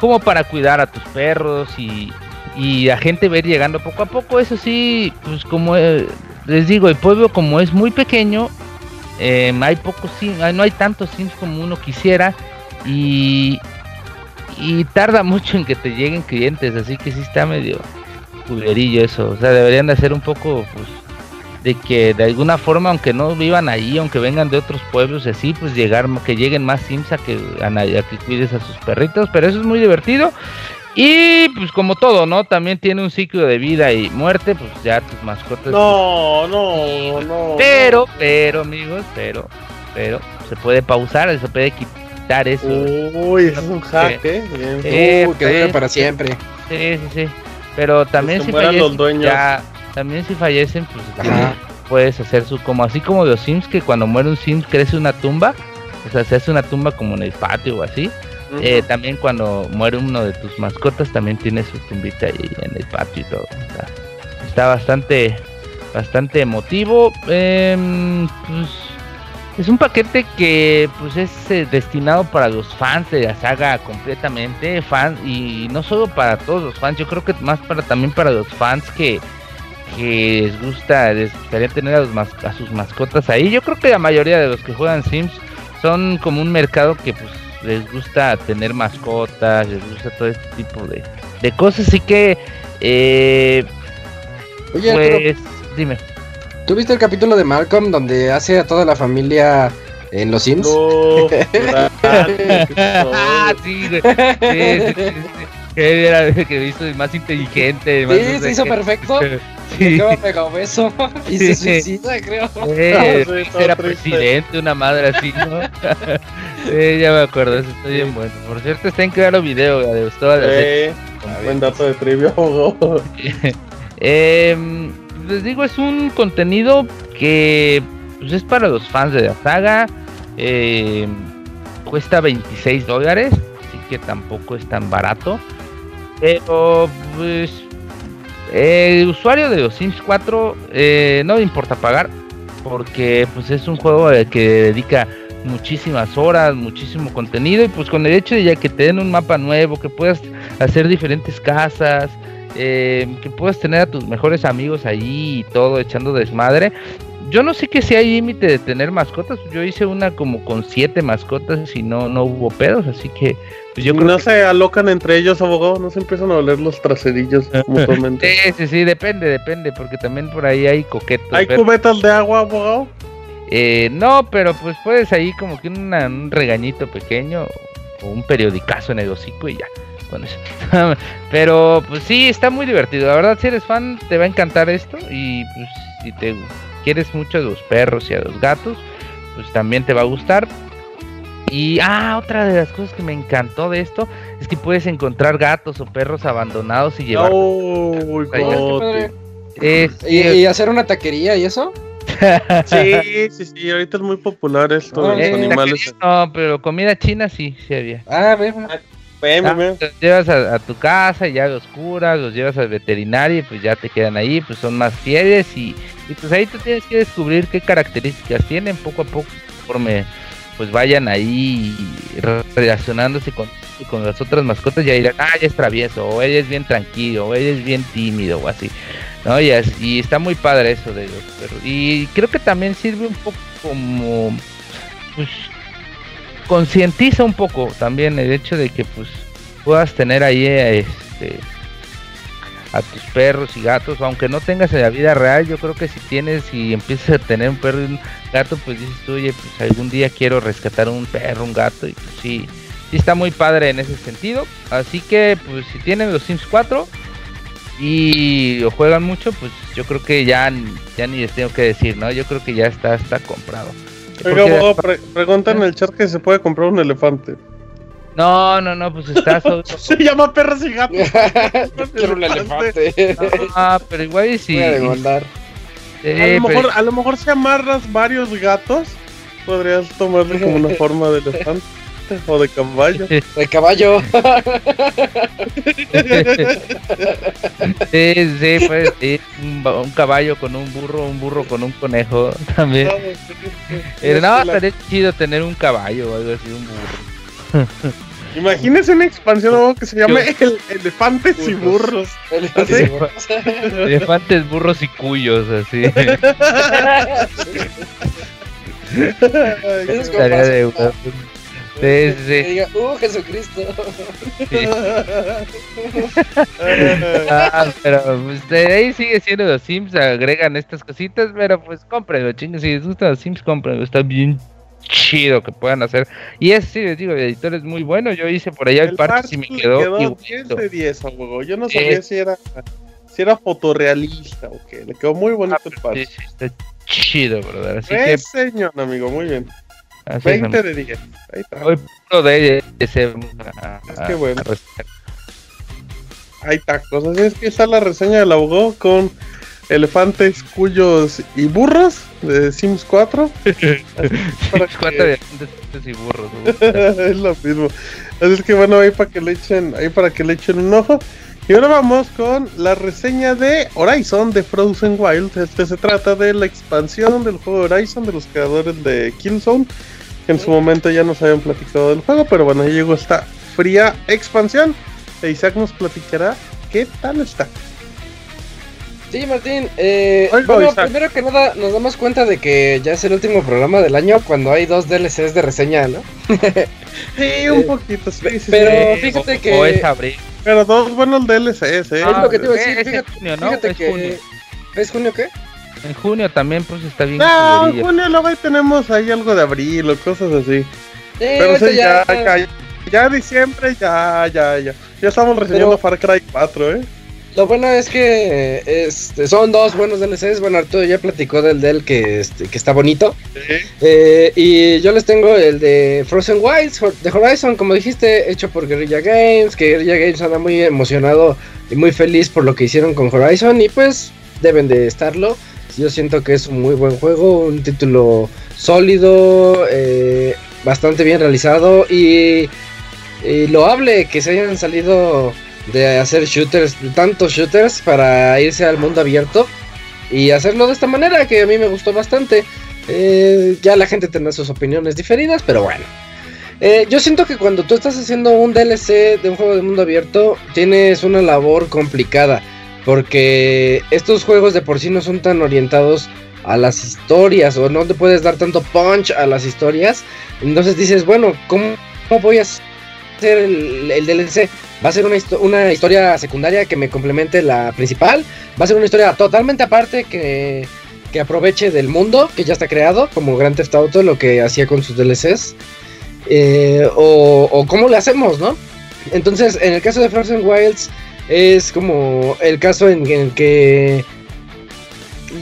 como para cuidar a tus perros y, y la gente ver llegando poco a poco. Eso sí, pues como eh, les digo, el pueblo como es muy pequeño, eh, hay pocos no hay tantos sims como uno quisiera y, y tarda mucho en que te lleguen clientes, así que sí está medio culerillo eso. O sea, deberían de hacer un poco, pues, de que de alguna forma, aunque no vivan ahí, aunque vengan de otros pueblos y así, pues llegar, que lleguen más sims a que, a, a que cuides a sus perritos, pero eso es muy divertido. Y pues como todo, ¿no? También tiene un ciclo de vida y muerte, pues ya tus mascotas.
No, no, no.
Pero, pero, amigos, pero, pero, se puede pausar, se puede quitar eso.
Uy, es un hack, ¿eh? Bien.
Que dure
pues,
para siempre.
Sí, sí, sí. Pero también si
los
fallecen,
dueños.
ya, también si fallecen, pues
Ajá.
puedes hacer su, como así como los Sims, que cuando muere un Sims crece una tumba, o sea, se hace una tumba como en el patio o así. Eh, también cuando muere uno de tus mascotas, también tiene su tumbita ahí en el patio y todo. está bastante, bastante emotivo. Em, pues, Es un paquete que pues es eh, destinado para los fans de la saga completamente, fans y no solo para todos los fans, yo creo que más para también para los fans que, que les gusta, les gustaría tener a, los mas- a sus mascotas ahí. Yo creo que la mayoría de los que juegan Sims son como un mercado que pues les gusta tener mascotas, les gusta todo este tipo de, de cosas, así que eh,
Oye,
pues dime.
¿tú viste el capítulo de Malcolm donde hace a toda la familia en los Sims?
No,
Ah, sí. Sí, sí, Que era el que hizo el más inteligente. el más
Sí,
no
se hizo
qué.
perfecto.
Sí.
Mega obeso y
Sí.
se suicida, creo.
Eh,
Sí,
era
triste.
presidente, una madre así, ¿no? sí, ya me acuerdo, eso está bien bueno. Por cierto, está en claro video, de todas las
Eh, buen dato de trivia.
Em, les digo, es un contenido que pues, es para los fans de la saga. em, cuesta 26 dólares, así que tampoco es tan barato. Pero, pues, el usuario de los Sims 4 eh, no le importa pagar, porque pues es un juego que dedica muchísimas horas, muchísimo contenido y pues con el hecho de ya que te den un mapa nuevo, que puedas hacer diferentes casas, eh, que puedas tener a tus mejores amigos allí y todo echando desmadre. Yo no sé que si hay límite de tener mascotas. Yo hice una como con siete mascotas y no, no hubo pedos, así que pues yo creo
no
que
se alocan entre ellos, abogado, no se empiezan a oler los traserillos mutuamente.
sí, sí, sí, depende, depende, porque también por ahí hay coquetos.
¿Hay
pero-
cubetas de agua, abogado?
Eh, no, pero pues puedes ahí como que una- un regañito pequeño o un periodicazo en el hocico y ya. Con eso. pero pues sí, está muy divertido. La verdad, si eres fan, te va a encantar esto. Y pues si te quieres mucho a los perros y a los gatos, pues también te va a gustar. Y ah, otra de las cosas que me encantó de esto es que puedes encontrar gatos o perros abandonados y llevar.
Uy,
Ay,
qué
Goti.
padre.
Es-
¿Y, y hacer una taquería y eso?
Sí, sí, sí, ahorita es muy popular esto de
Eh,
los animales.
No, pero comida china sí, sí había.
Ah, ve, ve.
Ven,
Ah,
ven, ven.
los llevas a, a tu casa y ya los curas, los llevas al veterinario y pues ya te quedan ahí, pues son más fieles y, y pues ahí tú tienes que descubrir qué características tienen poco a poco conforme pues vayan ahí re- relacionándose con, con las otras mascotas ya dirán, ah, ya es travieso, o ella es bien tranquilo, o ella es bien tímido o así, ¿no? Y, as- y está muy padre eso de los perros. Y creo que también sirve un poco como, pues, concientiza un poco también el hecho de que pues puedas tener ahí este a tus perros y gatos, aunque no tengas en la vida real, yo creo que si tienes y empiezas a tener un perro y un gato, pues dices tú, oye, pues algún día quiero rescatar un perro, un gato, y pues sí, sí está muy padre en ese sentido. Así que, pues si tienen los Sims 4 y lo juegan mucho, pues yo creo que ya, ya ni les tengo que decir, ¿no? Yo creo que ya está, está comprado.
Oiga, abogado, pre- en el chat que se puede comprar un elefante.
No, no, no, pues está solo.
Se llama perros y gatos.
Quiero un elefante.
Ah, pero igual y si.
Voy a demandar.
A lo,
pero-
mejor, a lo mejor si amarras varios gatos, podrías tomarlo como una forma de elefante o de caballo.
De caballo.
sí, sí, pues sí, un, ba- un caballo con un burro, un burro con un conejo también. Eh, no, estaría chido tener un caballo o algo así, un burro.
Imagínese una expansión nueva que se llame el, Elefantes y Burros.
Elefantes, burros y cuyos, así.
Eso es para
de
una-
Sí, sí, sí.
Que diga, uh, Jesucristo.
Ah, pero pues, de ahí sigue siendo los Sims, agregan estas cositas, pero pues cómprenlo, chingue, si les gustan los Sims, cómprenlo, está bien chido que puedan hacer. Y es, sí, les digo, el editor es muy bueno, yo hice por allá el,
El
parche y me quedó,
quedó
igualito.
10 de 10 a huevo. Yo no sabía
Eh.
si era si era fotorrealista o qué. Le quedó muy bonito el
Sí,
parche.
sí, está chido, brother, así que
señor, amigo, muy bien.
así es,
20 de 10. Ahí está.
Hoy puro de ese
Es que bueno.
a reseñar.
Hay tacos. Así es que está la reseña del abogado con elefantes, cuyos y burros de Sims 4. para
Cuatro
que-
de elefantes y burros. ¿no?
es lo mismo. Así es que bueno, ahí para que le echen, ahí para que le echen un ojo. Y ahora vamos con la reseña de Horizon de Frozen Wild. Este se trata de la expansión del juego Horizon de los creadores de Killzone. Que en su momento ya nos habían platicado del juego, pero bueno, ya llegó esta fría expansión. E Isaac nos platicará qué tal está.
Sí, Martín. Eh, bueno, primero que nada, nos damos cuenta de que ya es el último programa del año cuando hay dos DLCs de reseña, ¿no?
Sí, un
Eh,
poquito, sí,
pero-
Eh,
fíjate
o-
que-
O es abril.
Pero dos buenos DLCs, eh.
Es lo que te iba a decir,
es en
fíjate-
junio, ¿no?
Fíjate
es
que.
junio.
¿Es junio qué?
En junio también, pues está bien.
No, en junio luego ahí tenemos ahí algo de abril o cosas así.
Sí,
Pero
ahorita
sí, ya, ya, ya diciembre, ya, ya, ya. Ya estamos reseñando
Pero-
Far Cry 4, ¿eh?
Lo bueno es que este, son dos buenos DLCs. Bueno, Arturo ya platicó del del que, este, que está bonito. Eh, y yo les tengo el de Frozen Wilds de Horizon, como dijiste, hecho por Guerrilla Games. Que Guerrilla Games anda muy emocionado y muy feliz por lo que hicieron con Horizon. Y pues deben de estarlo. Yo siento que es un muy buen juego, un título sólido, eh, bastante bien realizado y, y loable que se hayan salido de hacer shooters, tantos shooters para irse al mundo abierto y hacerlo de esta manera que a mí me gustó bastante. Eh, ya la gente tendrá sus opiniones diferidas, pero bueno. Eh, yo siento que cuando tú estás haciendo un DLC de un juego de mundo abierto, tienes una labor complicada. Porque estos juegos de por sí no son tan orientados a las historias. O no te puedes dar tanto punch a las historias. Entonces dices, bueno, ¿cómo, cómo voy a hacer el, el DLC? ¿Va a ser una, una historia secundaria que me complemente la principal? ¿Va a ser una historia totalmente aparte que, que aproveche del mundo que ya está creado? Como Grand Theft Auto, lo que hacía con sus DLCs. Eh, o, o cómo le hacemos, ¿no? Entonces, en el caso de Frozen Wilds, es como el caso en, en el que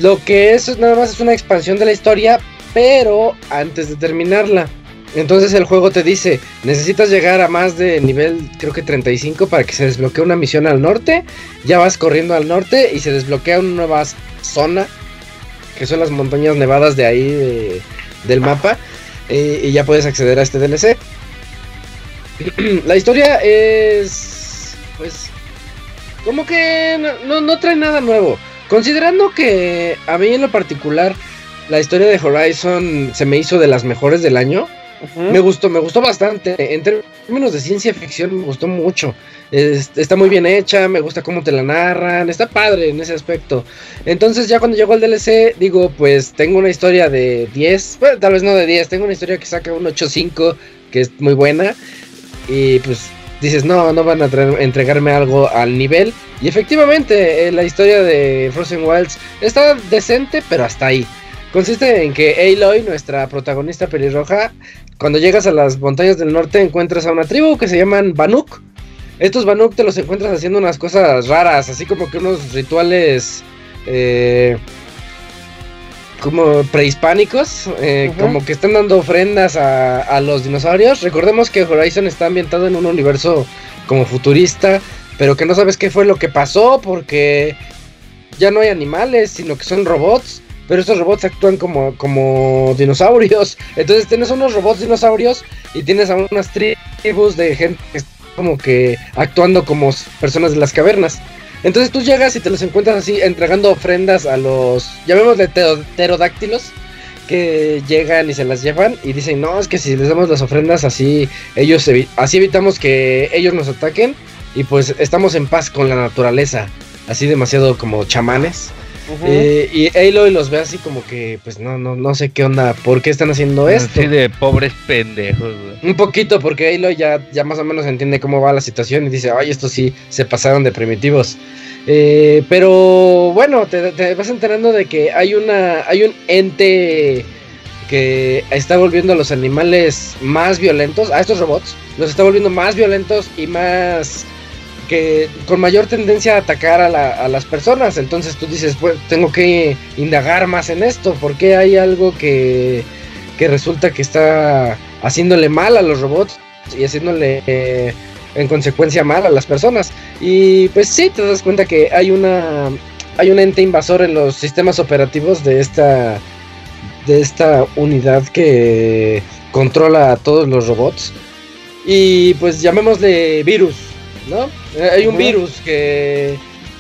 lo que es nada más es una expansión de la historia, pero antes de terminarla. Entonces el juego te dice, necesitas llegar a más de nivel, creo que 35 para que se desbloquee una misión al norte. Ya vas corriendo al norte y se desbloquea una nueva zona, que son las montañas nevadas de ahí de- del mapa. eh, y ya puedes acceder a este DLC. la historia es, pues, como que no, no, no trae nada nuevo. Considerando que a mí en lo particular la historia de Horizon se me hizo de las mejores del año. Me gustó, me gustó bastante. En términos de ciencia ficción me gustó mucho. Es- está muy bien hecha, me gusta cómo te la narran, está padre en ese aspecto. Entonces ya cuando llegó el DLC, digo, pues tengo una historia de 10, bueno, tal vez no de 10, tengo una historia que saca un 8.5, que es muy buena. Y pues dices, no, no van a entregarme algo al nivel. Y efectivamente, eh, la historia de Frozen Wilds está decente, pero hasta ahí. Consiste en que Aloy, nuestra protagonista pelirroja, cuando llegas a las montañas del norte encuentras a una tribu que se llaman Banuk. Estos Banuk te los encuentras haciendo unas cosas raras, así como que unos rituales eh, como prehispánicos, eh, como que están dando ofrendas a, a los dinosaurios. Recordemos que Horizon está ambientado en un universo como futurista, pero que no sabes qué fue lo que pasó porque ya no hay animales, sino que son robots. Pero estos robots actúan como, como dinosaurios. Entonces tienes unos robots dinosaurios y tienes a unas tribus de gente que está como que actuando como personas de las cavernas. Entonces tú llegas y te los encuentras así entregando ofrendas a los, llamémosle pterodáctilos, que llegan y se las llevan y dicen, no, es que si les damos las ofrendas así, ellos así evitamos que ellos nos ataquen y pues estamos en paz con la naturaleza, así demasiado como chamanes. Eh, y Aloy los ve así como que, pues no, no, no sé qué onda, por qué están haciendo esto.
Así de pobres pendejos, güey.
Un poquito, porque Aloy ya, ya más o menos entiende cómo va la situación y dice, ay, estos sí se pasaron de primitivos. Eh, pero bueno, te, te vas enterando de que hay una, hay un ente que está volviendo a los animales más violentos, a estos robots, los está volviendo más violentos y más que con mayor tendencia a atacar a, la- a las personas. Entonces tú dices, pues tengo que indagar más en esto, porque hay algo que, que resulta que está haciéndole mal a los robots y haciéndole eh, en consecuencia mal a las personas. Y pues sí, te das cuenta que hay una hay un ente invasor en los sistemas operativos de esta de esta unidad que controla a todos los robots. Y pues llamémosle virus, ¿no? Eh, Hay un virus que,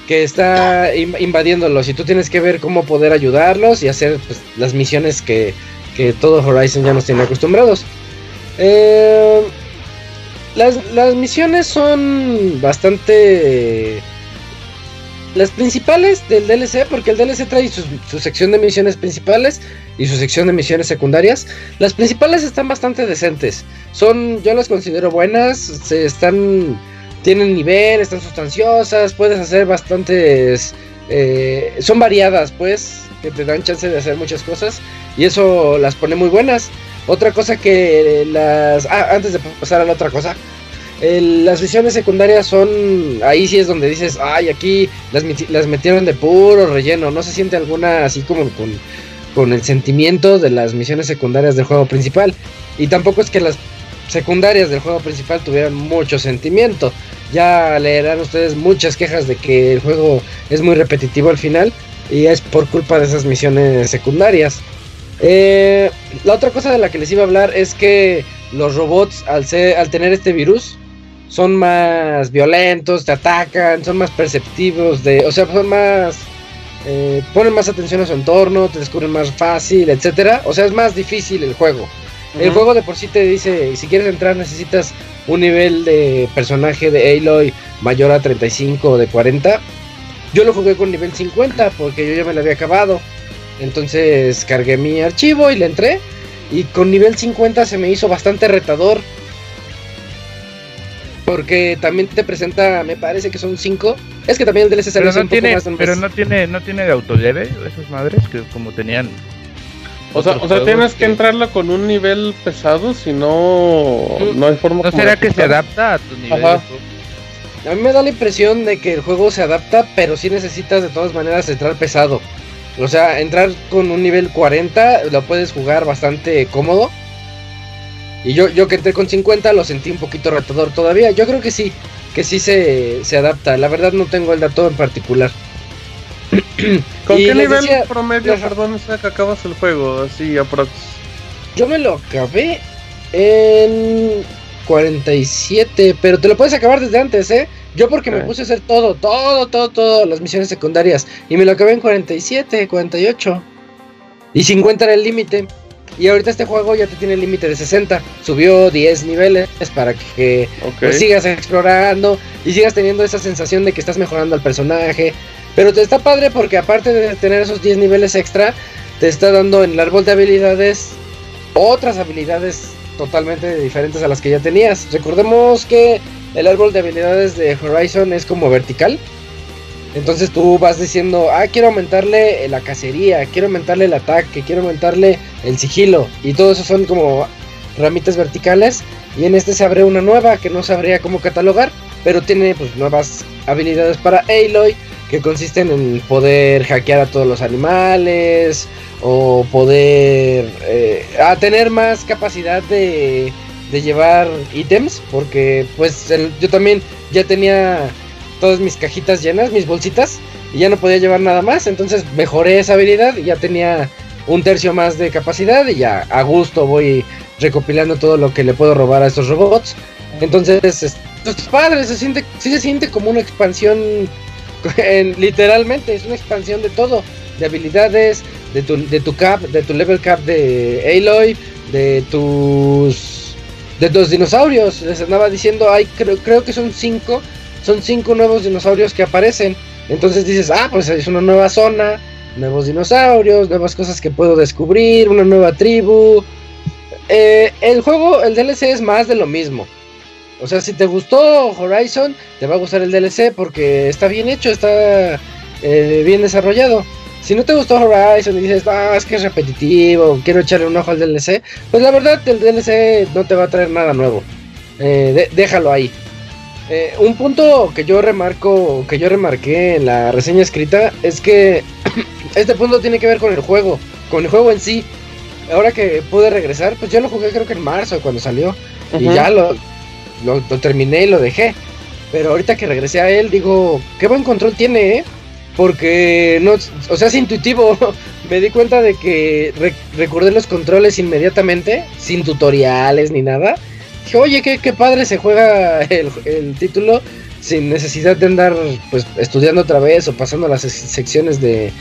que está in- invadiéndolos y tú tienes que ver cómo poder ayudarlos y hacer pues, las misiones que, que todo Horizon ya nos tiene acostumbrados. Eh, las, las misiones son bastante... Las principales del DLC, porque el DLC trae su, su sección de misiones principales y su sección de misiones secundarias. Las principales están bastante decentes. Son, yo las considero buenas. Se están, tienen nivel, están sustanciosas. Puedes hacer bastantes, eh, son variadas, pues, que te dan chance de hacer muchas cosas y eso las pone muy buenas. Otra cosa que las, ah, antes de pasar a la otra cosa. las misiones secundarias son. Ahí sí es donde dices, ay, aquí las, las metieron de puro relleno. No se siente alguna así como con, con el sentimiento de las misiones secundarias del juego principal. Y tampoco es que las secundarias del juego principal tuvieran mucho sentimiento. Ya leerán ustedes muchas quejas de que el juego es muy repetitivo al final. Y es por culpa de esas misiones secundarias. Eh, la otra cosa de la que les iba a hablar es que los robots, al, ser, al tener este virus, son más violentos, te atacan, son más perceptivos, de, o sea, son más... eh, ponen más atención a su entorno, te descubren más fácil, etcétera. O sea, es más difícil el juego. El
Ujú.
juego de por sí te dice, si quieres entrar necesitas un nivel de personaje de Aloy mayor a 35 o de 40. Yo lo jugué con nivel 50 porque yo ya me lo había acabado. Entonces cargué mi archivo y le entré. Y con nivel 50 se me hizo bastante retador. Porque también te presenta, me parece que son 5. Es que también el DLC salió
Pero no
un poco
tiene,
más de un
pero no tiene, no tiene de autoleve esas madres que como tenían.
O sea, o sea tienes que entrarla con un nivel pesado, si no, no hay forma
¿No será que se adapta a tu nivel?
Ajá.
A mí me da la impresión de que el juego se adapta, pero sí necesitas de todas maneras entrar pesado. O sea, entrar con un nivel 40 lo puedes jugar bastante cómodo. Y yo, yo que entré con 50 lo sentí un poquito retador todavía. Yo creo que sí, que sí se, se adapta. La verdad no tengo el dato en particular.
¿Con qué nivel
decía-
promedio,
Ajá.
perdón, o sea, que acabas el juego? Así, aprox.
Yo me lo acabé en 47, pero te lo puedes acabar desde antes, ¿eh? Yo porque me puse a hacer todo, todo, todo, todo, las misiones secundarias. Y me lo acabé en 47, 48. Y 50 era el límite. Y ahorita este juego ya te tiene el límite de 60. Subió 10 niveles para que pues sigas explorando y sigas teniendo esa sensación de que estás mejorando al personaje. Pero te está padre porque aparte de tener esos 10 niveles extra, te está dando en el árbol de habilidades otras habilidades totalmente diferentes a las que ya tenías. Recordemos que el árbol de habilidades de Horizon es como vertical. Entonces tú vas diciendo, ah, quiero aumentarle la cacería, quiero aumentarle el ataque, quiero aumentarle el sigilo. Y todo eso son como ramitas verticales. Y en este se abre una nueva que no sabría cómo catalogar. Pero tiene pues nuevas habilidades para Aloy. Que consisten en poder hackear a todos los animales. O poder... eh, a tener más capacidad de, de llevar ítems. Porque pues yo también ya tenía todas mis cajitas llenas, mis bolsitas. Y ya no podía llevar nada más. Entonces mejoré esa habilidad y ya tenía un tercio más de capacidad. Y ya a gusto voy recopilando todo lo que le puedo robar a estos robots. Entonces, es, es padre, se siente, sí se siente como una expansión, en- literalmente, es una expansión de todo, de habilidades, de tu, de tu cap, de tu level cap de Aloy, de tus, de tus dinosaurios. Les andaba diciendo, ay, creo, creo que son cinco, son cinco nuevos dinosaurios que aparecen. Entonces dices, ah, pues es una nueva zona, nuevos dinosaurios, nuevas cosas que puedo descubrir, una nueva tribu. Eh, el juego, el DLC es más de lo mismo. O sea, si te gustó Horizon, te va a gustar el DLC porque está bien hecho, está eh, bien desarrollado. Si no te gustó Horizon y dices, ah, es que es repetitivo, quiero echarle un ojo al DLC, pues la verdad el DLC no te va a traer nada nuevo. Eh, déjalo ahí. Eh, un punto que yo remarco, que yo remarqué en la reseña escrita, es que este punto tiene que ver con el juego, con el juego en sí. Ahora que pude regresar, pues yo lo jugué creo que en marzo cuando salió. Y ya lo, lo, lo terminé y lo dejé. Pero ahorita que regresé a él, digo, qué buen control tiene, ¿eh? porque no, o sea, es intuitivo. Me di cuenta de que re- recordé los controles inmediatamente, sin tutoriales ni nada. Dije, oye, qué, padre se juega el, título sin necesidad de andar pues estudiando otra vez o pasando las sec- secciones de,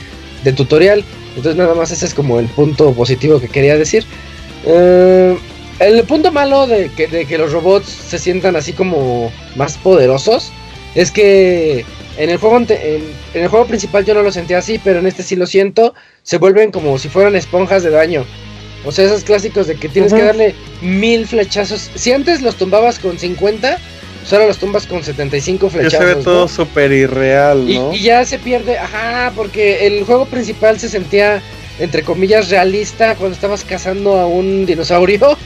tutorial. Entonces nada más ese es como el punto positivo que quería decir. Eh, el punto malo de que, los robots se sientan así como más poderosos es que en el juego en el juego principal yo no lo sentía así, pero en este sí lo siento. Se vuelven como si fueran esponjas de daño. O sea, esos clásicos de que tienes que darle mil flechazos. Si antes los tumbabas con 50, pues ahora los tumbas con 75
Que
flechazos.
se ve
¿no?
todo súper irreal, ¿no?
y ya se pierde, ajá, porque el juego principal se sentía, entre comillas, realista cuando estabas cazando a un dinosaurio.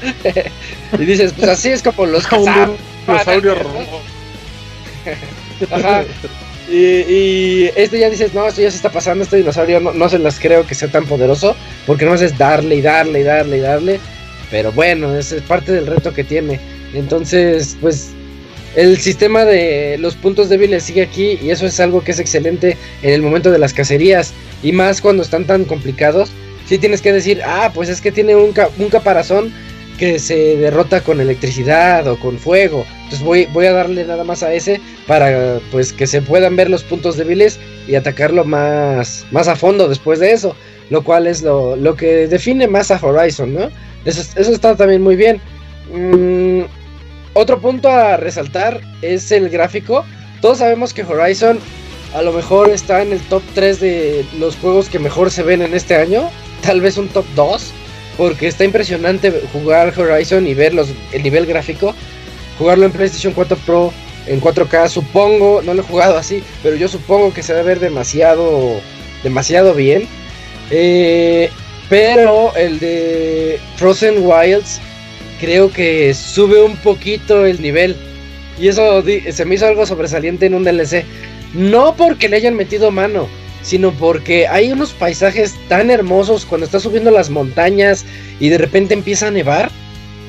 y dices, pues así es como los cazaban.
dinosaurio
¿no?
rojo.
Ajá. Y, y este ya dices, no, esto ya se está pasando, este dinosaurio no, no se las creo que sea tan poderoso, porque no es darle y darle y darle y darle. Pero bueno, es parte del reto que tiene. Entonces, pues el sistema de los puntos débiles sigue aquí y eso es algo que es excelente en el momento de las cacerías y más cuando están tan complicados. Si tienes que decir, ah, pues es que tiene un, un caparazón que se derrota con electricidad o con fuego. Entonces voy, voy a darle nada más a ese para pues que se puedan ver los puntos débiles y atacarlo más, más a fondo después de eso. Lo cual es lo, lo que define más a Horizon, ¿no? Eso, eso está también muy bien. Mm, otro punto a resaltar es el gráfico. Todos sabemos que Horizon a lo mejor está en el top 3 de los juegos que mejor se ven en este año. Tal vez un top 2. Porque está impresionante jugar Horizon y ver los, el nivel gráfico. Jugarlo en PlayStation 4 Pro en 4K, supongo, no lo he jugado así, pero yo supongo que se va a ver demasiado, demasiado bien. Eh, pero el de Frozen Wilds creo que sube un poquito el nivel. Y eso se me hizo algo sobresaliente en un DLC. No porque le hayan metido mano, sino porque hay unos paisajes tan hermosos cuando estás subiendo las montañas y de repente empieza a nevar.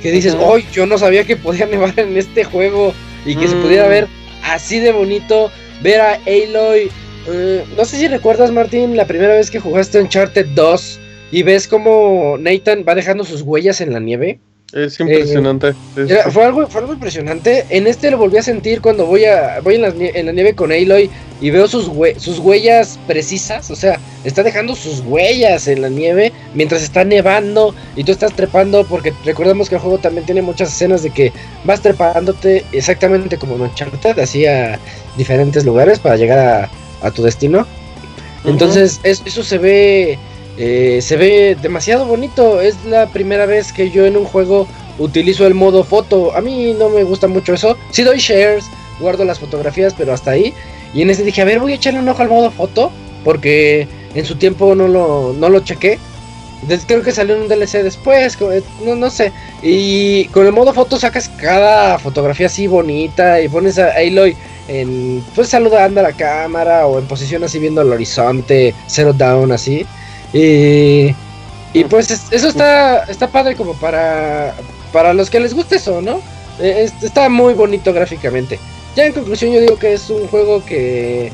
Que dices,
Ujú.
hoy yo no sabía que podía nevar en este juego y que se
Mm.
pudiera ver así de bonito. Ver a Aloy. eh, no sé si recuerdas, Martín, la primera vez que jugaste Uncharted 2 y ves como Nathan va dejando sus huellas en la nieve.
Es impresionante. Sí,
Era-
sí.
fue, algo, fue algo impresionante. En este lo volví a sentir cuando voy a voy en, las en la nieve con Aloy y veo sus, hue- sus huellas precisas. O sea, está dejando sus huellas en la nieve mientras está nevando y tú estás trepando. Porque recordemos que el juego también tiene muchas escenas de que vas trepándote exactamente como en Uncharted, así a diferentes lugares para llegar a, a tu destino. Entonces, es- eso se ve. Eh, se ve demasiado bonito. Es la primera vez que yo en un juego utilizo el modo foto. A mí no me gusta mucho eso. Sí doy shares, guardo las fotografías, pero hasta ahí. Y en este dije, a ver, voy a echarle un ojo al modo foto. Porque en su tiempo no lo, no lo chequé. Creo que salió en un DLC después, eh, no, no sé. Y con el modo foto sacas cada fotografía así bonita y pones a Aloy en, pues saludando a la cámara o en posición así viendo el horizonte, zero down así. Y, y pues es- eso está, está padre como para, para los que les guste eso, ¿no? Eh, es- está muy bonito gráficamente. Ya en conclusión yo digo que es un juego que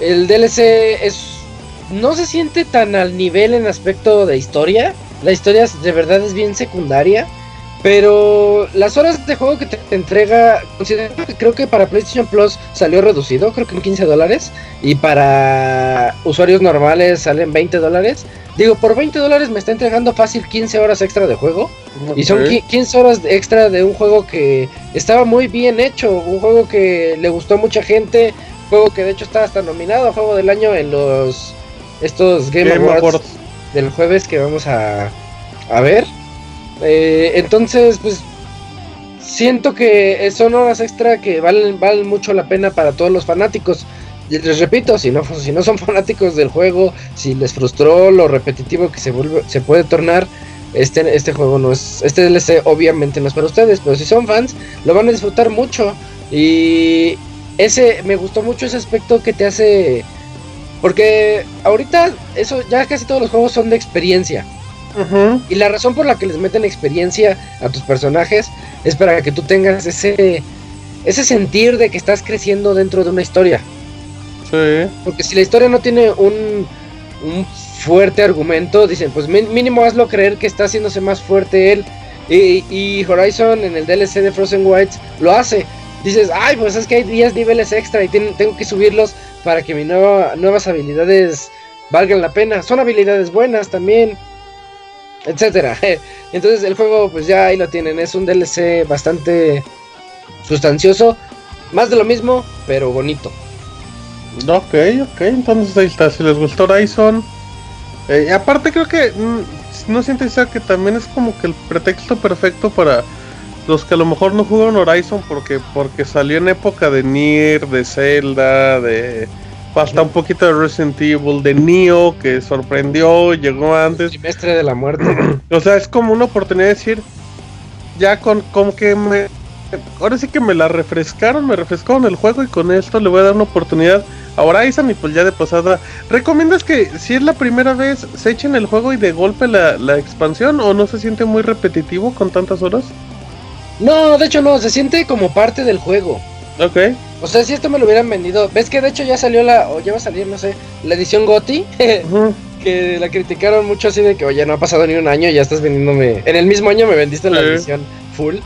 el DLC es no se siente tan al nivel en aspecto de historia. La historia de verdad es bien secundaria. Pero las horas de juego que te, te entrega, considero que creo que para PlayStation Plus salió reducido, creo que en 15 dólares. Y para usuarios normales salen 20 dólares. Digo, por 20 dólares me está entregando fácil 15 horas extra de juego. Y son
Ok.
qui- 15 horas extra de un juego que estaba muy bien hecho, un juego que le gustó a mucha gente, juego que de hecho está hasta nominado a juego del año en los estos Game,
Game
Awards,
Awards.
del jueves que vamos a, a ver. Eh, entonces, pues siento que son horas extra que valen, valen mucho la pena para todos los fanáticos. Y les repito, si no, si no son fanáticos del juego, si les frustró lo repetitivo que se vuelve, se puede tornar, este, este juego no es, este DLC obviamente no es para ustedes, pero si son fans, lo van a disfrutar mucho. Y ese, me gustó mucho ese aspecto que te hace, porque ahorita eso, ya casi todos los juegos son de experiencia. Y la razón por la que les meten experiencia a tus personajes es para que tú tengas ese ese sentir de que estás creciendo dentro de una historia.
Sí.
Porque si la historia no tiene un, un fuerte argumento, dicen, pues mínimo hazlo creer que está haciéndose más fuerte él. Y, y Horizon en el DLC de Frozen Wilds lo hace. Dices, ay, pues es que hay 10 niveles extra y ten- tengo que subirlos para que mis nueva- nuevas habilidades valgan la pena. Son habilidades buenas también, etcétera. Entonces el juego, pues ya ahí lo tienen. Es un DLC bastante sustancioso. Más de lo mismo, pero bonito.
Ok, ok, entonces ahí está. Si les gustó Horizon. Eh, aparte creo que mm, no siento Isaac, que también es como que el pretexto perfecto para los que a lo mejor no jugaron Horizon porque porque salió en época de Nier, de Zelda, de hasta un poquito de Resident Evil, de Neo que sorprendió, llegó antes.
Trimestre de la muerte.
O sea, es como una oportunidad de decir, ya con como que me... Ahora sí que me la refrescaron, me refrescaron el juego y con esto le voy a dar una oportunidad a Horizon y pues ya de pasada. ¿Recomiendas que si es la primera vez se echen el juego y de golpe la, la expansión o no se siente muy repetitivo con tantas horas?
No, de hecho no, se siente como parte del juego.
Ok.
O sea, si esto me lo hubieran vendido, ves que de hecho ya salió la, o ya va a salir, no sé, la edición
Ujú.
que la criticaron mucho así de que, oye, no ha pasado ni un año, ya estás vendiéndome, en el mismo año me vendiste la edición full.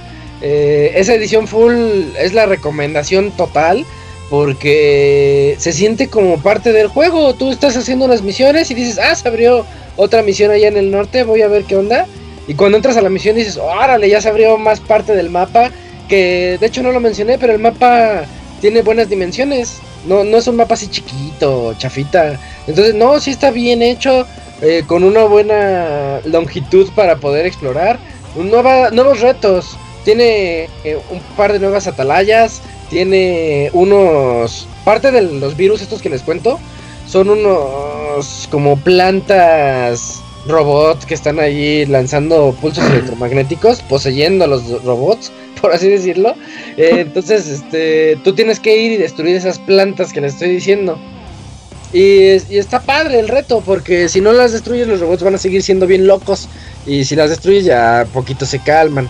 Eh, esa edición full es la recomendación total, porque se siente como parte del juego. Tú estás haciendo unas misiones y dices, ah, se abrió otra misión allá en el norte, voy a ver qué onda. Y cuando entras a la misión dices, órale, ya se abrió más parte del mapa. Que de hecho no lo mencioné, pero el mapa tiene buenas dimensiones. No, no es un mapa así chiquito, chafita. Entonces, no, sí está bien hecho. eh, con una buena longitud para poder explorar. Nueva, nuevos retos. Tiene eh, un par de nuevas atalayas. Tiene unos. Parte de los virus estos que les cuento. Son unos como plantas robots que están ahí lanzando pulsos electromagnéticos, poseyendo a los robots, por así decirlo. Eh, entonces, este, tú tienes que ir y destruir esas plantas que les estoy diciendo. Y, es- y está padre el reto, porque si no las destruyes, los robots van a seguir siendo bien locos. Y si las destruyes, ya poquito se calman.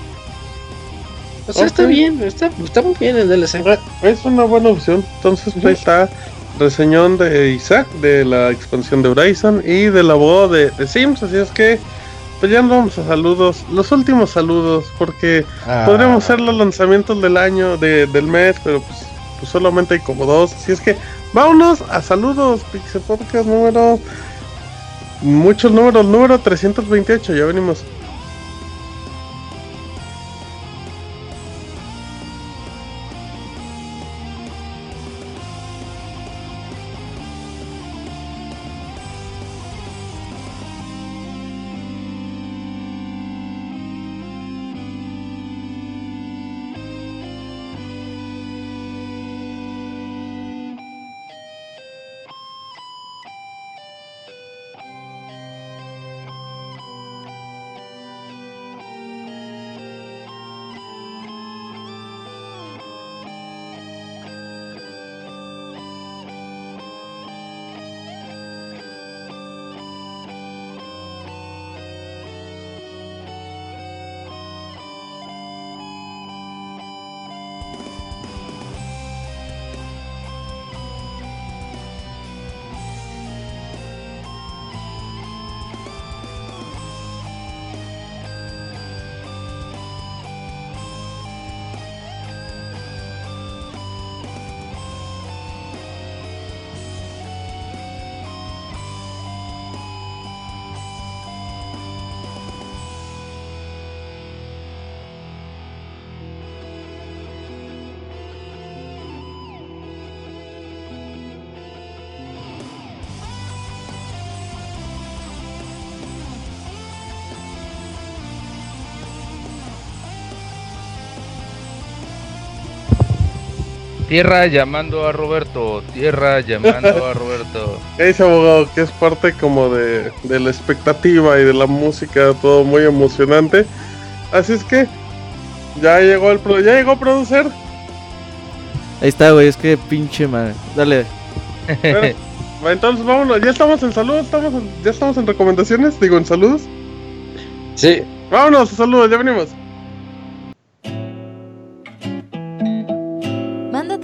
O sea, está bien, está, está muy bien el DLC.
Es una buena opción. Entonces ahí está reseñón de Isaac de la expansión de Horizon y del abogado de, de Sims. Así es que pues ya nos vamos a saludos. Los últimos saludos porque
Ah.
podríamos hacer los lanzamientos del año, de- del mes, pero pues, pues solamente hay como dos. Así es que vámonos a saludos. Pixel Podcast número... Muchos números, número 328, ya venimos.
Tierra llamando a Roberto. Tierra llamando a Roberto.
¿Qué dice abogado? Que es parte como de, de la expectativa y de la música, todo muy emocionante. Así es que ya llegó el pro- ya llegó a.
Ahí está, güey, es que pinche madre. Dale.
Bueno, entonces vámonos, ya estamos en saludos, estamos en- ya estamos en recomendaciones, digo en saludos.
Sí,
Vámonos, saludos, ya venimos.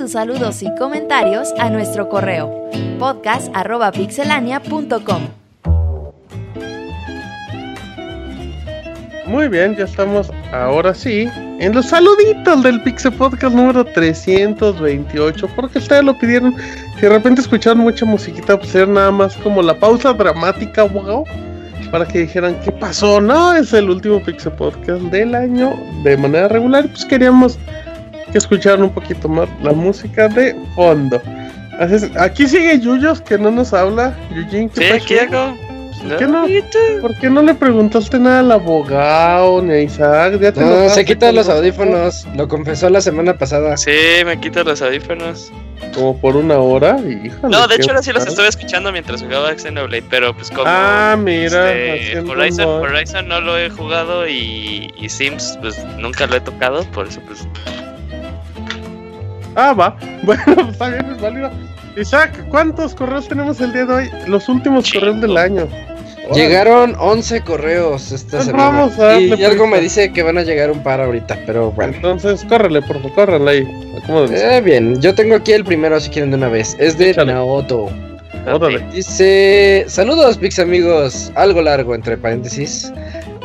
Saludos y comentarios a nuestro correo podcast.pixelania.com.
Muy bien, ya estamos ahora sí en los saluditos del Pixel Podcast número 328. Porque ustedes lo pidieron. Si de repente escucharon mucha musiquita, pues nada más como la pausa dramática, wow. Para que dijeran qué pasó. No, es el último Pixel Podcast del año de manera regular. Pues queríamos que escucharan un poquito más la música de fondo. Así es, aquí sigue Yuyos que no nos habla. Yujin, ¿qué
Sí,
pasó?
aquí hago.
¿Por qué no? ¿Por qué no le preguntaste nada al abogado ni a Isaac? Ya te
No, se quita los audífonos. Lo confesó la semana pasada.
Sí, me quito los audífonos.
Como por una hora. híjole,
No, de hecho ahora sí los estuve escuchando mientras jugaba Xenoblade, pero pues como
Ah, mira.
este, Horizon, no lo he jugado y, y Sims pues nunca lo he tocado, por eso pues
Ah, va. Bueno, pues, está bien, es válido. Isaac, ¿cuántos correos tenemos el día de hoy? Los últimos correos del año.
Llegaron 11 correos esta
Pues
semana.
vamos a
y, y algo me dice que van a llegar un par ahorita, pero bueno.
Entonces, córrele, por favor, córrele ahí.
Eh, bien, yo tengo aquí el primero si quieren de una vez. Es de
Échale.
Naoto. Dice, saludos Pix amigos, algo largo entre paréntesis.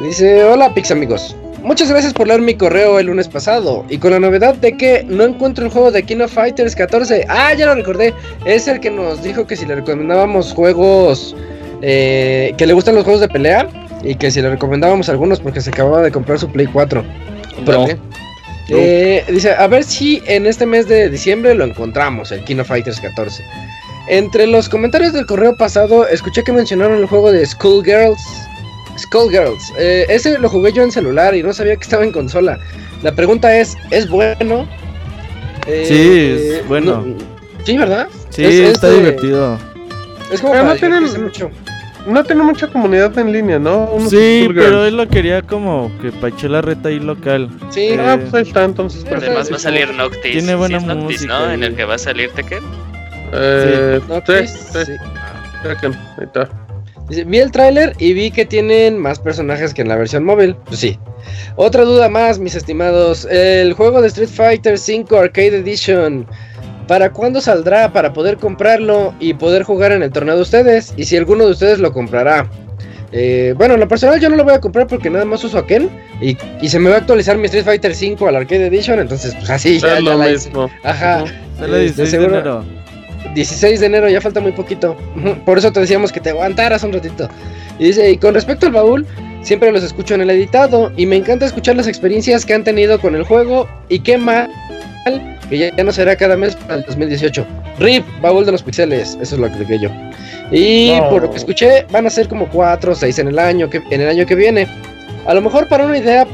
Dice, hola Pix amigos. Muchas gracias por leer mi correo el lunes pasado y con la novedad de que no encuentro el juego de King of Fighters 14. Ah, ya lo recordé. Es el que nos dijo que si le recomendábamos juegos eh, que le gustan los juegos de pelea y que si le recomendábamos algunos porque se acababa de comprar su Play 4 Pro. Eh, dice, a ver si en este mes de diciembre lo encontramos, el King of Fighters 14. Entre los comentarios del correo pasado, escuché que mencionaron el juego de Schoolgirls. Schoolgirls. Eh, ese lo jugué yo en celular y no sabía que estaba en consola. La pregunta es, ¿es bueno? Eh,
Sí, es bueno.
no- sí, ¿verdad?
Sí,
Es- es
está
de-
divertido.
Es como
Pero
para
no tienen-
mucho.
No tiene mucha comunidad en línea, ¿no? Unos
Sí, pero él lo quería como que pa' echar la reta ahí local.
Sí,
Eh,
Ah, pues ahí está, entonces.
Pero
además va a salir Noctis.
tiene buena
sí es Noctis,
música
¿no? En el que va a salir Tekken.
Eh,
¿no?
sí,
Chris?
sí,
Sí.
Tekken, ahí está.
Dice, vi el tráiler y vi que tienen más personajes que en la versión móvil. Pues sí. Otra duda más, mis estimados. El juego de Street Fighter V Arcade Edition. ¿Para cuándo saldrá para poder comprarlo y poder jugar en el torneo de ustedes? Y si alguno de ustedes lo comprará. Eh, bueno, en lo personal yo no lo voy a comprar porque nada más uso a Ken. Y, y se me va a actualizar mi Street Fighter V al Arcade Edition. Entonces, pues así ya,
es
ya
lo
la hice.
mismo.
Ajá. Eh,
16 de
seguro-. 16 de enero, ya falta muy poquito. Por eso te decíamos que te aguantaras un ratito. Y dice, y con respecto al baúl, siempre los escucho en el editado y me encanta escuchar las experiencias que han tenido con el juego y qué mal que ya, ya no será cada mes para el 2018. RIP, baúl de los pixeles, eso es lo que dije yo. Y
No.
por lo que escuché, van a ser como 4 o 6 en el año que en el año que viene. A lo mejor para una idea,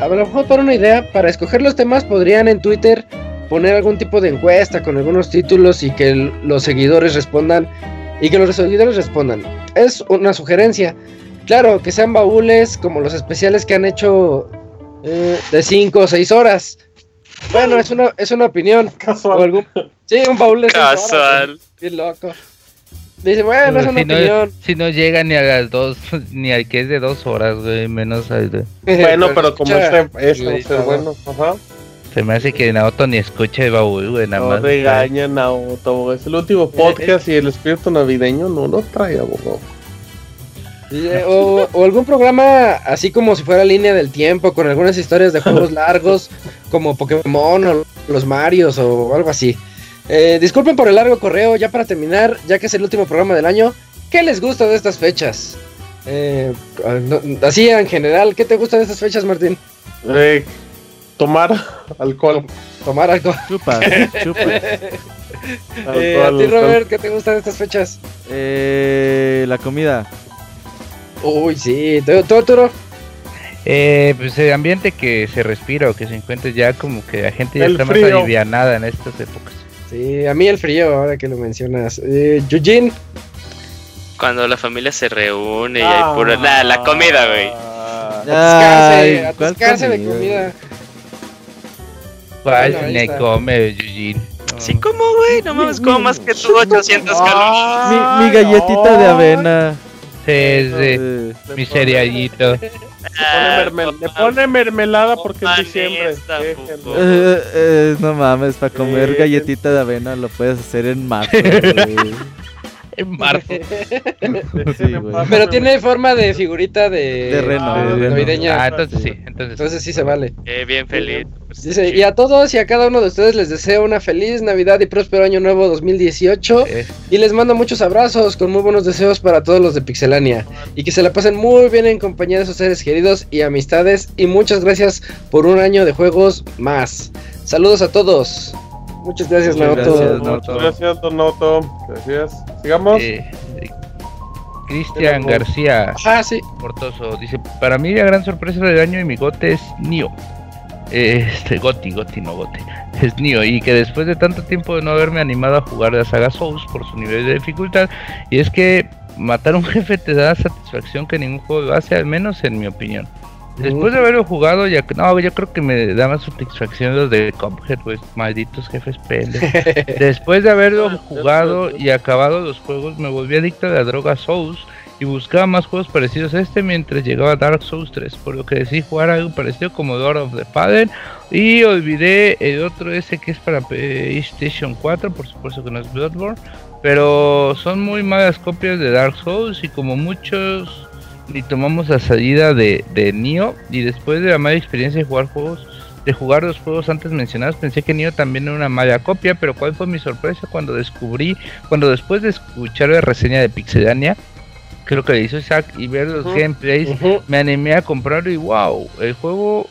a lo mejor para una idea, para escoger los temas podrían en Twitter poner algún tipo de encuesta con algunos títulos y que el- los seguidores respondan y que los seguidores respondan. Es una sugerencia. Claro, que sean baúles como los especiales que han hecho eh, de 5 o 6 horas. Bueno, es una, es una opinión.
Casual.
algún, sí, un baúl de seis horas,
Casual.
Bien loco. Dice, bueno, es una
si, no,
opinión.
si no llega ni a las dos, ni al que es de dos horas, güey, menos al de...
Bueno, pero como este, este bueno. Ajá.
Se me hace que Naoto ni escuche el baúl, güey, nada
No
más.
regaña Naoto, es el último podcast y el espíritu navideño no lo trae, abogado.
Dice, O, o algún programa así como si fuera línea del tiempo, con algunas historias de juegos largos, como Pokémon o los Marios o algo así. Eh, disculpen por el largo correo, ya para terminar, ya que es el último programa del año, ¿qué les gusta de estas fechas? Eh, no- así en general, ¿qué te gusta de estas fechas, Martín?
Eh, tomar alcohol.
Tomar algo.
Chupa, chupa.
Eh, a
Alcohol,
ti,
alcohol.
Robert, ¿qué te gusta de estas fechas?
Eh, la comida.
Uy, sí, ¿tú, tú, Arturo?
Eh, pues el ambiente que se respira o que se encuentra ya como que la gente ya
El
está
frío.
más alivianada en estas épocas.
Sí, a mí el frío, ahora que lo mencionas. Eh, Eugene,
Cuando la familia se reúne y hay pura. Nah, la comida, güey.
atascarse,
Ay, ¿cuál
atascarse de
comida?
¿Cuál
Bueno, está.
come, Yujin?
Sí, como, güey. No mames, como más que tú, 800 calorías.
Mi, mi galletita de avena.
Sí, sí, mi cerealito.
Ah,
Le pone, le mermelada porque es diciembre.
esta.
Eh, eh, no mames, para comer galletita de avena lo puedes hacer en marzo.
En marzo.
Sí.
Pero tiene forma de figurita de,
De reno,
de reno.
navideña.
Ah, entonces sí. Entonces,
Entonces sí se vale.
Eh, bien feliz.
Dice, y a todos y a cada uno de ustedes les deseo una feliz Navidad y próspero año nuevo 2018.
eh,
Y les mando muchos abrazos con muy buenos deseos para todos los de Pixelania. Y que se la pasen muy bien en compañía de sus seres queridos y amistades. Y muchas gracias por un año de juegos más. Saludos a todos. Muchas gracias, Naoto.
gracias,
gracias, Don Noto. Gracias. Sigamos.
eh, eh, Cristian García
Ah, sí.
Portoso dice: Para mí, la gran sorpresa del año y mi gote es Nio. Este, Goti, Goti, no Gote. Es Nio. Y que después de tanto tiempo de no haberme animado a jugar la saga Souls por su nivel de dificultad, y es que matar a un jefe te da satisfacción que ningún juego lo hace, al menos en mi opinión. Después de haberlo jugado, ya que no, yo creo que me da más satisfacción los de Cuphead, pues malditos jefes pendejos. Después de haberlo jugado y acabado los juegos, me volví adicto a la droga Souls y buscaba más juegos parecidos a este mientras llegaba Dark Souls 3, por lo que decidí jugar algo parecido como Lord of the Fallen y olvidé el otro ese que es para PlayStation 4, por supuesto que no es Bloodborne, pero son muy malas copias de Dark Souls y como muchos ni tomamos la salida de, de Nioh y después de la mala experiencia de jugar juegos de jugar los juegos antes mencionados pensé que Nioh también era una mala copia pero cuál fue mi sorpresa cuando descubrí cuando después de escuchar la reseña de Pixelania creo que le hizo Isaac y ver los gameplays me animé a comprarlo y wow el juego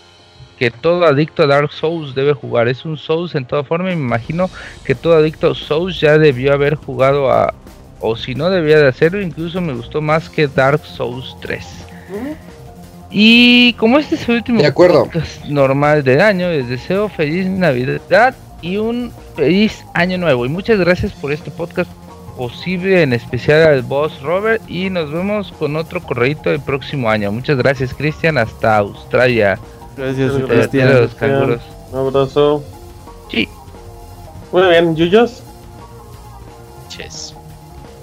que todo adicto a Dark Souls debe jugar es un Souls en toda forma y me imagino que todo adicto a Souls ya debió haber jugado a o si no debía de hacerlo incluso me gustó más que Dark Souls 3 y como este es el último
De acuerdo.
podcast normal del año, les deseo feliz Navidad y un feliz año nuevo. Y muchas gracias por este podcast posible, en especial al boss Robert. Y nos vemos con otro correíto el próximo año. Muchas gracias, Cristian, hasta Australia.
Gracias, Cristian.
los canguros.
Un abrazo.
Sí.
Muy bien, Yuyos.
Ches.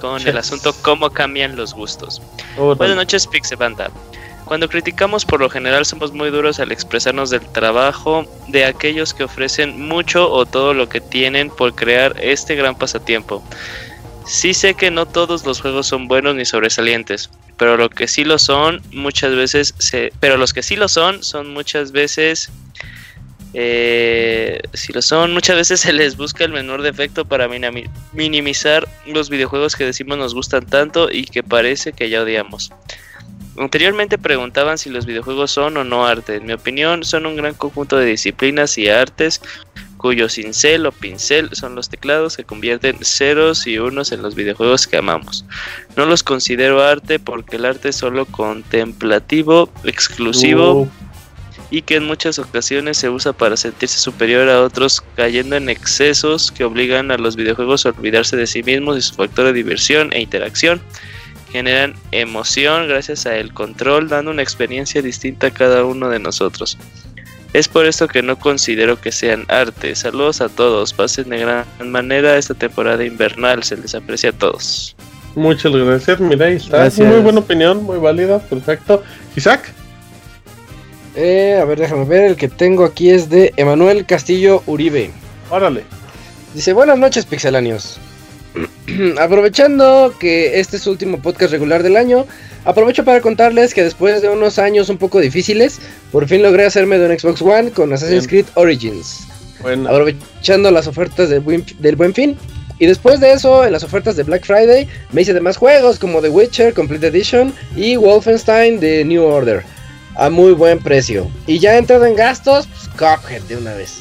Con el asunto cómo cambian los gustos.
Oh,
Buenas noches, Pixebanda. Cuando criticamos por lo general somos muy duros al expresarnos del trabajo de aquellos que ofrecen mucho o todo lo que tienen por crear este gran pasatiempo. Sí sé que no todos los juegos son buenos ni sobresalientes, pero lo que sí lo son muchas veces se, pero los que sí lo son son muchas veces eh, si lo son muchas veces se les busca el menor defecto para minimizar los videojuegos que decimos nos gustan tanto y que parece que ya odiamos. Anteriormente preguntaban si los videojuegos son o no arte. En mi opinión, son un gran conjunto de disciplinas y artes cuyo cincel o pincel son los teclados que convierten ceros y unos en los videojuegos que amamos. No los considero arte porque el arte es solo contemplativo, exclusivo
Uh,
y que en muchas ocasiones se usa para sentirse superior a otros, cayendo en excesos que obligan a los videojuegos a olvidarse de sí mismos y su factor de diversión e interacción. Generan emoción gracias a el control, dando una experiencia distinta a cada uno de nosotros. Es por esto que no considero que sean arte. Saludos a todos, pasen de gran manera esta temporada invernal, se les aprecia a todos.
Muchas gracias, mira, ahí está.
Gracias.
Muy buena opinión, muy válida, perfecto. Isaac,
Eh, a ver, déjame ver. El que tengo aquí es de Emanuel Castillo Uribe.
órale.
Dice, buenas noches, pixelanios. Aprovechando que este es su último podcast regular del año, aprovecho para contarles que después de unos años un poco difíciles, por fin logré hacerme de un Xbox One con Assassin's Creed Origins.
Bueno,
Aprovechando las ofertas del buen, del buen fin. Y después de eso, en las ofertas de Black Friday, me hice de más juegos como The Witcher Complete Edition y Wolfenstein The New Order. A muy buen precio. Y ya entrado en gastos, pues Cuphead de una vez.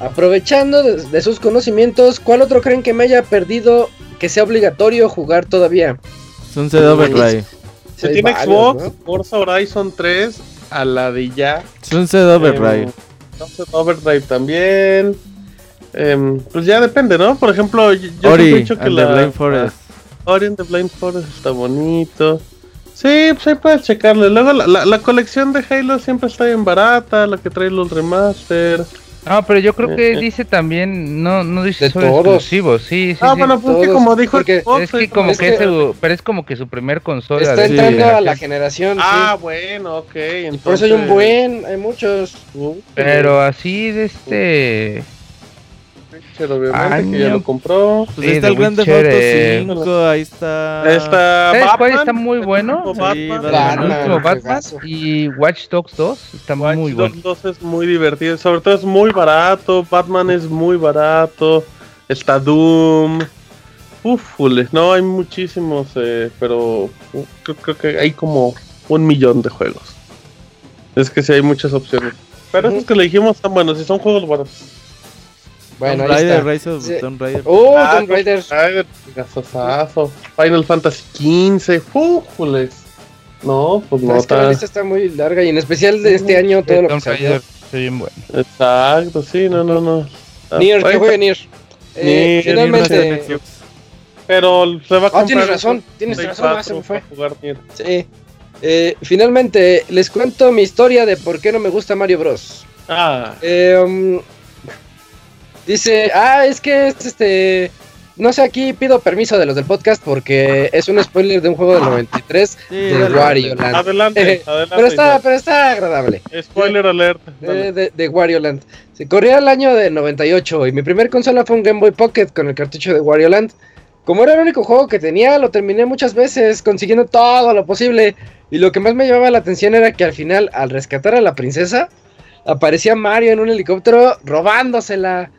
Aprovechando de, de sus conocimientos, ¿cuál otro creen que me haya perdido que sea obligatorio jugar todavía?
Sunset Overdrive.
Hay
tiene
varios,
Xbox,
¿no?
Forza Horizon 3, a la de ya.
Sunset Overdrive.
Em, Sunset Overdrive también. Em, pues ya depende, ¿no? Por ejemplo, yo, he
Ori,
dicho que
and the
la,
Blind Forest.
Ori and the Blind Forest está bonito. Sí, pues ahí puedes checarle. Luego la, la- la colección de Halo siempre está bien barata, la que trae los remaster.
No, pero yo creo que
Eh, eh.
dice también, no, no dice
De
solo
todos.
exclusivos, sí, sí,
Ah,
sí.
bueno, pues que como dijo
porque
Xbox,
es que como
es
que su, pero es como que su primer consola.
Está entrando a la generación.
Ah,
sí.
bueno, ok. Entonces...
Por eso hay un buen, hay muchos.
Uh,
Pero así de este...
Witcher, obviamente, que ya
Año.
lo compró.
Pues
Sí,
ahí está el Grand Theft
Witcher,
Auto
eh,
5, ahí está.
Está
¿Sabes cuál
Batman,
está muy bueno?
Sí,
Batman.
Batman.
El
Batman,
último Batman
juegazo.
y Watch Dogs 2 está
Watch
muy
Dogs
bueno.
2 es muy divertido, sobre todo es muy barato, Batman es muy barato, está Doom, ufule, no hay muchísimos, eh, pero creo, creo que hay como un millón de juegos. Es que sí hay muchas opciones. Pero esos que le dijimos están buenos, y son juegos baratos.
Bueno,
Tomb
ahí
Raider,
está.
Rise of
Sí.
Tomb Raider.
Oh,
Ah,
Tomb Raider.
Gasosazo, Final Fantasy XV, ¡újules! No, pues no
es que la
está.
lista está muy larga y en especial de este año todo lo que salió.
Está bien bueno.
Exacto, sí, no, no, no. Ah,
Nier, que
ahí
juegue Nier. Eh,
Nier,
finalmente.
Nier no
Pero se va a comprar.
Ah, tienes razón,
un
tienes razón, ah,
4
se me fue.
para jugar Nier.
Sí. Eh, finalmente, les cuento mi historia de por qué no me gusta Mario Bros.
Ah,
Eh, um, dice, ah, es que es este. No sé, aquí pido permiso de los del podcast porque es un spoiler de un juego del 93
Sí,
de
dale.
Wario Land.
adelante, adelante.
Pero está, pero está agradable.
Spoiler alert. Dale.
de, de Wario Land. Se corría el año del 98 y mi primer consola fue un Game Boy Pocket con el cartucho de Wario Land. Como era el único juego que tenía, lo terminé muchas veces, consiguiendo todo lo posible. Y lo que más me llamaba la atención era que al final, al rescatar a la princesa, aparecía Mario en un helicóptero robándosela.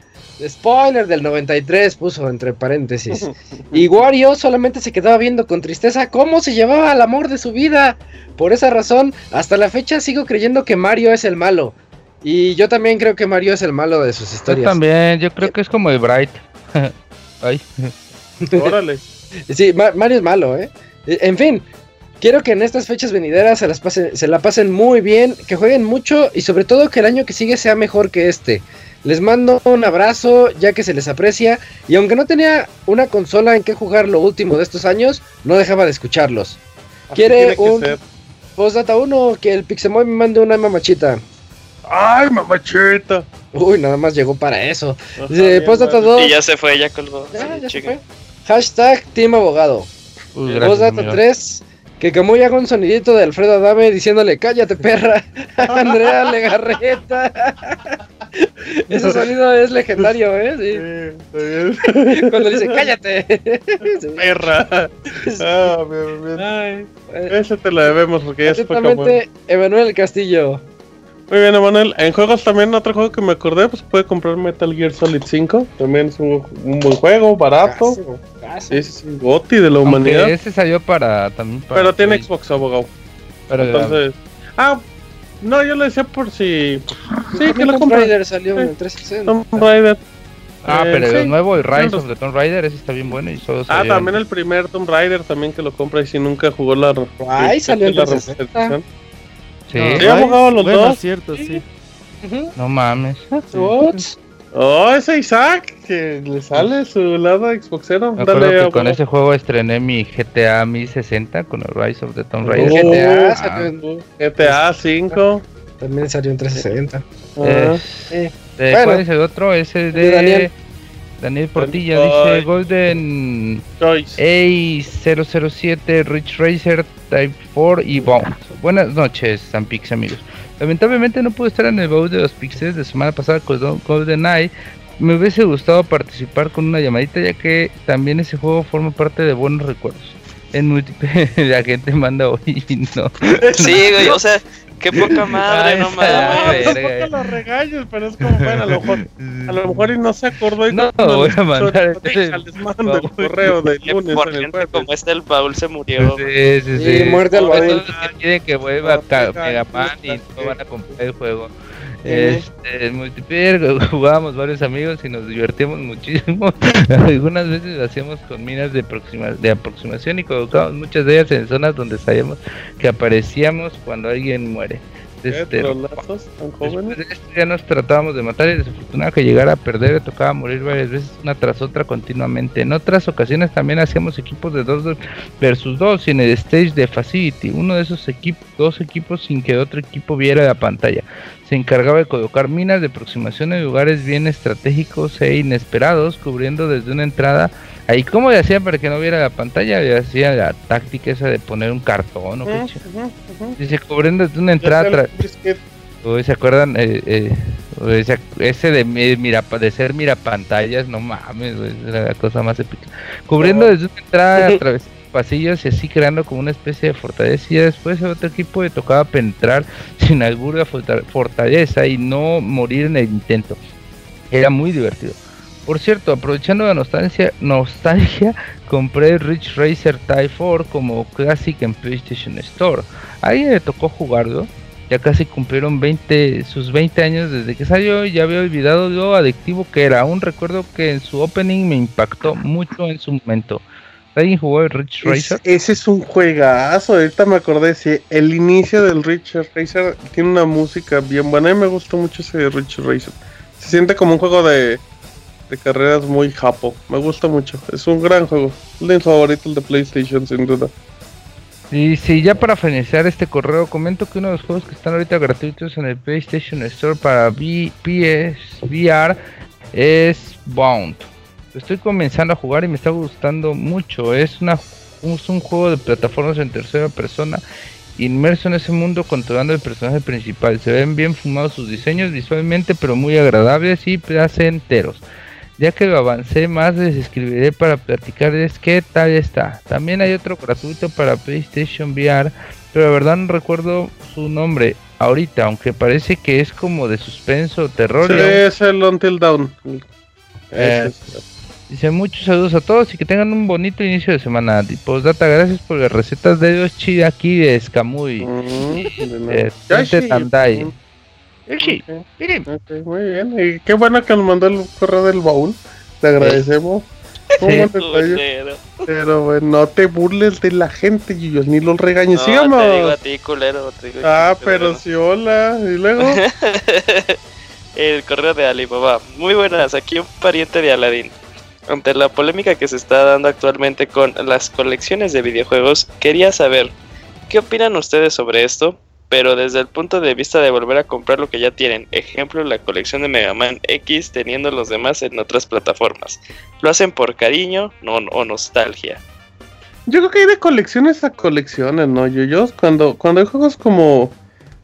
Spoiler del 93 puso entre paréntesis. Y Wario solamente se quedaba viendo con tristeza cómo se llevaba al amor de su vida. Por esa razón, hasta la fecha sigo creyendo que Mario es el malo. Y yo también creo que Mario es el malo de sus
Yo
historias.
también, yo creo que es como el Bright. Ay,
Órale.
Sí, Ma- Mario es malo, ¿eh? Eh, En fin, quiero que en estas fechas venideras se, las pasen, se la pasen muy bien, que jueguen mucho y sobre todo que el año que sigue sea mejor que este. Les mando un abrazo ya que se les aprecia y aunque no tenía una consola en que jugar lo último de estos años, no dejaba de escucharlos.
Así
¿Quiere un-. Postdata 1, que el Pixemoy me mande una mamachita.
Ay, mamachita.
Uy, nada más llegó para eso.
Ajá,
Dice,
bien,
Postdata
bueno.
2,
Y ya se fue, ya colgó.
ya,
Sí,
ya se
chica.
fue. Hashtag Team Abogado.
uy, gracias,
Postdata
amigo.
3, que Camuy haga un sonidito de Alfredo Adame diciéndole, cállate perra, Andrea Legarreta. Ese sonido es legendario, ¿eh?
Sí, está bien.
Sí. Cuando le dice, cállate. Sí.
Perra. Ah, bien, bien.
Ay, eh,
Ese te lo debemos porque ya se fue como.
Atentamente, Emanuel Castillo.
Muy bien, Emanuel. En juegos también, otro juego que me acordé, pues puede comprar Metal Gear Solid 5. También es un, un buen juego, barato. Sí, sí, sí, Goti de la
Aunque
humanidad.
ese salió para también para
Pero tiene Xbox abogado.
pero-
Entonces. Ah, no, yo le decía por si. Sí, que
También
lo
Tomb
compre.
Raider salió en
Sí.
el 360.
Tomb Raider.
Ah,
Eh,
pero
sí.
el nuevo el Rise
Claro.
of the Tomb Raider, ese está bien bueno y solo
Ah,
salió en-
también el primer Tomb Raider también que lo compra y si nunca jugó la.
Ay, salió en
la
360.
remasterización.
Sí,
Sí,
Rise,
abogado, los
bueno,
dos.
cierto, sí.
Ujú.
no mames.
What?
Oh, ese Isaac, que le sale su lado Xboxero.
Me acuerdo
Dale,
que con ese juego estrené mi GTA 1060 con el Rise of the Tomb
Oh,
Raider.
GTA
Ah,
GTA 5.
también salió en 360.
Ah,
Eh,
Eh,
¿de
bueno.
¿Cuál es el otro? Es el
De Daniel.
Daniel Portilla.
Ay.
Dice Golden
Choice.
A007 Rich Racer Type 4 y Bounce. Buenas noches, Sanpix amigos. Lamentablemente no pude estar en el baúl de los Pixels de semana pasada con Go- Golden Eye. Me hubiese gustado participar con una llamadita ya que también ese juego forma parte de buenos recuerdos. En multiplayer la gente manda hoy y no.
Sí, güey, o sea, qué poca madre,
Ay,
no mames.
No, tampoco los regaños, pero es como, bueno, a lo mejor, a lo mejor y no se acordó y
No,
cuando
voy
les
a mandar este-
les mando el correo de
Que
lunes
por
en el
gente como este, el Paul se murió.
Sí, sí,
Sí,
sí.
muerte al
los que quieren que vuelva
venga,
Megaman y no van a comprar el juego. Este, en multiplayer jugábamos varios amigos y nos divertíamos muchísimo. Algunas veces lo hacíamos con minas de, aproxima- de aproximación y colocábamos muchas de ellas en zonas donde sabíamos que aparecíamos cuando alguien muere.
¿Qué
Este,
trolazos tan
de esto ya nos tratábamos de matar y desafortunado que llegara a perder le tocaba morir varias veces una tras otra continuamente. En otras ocasiones también hacíamos equipos de dos versus dos y en el stage de Facility, uno de esos equipos, dos equipos sin que otro equipo viera la pantalla. Se encargaba de colocar minas de aproximación en lugares bien estratégicos e inesperados, cubriendo desde una entrada. Ahí, ¿cómo le hacían para que no viera la pantalla? Le hacía la táctica esa de poner un cartón o
ujú, ujú.
Dice, cubriendo desde una entrada. ¿Se acuerdan? Eh, eh, uy, se ac- ese de, mi- mira, de ser mirapantallas, no mames, era la cosa más épica. Cubriendo
No.
desde una entrada, atravesando pasillos y así creando como una especie de fortaleza. Y después a otro equipo le tocaba penetrar sin alguna forta- fortaleza y no morir en el intento. Era muy divertido. Por cierto, aprovechando la nostalgia, nostalgia compré Rich Racer Type 4 como Classic en PlayStation Store. A alguien le tocó jugarlo. Ya casi cumplieron 20, sus 20 años desde que salió y ya había olvidado lo adictivo que era. Aún recuerdo que en su opening me impactó mucho en su momento. ¿Alguien jugó el Rich
Es-
Racer?
ese es un juegazo. Ahorita me acordé. Sí, el inicio del Richard Racer tiene una música bien buena. A mí me gustó mucho ese Richard Racer. Se siente como un juego de, de carreras muy japo. Me gusta mucho. Es un gran juego. Es de mis favoritos el de PlayStation, sin duda.
Y sí, ya para finalizar este correo, comento que uno de los juegos que están ahorita gratuitos en el PlayStation Store para V- PS VR es Bound. Lo Estoy comenzando a jugar y me está gustando mucho. Es, una, es un juego de plataformas en tercera persona, inmerso en ese mundo controlando el personaje principal. Se ven bien fumados sus diseños visualmente, pero muy agradables y placenteros. Ya que lo avancé más, les escribiré para platicarles qué tal está. También hay otro gratuito para PlayStation VR, pero la verdad no recuerdo su nombre ahorita, aunque parece que es como de suspenso o terror.
Sí, es el Until.
Eh,
es-
Dice muchos saludos a todos y que tengan un bonito inicio de semana. Y postdata, gracias por las recetas de los aquí de Escamuy.
De.
Eh,
Yoshi.
Tente Tandai. Miren.
Muy bien. Y qué bueno que nos mandó el correo del baúl. Te agradecemos. Un
Sí.
Pero bueno, no te burles de la gente, Yuyos, ni los regañes.
No, te digo a ti, culero. Te digo
Ah, pero
culero.
sí, hola. Y luego.
El correo de Alibaba. Muy buenas, aquí un pariente de Aladdin. Ante la polémica que se está dando actualmente con las colecciones de videojuegos, quería saber, ¿qué opinan ustedes sobre esto? Pero desde el punto de vista de volver a comprar lo que ya tienen, ejemplo la colección de Mega Man X teniendo los demás en otras plataformas. ¿Lo hacen por cariño no, o nostalgia?
Yo creo que hay de colecciones a colecciones, ¿no, Yuyos? Cuando, cuando hay juegos como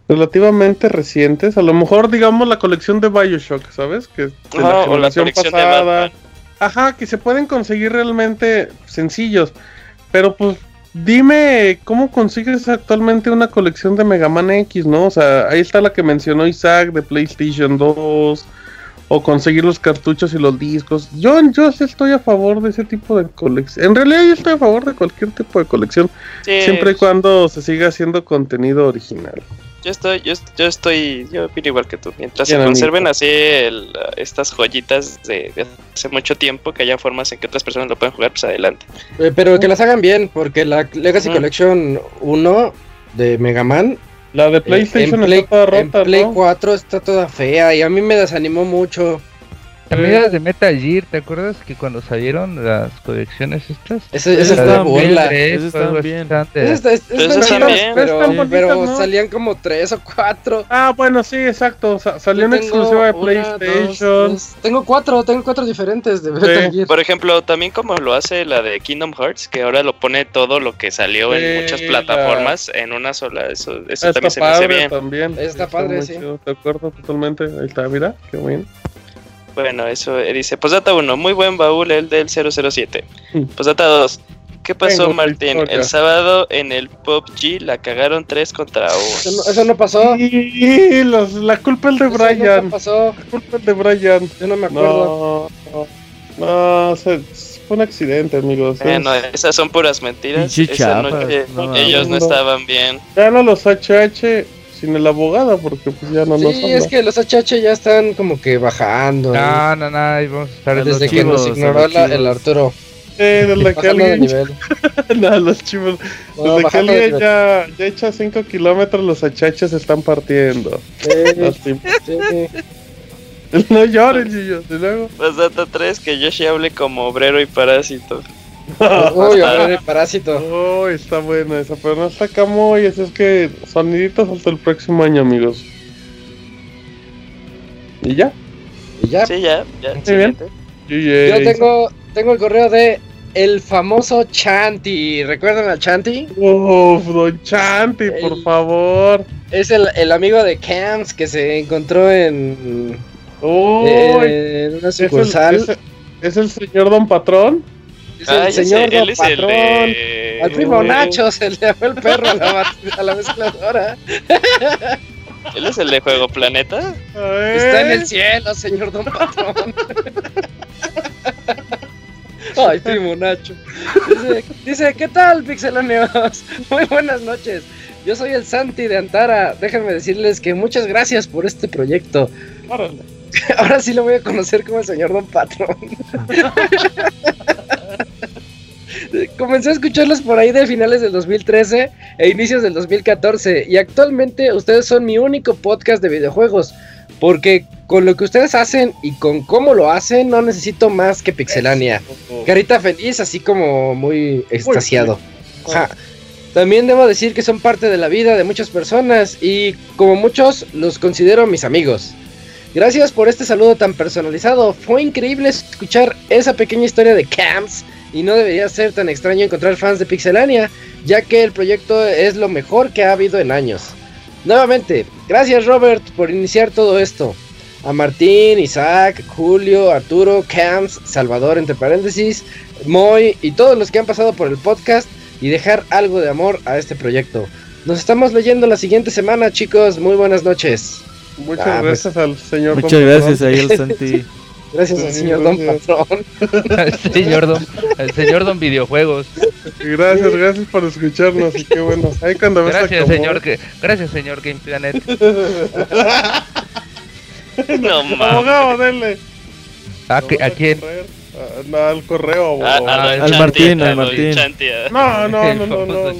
relativamente recientes, a lo mejor, digamos, la colección de Bioshock, ¿sabes? Que de
o la colección de Batman.
Ajá, que se pueden conseguir realmente sencillos. Pero pues dime cómo consigues actualmente una colección de Mega Man X, ¿no? O sea, ahí está la que mencionó Isaac de PlayStation 2. O conseguir los cartuchos y los discos. Yo, yo sí estoy a favor de ese tipo de colección. En realidad yo estoy a favor de cualquier tipo de colección.
Sí,
Siempre y cuando se siga haciendo contenido original.
Yo estoy, yo, yo estoy, yo opino igual que tú. Mientras
Bien,
se conserven así el, estas joyitas de, de hace mucho tiempo, que haya formas en que otras personas lo puedan jugar, pues adelante.
Eh, pero que las hagan bien, porque la Legacy
Mm.
Collection 1 de Mega Man
La de
eh,
PlayStation
en Play,
está toda
en
rota,
Play
¿no?
4 está toda fea y a mí me desanimó mucho.
También las de Metal Gear, ¿te acuerdas que cuando salieron las colecciones estas?
Esas estaban tres.
Tres,
estaban bien.
Pero esas
pero, salían como tres o cuatro.
Ah, bueno, sí, exacto. Sa- salió una exclusiva de
una,
PlayStation.
dos. Tengo cuatro, tengo cuatro diferentes de Metal Gear.
Por ejemplo, también como lo hace la de Kingdom Hearts, que ahora lo pone todo lo que salió
Sí,
en muchas
la-
plataformas en una sola. Eso, eso también
está
se me hace
padre
bien.
también.
Está padre, sí.
chido, De acuerdo, totalmente. Ahí está, mira, qué bien.
Bueno, eso eh, dice. Posdata 1, muy buen baúl el del 007.
Mm.
Posdata 2, ¿qué pasó
Tengo
Martín?
historia.
El sábado en el PUBG la cagaron 3 contra 1.
Eso no, eso no pasó.
Y los- la culpa es de
Eso
Brian.
nunca pasó.
La culpa es de Brian.
Yo no me acuerdo.
No, no, no, se- fue un accidente, amigos.
Bueno,
Es-
esas son puras mentiras. Esa noche
no
ellos no estaban bien.
Gana los HH sin el abogado porque pues ya no nos
Sí, es que los HH ya están como que bajando.
No, no, no, vamos a estar en
Desde
los
que nos ignoró la- el Arturo.
Sí, desde que
de
alguien...
nivel.
no, los chivos. Desde que
de
alguien
nivel.
ya, ya echa 5 kilómetros, los HH se están partiendo.
Sí, sí.
no llores, Gillo. Y luego...
Posdata 3, que Yoshi hable como obrero y parásito.
Uy, ahora el parásito.
Oh, está buena esa, pero no está Camoy, así es que soniditos hasta el próximo año, amigos. ¿Y ya?
Y ya.
Sí, ya, ya.
Muy bien.
Yo tengo, tengo el correo de el famoso Chanti. ¿Recuerdan al Chanti?
Uf, Don Chanti, por favor.
Es el, el amigo de Camps que se encontró en,
Uy,
en una
es, el,
sucursal.
es, el- es el señor Don Patrón.
El señor
él el
Patrón.
de-
Al primo
Uy.
Nacho se le fue el perro a la, a la mezcladora.
Él es el de Juego Planeta.
Está en el cielo, señor Don Patrón. Ay, primo Nacho. Dice, dice, ¿qué tal, pixeloneos? Muy buenas noches. Yo soy el Santi de Antara. Déjenme decirles que muchas gracias por este proyecto.
Órale.
Ahora sí lo voy a conocer como el señor Don Patrón. Comencé a escucharlos por ahí de finales del 2013 e inicios del 2014 y actualmente ustedes son mi único podcast de videojuegos porque con lo que ustedes hacen y con cómo lo hacen no necesito más que Pixelania. Carita feliz, así como muy extasiado. También debo decir que son parte de la vida de muchas personas y como muchos los considero mis amigos. Gracias por este saludo tan personalizado. Fue increíble escuchar esa pequeña historia de Camps y no debería ser tan extraño encontrar fans de Pixelania, ya que el proyecto es lo mejor que ha habido en años. Nuevamente, gracias Robert por iniciar todo esto. A Martín, Isaac, Julio, Arturo, Camps, Salvador entre paréntesis, Moy y todos los que han pasado por el podcast y dejar algo de amor a este proyecto. Nos estamos leyendo la siguiente semana, chicos. Muy buenas noches.
Muchas
Ah, pues.
gracias al señor
Muchas
Don
gracias
Patrón.
ahí al Santi.
Gracias al señor Don. Patrón.
el señor Don, el señor Don Videojuegos.
Gracias, gracias por escucharnos y qué bueno. Ahí cuando ves
Gracias, señor, que, gracias, señor Game Planet.
No mames.
Abogado, denle.
¿A, qué- a quién?
Correr. Ah, no, al correo,
Ah,
abogado.
a Don
Al Martín, al Martín.
No, no, no, no, no, no.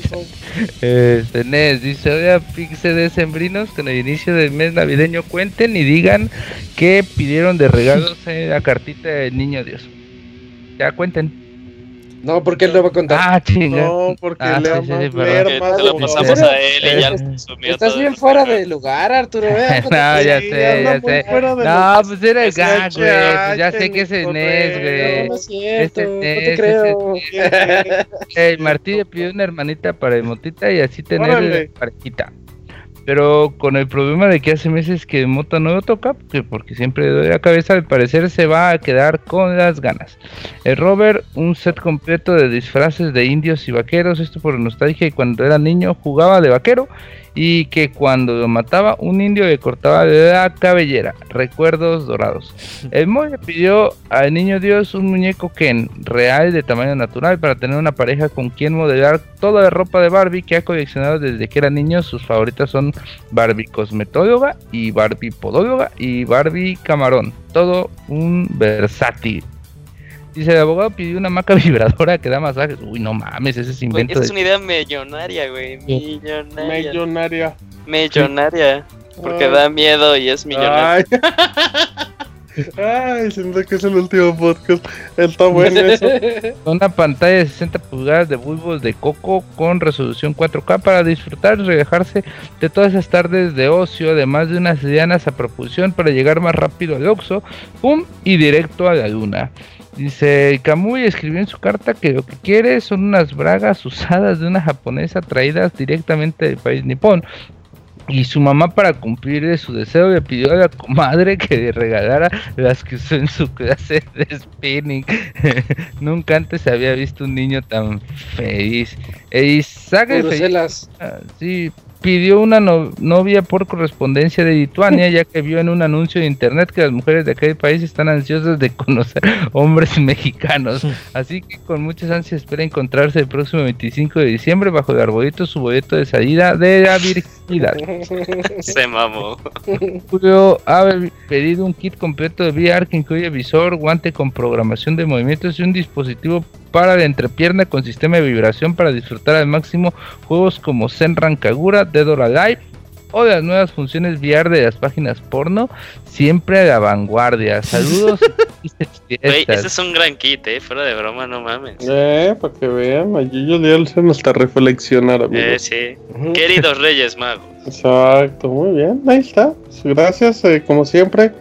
Este, Nes dice, oiga, Pixe de Sembrinos, con el inicio del mes navideño cuenten y digan qué pidieron de regalos en la cartita del niño Dios. Ya cuenten.
No, porque él lo va a contar.
Ah, chinga.
No, porque
Ah,
le
sí, sí, sí,
te lo pasamos a él y ya lo
Eh,
consumió
Estás bien
el
fuera de lugar, Arturo. vea,
No, ya sé, ya sé. No, pues era el
Es
gag, güey. Pues ya sé que es el NES,
No,
güey.
no es cierto, no
es,
te creo.
El Martí le pidió una hermanita para Emotita y así tener parejita. Pero con el problema de que hace meses que Mota no lo toca, que porque siempre le doy la cabeza, al parecer se va a quedar con las ganas. El Robert, un set completo de disfraces de indios y vaqueros, esto por nostalgia y cuando era niño jugaba de vaquero y que cuando lo mataba un indio le cortaba la cabellera, recuerdos dorados. El Moy le pidió al niño Dios un muñeco Ken real de tamaño natural para tener una pareja con quien modelar toda la ropa de Barbie que ha coleccionado desde que era niño. Sus favoritas son Barbie cosmetóloga y Barbie podóloga y Barbie camarón. Todo un versátil. Dice, el abogado pidió una maca vibradora que da masajes. Uy, no mames, ese es invento
es
de...
una idea millonaria, güey. Millonaria.
Millonaria.
Millonaria. Porque
Ah.
da miedo y es millonaria.
Ay. Ay, siento que es el último podcast. Está bueno eso.
Una pantalla de 60 pulgadas de bulbos de coco con resolución 4K para disfrutar y relajarse de todas esas tardes de ocio, además de unas lianas a propulsión para llegar más rápido al Oxxo, pum, y directo a la luna. Dice, Kamui escribió en su carta que lo que quiere son unas bragas usadas de una japonesa traídas directamente del país nipón. Y su mamá para cumplir su deseo le pidió a la comadre que le regalara las que usó en su clase de spinning. Nunca antes había visto un niño tan feliz. E Isaac el feliz-. Ah, sí, pidió una no- novia por correspondencia de Lituania, ya que vio en un anuncio de internet que las mujeres de aquel país están ansiosas de conocer hombres mexicanos. Así que con muchas ansias espera encontrarse el próximo 25 de diciembre bajo el arbolito su boleto de salida de la virginidad.
Se mamó.
Julio ha pedido un kit completo de VR que incluye visor, guante con programación de movimientos y un dispositivo para la entrepierna con sistema de vibración para disfrutar al máximo juegos como Senran Kagura, Dead or Alive o las nuevas funciones VR de las páginas porno, siempre a la vanguardia. Saludos. y felices
Güey,
fiestas.
ese es un gran kit, eh. Fuera de broma, no mames.
Eh, para que vean. Allí yo hacen hasta reflexionar,
Eh, sí. Queridos Reyes Magos.
Exacto, muy bien. Ahí está. Gracias, eh, como siempre.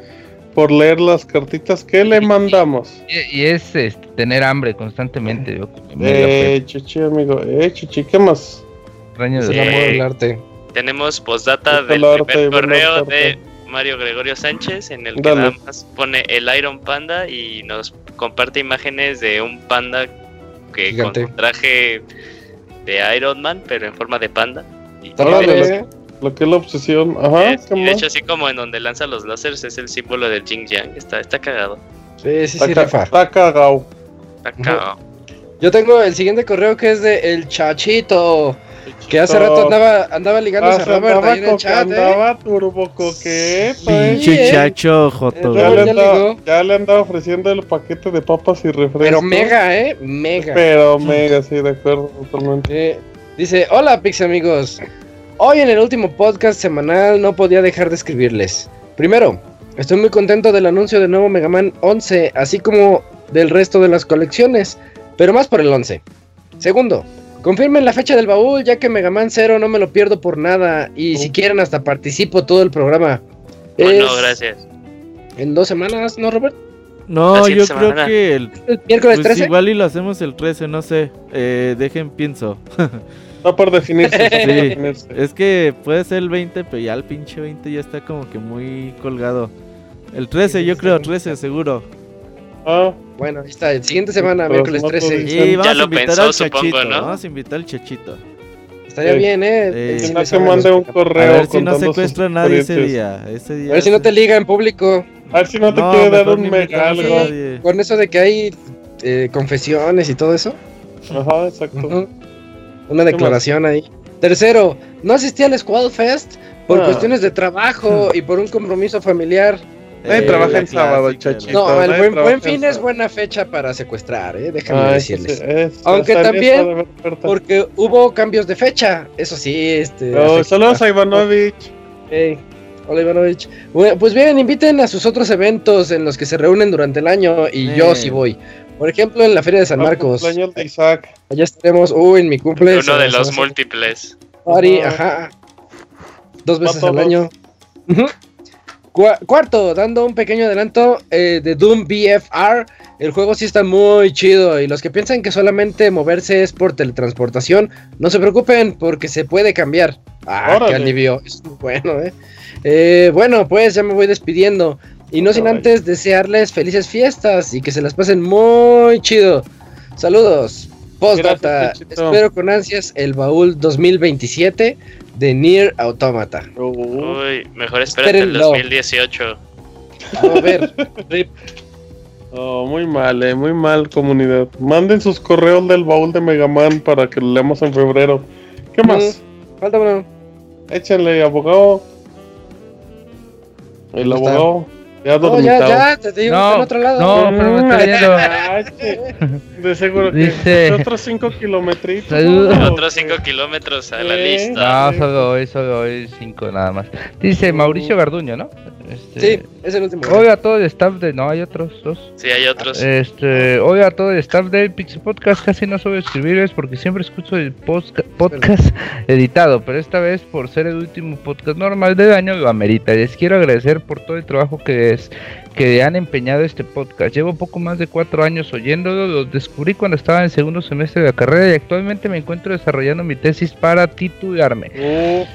por leer las cartitas que le mandamos.
Y, y es este, tener hambre constantemente. yo
Eh, chichi, amigo. Eh, chichi, ¿qué más?
Extraño de-
Eh,
arte.
Tenemos postdata del
arte,
primer correo de Mario Gregorio Sánchez, en el que
Dale.
nada más pone el Iron Panda y nos comparte imágenes de un panda que
Gigante.
con un traje de Iron Man, pero en forma de panda. Y,
¿eh?
Lo que es la obsesión. Ajá,
eh,
¿qué
y de hecho, así como en donde lanza los láseres es el símbolo del Jing Yang. Está, está cagado.
Sí, sí,
Está
sí,
está cagado.
Está cagado.
Yo tengo el siguiente correo que es de El Chachito. Que hace rato andaba, andaba ligándose
Ah,
a
se
Robert
andaba,
ahí en el chat, ¿eh?
andaba turbo coqueto, eh.
Pinche
eh.
chacho, Joto.
Eh,
Ya le,
ya
andaba, ya le andaba ofreciendo el paquete de papas y refrescos.
Pero mega, ¿eh? Mega.
Pero mega, sí, de acuerdo, totalmente.
Eh, dice, hola Pix amigos. Hoy en el último podcast semanal no podía dejar de escribirles. Primero, estoy muy contento del anuncio del nuevo Mega Man 11, así como del resto de las colecciones, pero más por el 11. Segundo, confirmen la fecha del baúl, ya que Mega Man 0 no me lo pierdo por nada, y si
Oh.
quieren hasta participo todo el programa.
Oh,
Es
no, gracias.
En dos semanas, ¿no, Robert?
No, yo creo
semana.
que el,
¿El miércoles
pues
13?
igual y lo hacemos el 13, no sé. Eh, dejen pienso.
Está por definirse. está por
Sí.
definirse.
Es que puede ser el 20, pero ya el pinche 20 ya está como que muy colgado. El 13, yo creo, 13 seguro.
Ah,
Bueno, ahí está, el siguiente semana,
Pero
miércoles
no
13.
podéis-
Y vamos
lo
a invitar
pensó,
al
supongo,
chachito.
¿no?
Vamos a invitar al chachito.
Estaría
Sí.
bien, ¿eh? Sí
si no
sabe
mande un correo.
A ver si no secuestra a nadie ese día. Ese día
A ver si no te liga en público.
A ver si no te
No,
quiere dar un mega algo.
Con eso de que hay eh, confesiones y todo eso.
Ajá, exacto.
Una declaración ahí. Tercero, no asistí al Squad Fest por
Ah.
cuestiones de trabajo y por un compromiso familiar.
Nadie
Eh,
trabaja en sábado, chachito.
No, el buen, buen
en
fin es buena fecha para secuestrar, ¿eh? déjame
Ah, sí,
decirles.
es-
Aunque también. Porque hubo cambios de fecha, eso sí, este...
Oh,
afecta-
saludos a Ivanovich.
Hola Ivanovich. Bueno, pues bien, inviten a sus otros eventos en los que se reúnen durante el año y
Eh.
yo sí voy. Por ejemplo, en la Feria de San Marcos.
cumpleaños de Isaac.
Allá estaremos, uy, en mi cumpleaños.
Uno de los múltiples.
Party,
Ajá.
Dos veces al año. Cuarto, dando un pequeño adelanto eh, de Doom BFR. El juego sí está muy chido. Y los que piensan que solamente moverse es por teletransportación, no se preocupen porque se puede cambiar. Ah,
Órale.
qué alivio. Es muy bueno, eh. Eh, Bueno, pues ya me voy despidiendo. Y no sin antes desearles felices fiestas y que se las pasen muy chido. Saludos. Postdata. Espero con ansias el baúl 2027 de Nier Automata.
Uy, mejor espérate el
Espérenlo.
2018.
A ver, rip.
oh, muy mal, eh, muy mal, comunidad. Manden sus correos del baúl de Megaman para que lo leamos en febrero. ¿Qué más?
falta uno.
Échenle, abogado. El
¿Dónde está?
Ya
No, ya, ya, te digo,
No,
está en otro lado.
no, pero me
sí. De seguro que
Dice-
otros 5 kilómetros.
Saludos.
Otros 5 kilómetros a la lista.
No, solo hoy, solo hoy cinco nada más. Dice Mauricio Garduño, ¿no? Este,
Sí, es el último.
Oiga a todo el staff de. No, hay otros dos.
Sí, hay otros.
Este, oiga a todo el staff del Pixel Podcast. Casi no suelo escribirles porque siempre escucho el podcast editado. Pero esta vez, por ser el último podcast normal del año, lo amerita. Les quiero agradecer por todo el trabajo que es que han empeñado este podcast. Llevo poco más de cuatro años oyéndolo. Lo descubrí cuando estaba en el segundo semestre de la carrera y actualmente me encuentro desarrollando mi tesis para titularme.
Uf,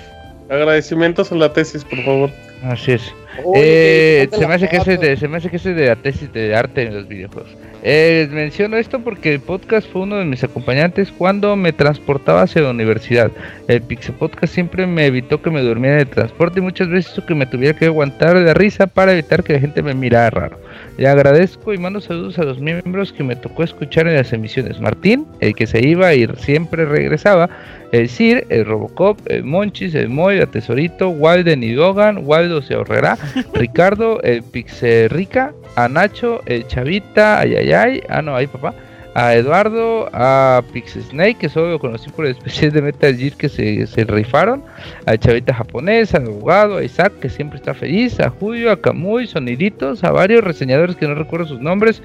agradecimientos en la tesis, por favor.
Así es. Eh, se, me hace que ese de, se me hace que ese de la tesis de arte en los videojuegos. Eh, menciono esto porque el podcast fue uno de mis acompañantes cuando me transportaba hacia la universidad. El Pixel Podcast siempre me evitó que me durmiera el transporte y muchas veces hizo que me tuviera que aguantar de risa para evitar que la gente me mirara raro. Le agradezco y mando saludos a los miembros que me tocó escuchar en las emisiones. Martín, el que se iba y siempre regresaba. El Sir, el Robocop, el Monchis, el Moy, el Tesorito, Walden y Dogan, Waldo se ahorrará, Ricardo, el Pixelrica, a Nacho, el Chavita, Ayayay, ah no, ahí papá, a Eduardo, a Pixel Snake, que solo lo conocí por el especial de Metal Gear que se, se rifaron, al Chavita japonés, al abogado, a Isaac, que siempre está feliz, a Julio, a Camuy, Soniditos, a varios reseñadores que no recuerdo sus nombres,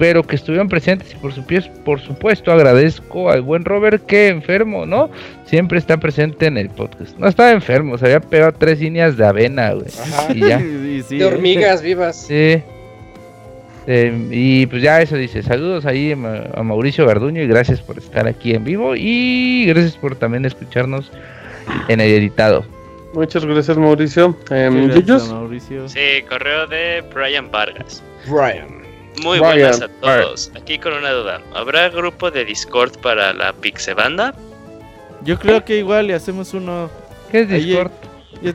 pero que estuvieron presentes y por, supuesto, por supuesto agradezco al buen Robert que enfermo, ¿no? Siempre está presente en el podcast. No estaba enfermo, se había pegado tres líneas de avena, güey.
Ajá.
Y ya.
Y sí,
De hormigas vivas.
Sí. Eh, y pues ya eso dice, saludos ahí a Ma- a Mauricio Garduño y gracias por estar aquí en vivo y gracias por también escucharnos en el editado.
Muchas gracias, Mauricio. Em,
Gracias, Mauricio.
Sí, correo de Brian Vargas.
Brian.
Muy buenas a todos. Aquí con una duda. ¿Habrá grupo de Discord para la Pixebanda?
Yo creo que igual y hacemos uno.
¿Qué es
Ahí,
Discord?
yo-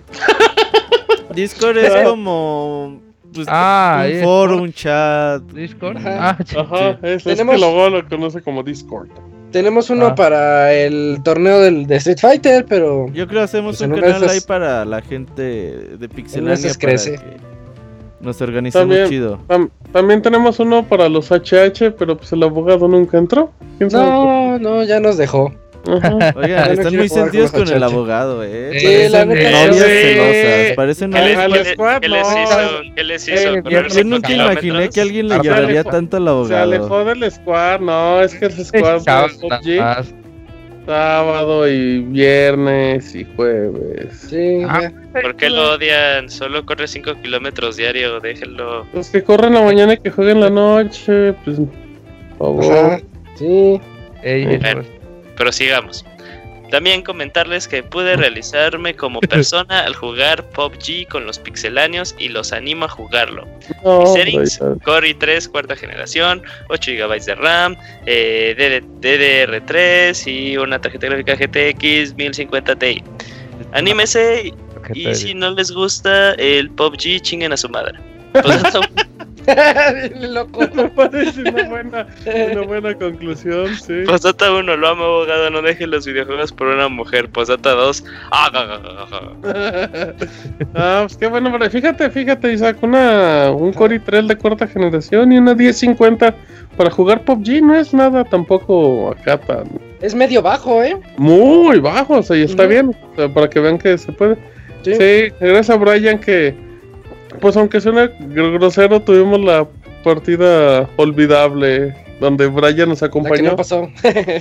Discord es como pues,
Ah,
un
es
foro, un chat.
Discord.
Ajá.
Ah,
Ajá,
sí.
es, es
Tenemos-
que luego lo conoce como Discord.
Tenemos uno
Ah.
para el torneo del, de Street Fighter, pero
Yo creo que hacemos
Pues
un canal ahí para la gente de Pixelania para
crece.
que nos organicemos
También.
chido.
Tam- también tenemos uno para los HH, pero pues el abogado nunca entró. ¿Quién sabe por
no, no, ya nos dejó.
Ajá.
No
están muy sentidos
con
el abogado, eh.
Sí,
Parecen
la
novias celosas. Parecen
¿Qué les,
Al
novias.
qué le-
squad,
qué les
no.
hizo? ¿Qué les hizo?
Eh,
¿Correr
yo
nunca imaginé que alguien le
Aparte,
lloraría tanto al
Se alejó
abogado.
del squad, no, es que el squad sábado y viernes y jueves.
Sí,
Ah.
¿Por qué lo odian? Solo corre 5 kilómetros diario, déjenlo.
Los que corren la mañana y que jueguen la noche, pues, por favor.
Ajá. Sí.
Ey,
Bueno.
pues,
Pero sigamos. También comentarles que pude realizarme como persona al jugar PUBG con los pixeláneos y los animo a jugarlo.
No,
Mis settings,
pero ya-
Core i3 cuarta generación, 8 GB de RAM, eh, DD DDR3 y una tarjeta gráfica GTX 1050 Ti. Anímese
¿qué
y si no les gusta el PUBG, chinguen a su madre. Pues,
Loco.
Me parece una buena, una buena conclusión, sí.
Posdata 1, lo amo abogado, no dejen los videojuegos por una mujer. Posdata 2, ah,
ah, pues qué bueno, pero fíjate, fíjate, Isaac, una, un Core i3 de cuarta generación y una 1050 para jugar PUBG no es nada tampoco acá tan
Es medio bajo, ¿eh?
muy bajo, o sea, y está bien, o sea, para que vean que se puede.
Sí.
Sí, gracias a Brian que, pues aunque suene gr- grosero, tuvimos la partida olvidable donde Brian nos
La que
acompañó.
no pasó.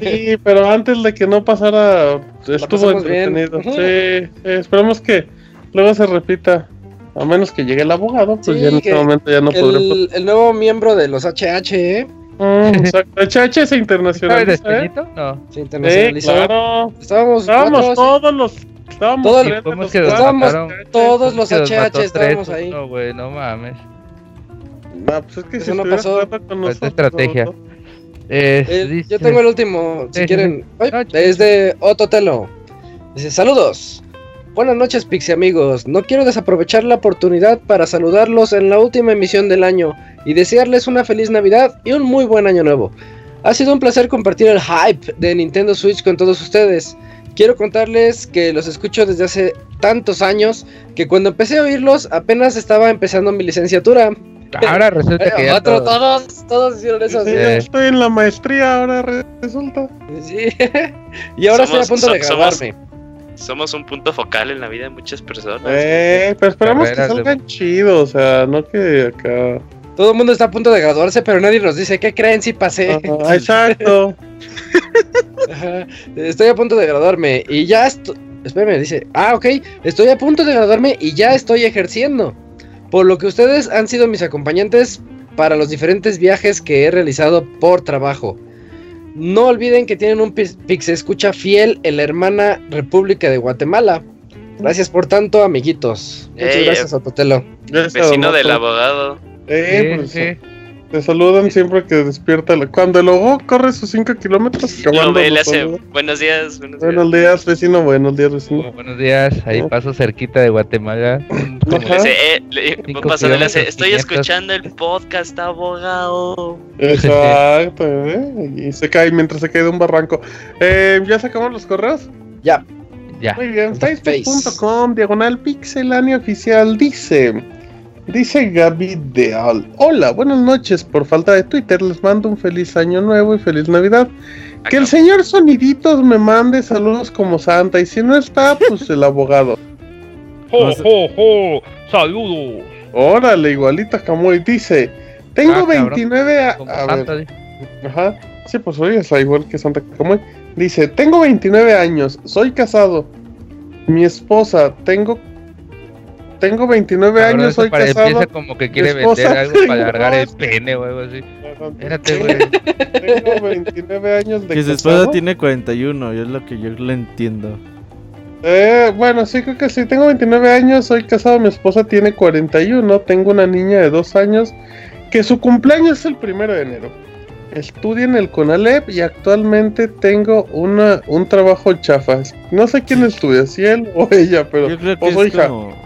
Sí, pero antes de que no pasara, estuvo
bien.
entretenido.
Ujú.
Sí, sí, esperemos que luego se repita. A menos que llegue el abogado, pues
Sí,
ya en este momento ya no podremos.
el, el nuevo miembro de los HH, ¿eh?
Mm, exacto. HH se
¿Sabes de
internacionaliza, ¿eh?
No.
Se
Sí,
internacionalizó.
claro.
Estábamos,
Estábamos
cuatro, sí.
todos los. Estábamos
Todo el-
tres de
¿Cómo
los
que.
Estábamos
mataron?
todos los
Que los
HH estábamos ahí.
No, güey, no mames.
No, pues es que
Eso
si
no pasó.
con nosotros,
estrategia.
¿no?
Eh,
Eh,
dice-
yo tengo el último, si quieren. Ay, es de Ototelo. Dice, saludos. Buenas noches, Pixie amigos. No quiero desaprovechar la oportunidad para saludarlos en la última emisión del año y desearles una feliz Navidad y un muy buen año nuevo. Ha sido un placer compartir el hype de Nintendo Switch con todos ustedes. Quiero contarles que los escucho desde hace tantos años que cuando empecé a oírlos apenas estaba empezando mi licenciatura.
Ahora resulta que ya
otro,
todo-
todos, todos hicieron eso.
Sí,
sí.
yo estoy en la maestría ahora re- resulta.
Sí. y ahora
Somos-
estoy a punto de
so- somos- un punto focal en la vida de muchas personas.
Eh, pero esperamos que
Carreras de-
salgan chidos, o sea, no que acá.
Todo el mundo está a punto de graduarse, pero nadie nos dice qué creen si pasé.
Ajá, exacto.
Ajá. Estoy a punto de graduarme y ya estoy. Espérame, dice. Ah, ok. Estoy a punto de graduarme y ya estoy ejerciendo. Por lo que ustedes han sido mis acompañantes para los diferentes viajes que he realizado por trabajo. No olviden que tienen un pix escucha fiel en la hermana República de Guatemala. Gracias por tanto, amiguitos. Muchas
Ey,
gracias, Ototelo.
Gracias,
Vecino del abogado.
Eh,
Sí,
pues,
sí.
Te saludan siempre que despierta. la- Cuando el logo corre sus 5 kilómetros,
Lo
acabando
ve, le
los
hace
saluda.
buenos días, buenos días.
Buenos días, vecino. Buenos días, vecino.
Buenos días, ahí
Oh.
paso cerquita de Guatemala.
Eh, le-
Cinco
pasando, le hace,
kilómetros,
estoy
500.
escuchando el podcast, abogado.
Exacto, ¿eh? Y se cae mientras se cae de un barranco. Eh, ¿Ya sacamos los correos?
Ya.
Ya.
Muy bien, facebook.com, diagonal pixelania oficial, dice, dice Gaby Deal. Hola, buenas noches, por falta de Twitter les mando un feliz año nuevo y feliz Navidad. Que el señor Soniditos me mande saludos como Santa y si no está, pues el abogado.
¡Jo, jo, jo! ¡Saludos!
Órale, igualita Camuy, dice, Tengo
Ah, cabrón.
29 a, a
Santa,
ver, Ajá. Sí, pues oye, es igual que Santa Camuy. Dice, tengo 29 años, soy casado. Mi esposa, tengo... Tengo 29
cabrón,
años, soy
pare-
casado.
Empieza como que quiere vender algo para alargar el pene o algo así. Espérate, güey.
Tengo 29 años de
Que su esposa tiene 41, y es lo que yo le entiendo.
Eh, bueno, sí, creo que sí. Tengo 29 años, soy casado, mi esposa tiene 41. Tengo una niña de 2 años que su cumpleaños es el primero de enero. Estudia en el CONALEP y actualmente tengo una, un trabajo chafa. No sé quién estudia, si él o ella, pero
Yo creo
o
que
su
es
hija
como...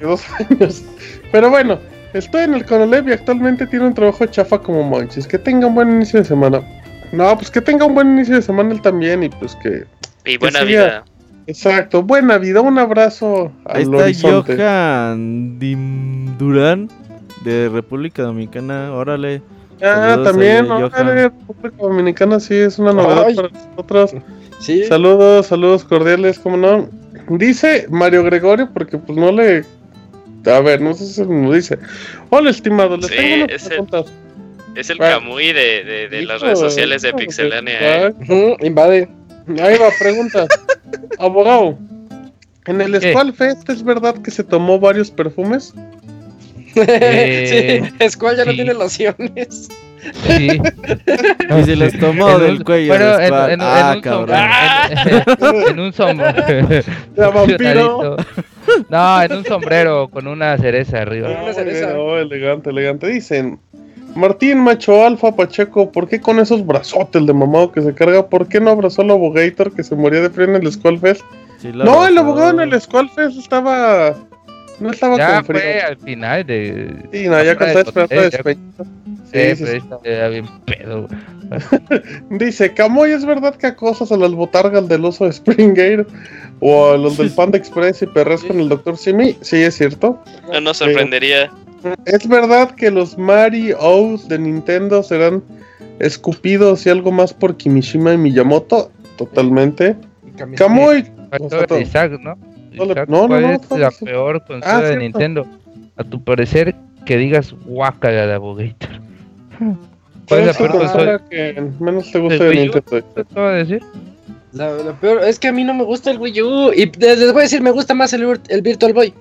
de 2 años. Pero bueno, estoy en el CONALEP y actualmente tiene un trabajo chafa como Monchis. Que tenga un buen inicio de semana. No, pues que tenga un buen inicio de semana él también y pues que...
Y buena vida.
Exacto, buena vida, un abrazo
Ahí
al
está
horizonte.
Johan Dim Durán de República Dominicana. Órale.
Ah, también,
ahí, Johan.
República Dominicana sí es una novedad
Ay.
para nosotros.
Sí.
Saludos, saludos cordiales, como no. Dice Mario Gregorio, porque pues no le. A ver, no sé si se lo dice. Hola, estimado, les
Sí,
tengo
es el-. Es el. Camuy de, de, de las redes sociales de Pixelania. ¿eh?
Invade.
Ahí va, pregunta. Abogado, ¿en el
¿Qué?
Squall Fest es verdad que se tomó varios perfumes?
Eh,
sí, Squall ya no tiene lociones.
Sí.
Y se los tomó
En
del
un-
cuello.
en, en- en
ah,
un
cabrón.
en un sombrero.
La vampiro.
No, en un sombrero con una cereza arriba.
Una cereza.
oh, elegante, elegante. Dicen, Martín Macho Alfa Pacheco, ¿por qué con esos brazotes de mamado que se carga? ¿Por qué no abrazó al abogator que se moría de frío en el Skull Fest?
Sí, lo
No, el abogado en el Skull Fest estaba... No estaba
Ya
con frío.
fue al final de.
Sí, no, ya
afuera
cuando estaba esperando
hotel,
a
ya-
despeñar.
Sí,
Sí, sí,
pero
sí.
esta era bien pedo. güey.
Dice, Camoy, ¿es verdad que acosas a las botargas del oso de Springate? O a los del Panda Express y perres con el Dr. Simi? Sí, es cierto.
No nos sorprendería.
¿Es verdad que los Mario-Os de Nintendo serán escupidos y algo más por Kimishima y Miyamoto? Totalmente.
Faltó
Nosotros-
Isaac, ¿no?
No
Isaac, ¿cuál
no,
es la peor consola
Ah,
de
cierto.
Nintendo? A tu parecer, que digas guácala de Abogator. ¿Cuál es la
¿cuál
peor consola?
que menos te gusta
¿El
de
Wii U?
Nintendo?
¿Qué te voy a decir?
La, la peor es que a mí no me gusta el Wii U. Y les voy a decir, me gusta más el, el Virtual Boy.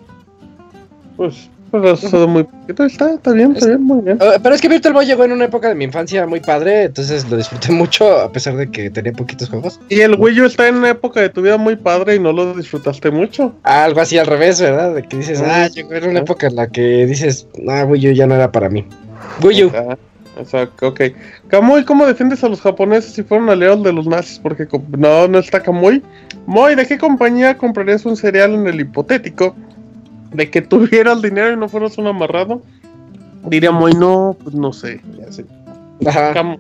Pues, pues ha usado muy poquito. Está, está bien, está bien, muy bien.
Uh, pero es que Virtual Boy llegó en una época de mi infancia muy padre, entonces lo disfruté mucho a pesar de que tenía poquitos juegos.
Y el Wii U está en una época de tu vida muy padre y no lo disfrutaste mucho.
Algo así al revés, ¿verdad? De que dices,
Ah,
ah, llegó en una época en la que dices, ah, Wii U ya no era para mí. Wii U.
Ah, Exacto, ok. Kamui, ¿cómo defiendes a los japoneses si fueron aliados de los nazis? Porque no, no está Kamui. Moy, ¿de qué compañía comprarías un cereal en el hipotético? De que tuvieras dinero y no fueras un amarrado. Diría Moy, no, pues no sé. Ya sé.
Ajá.
Cam,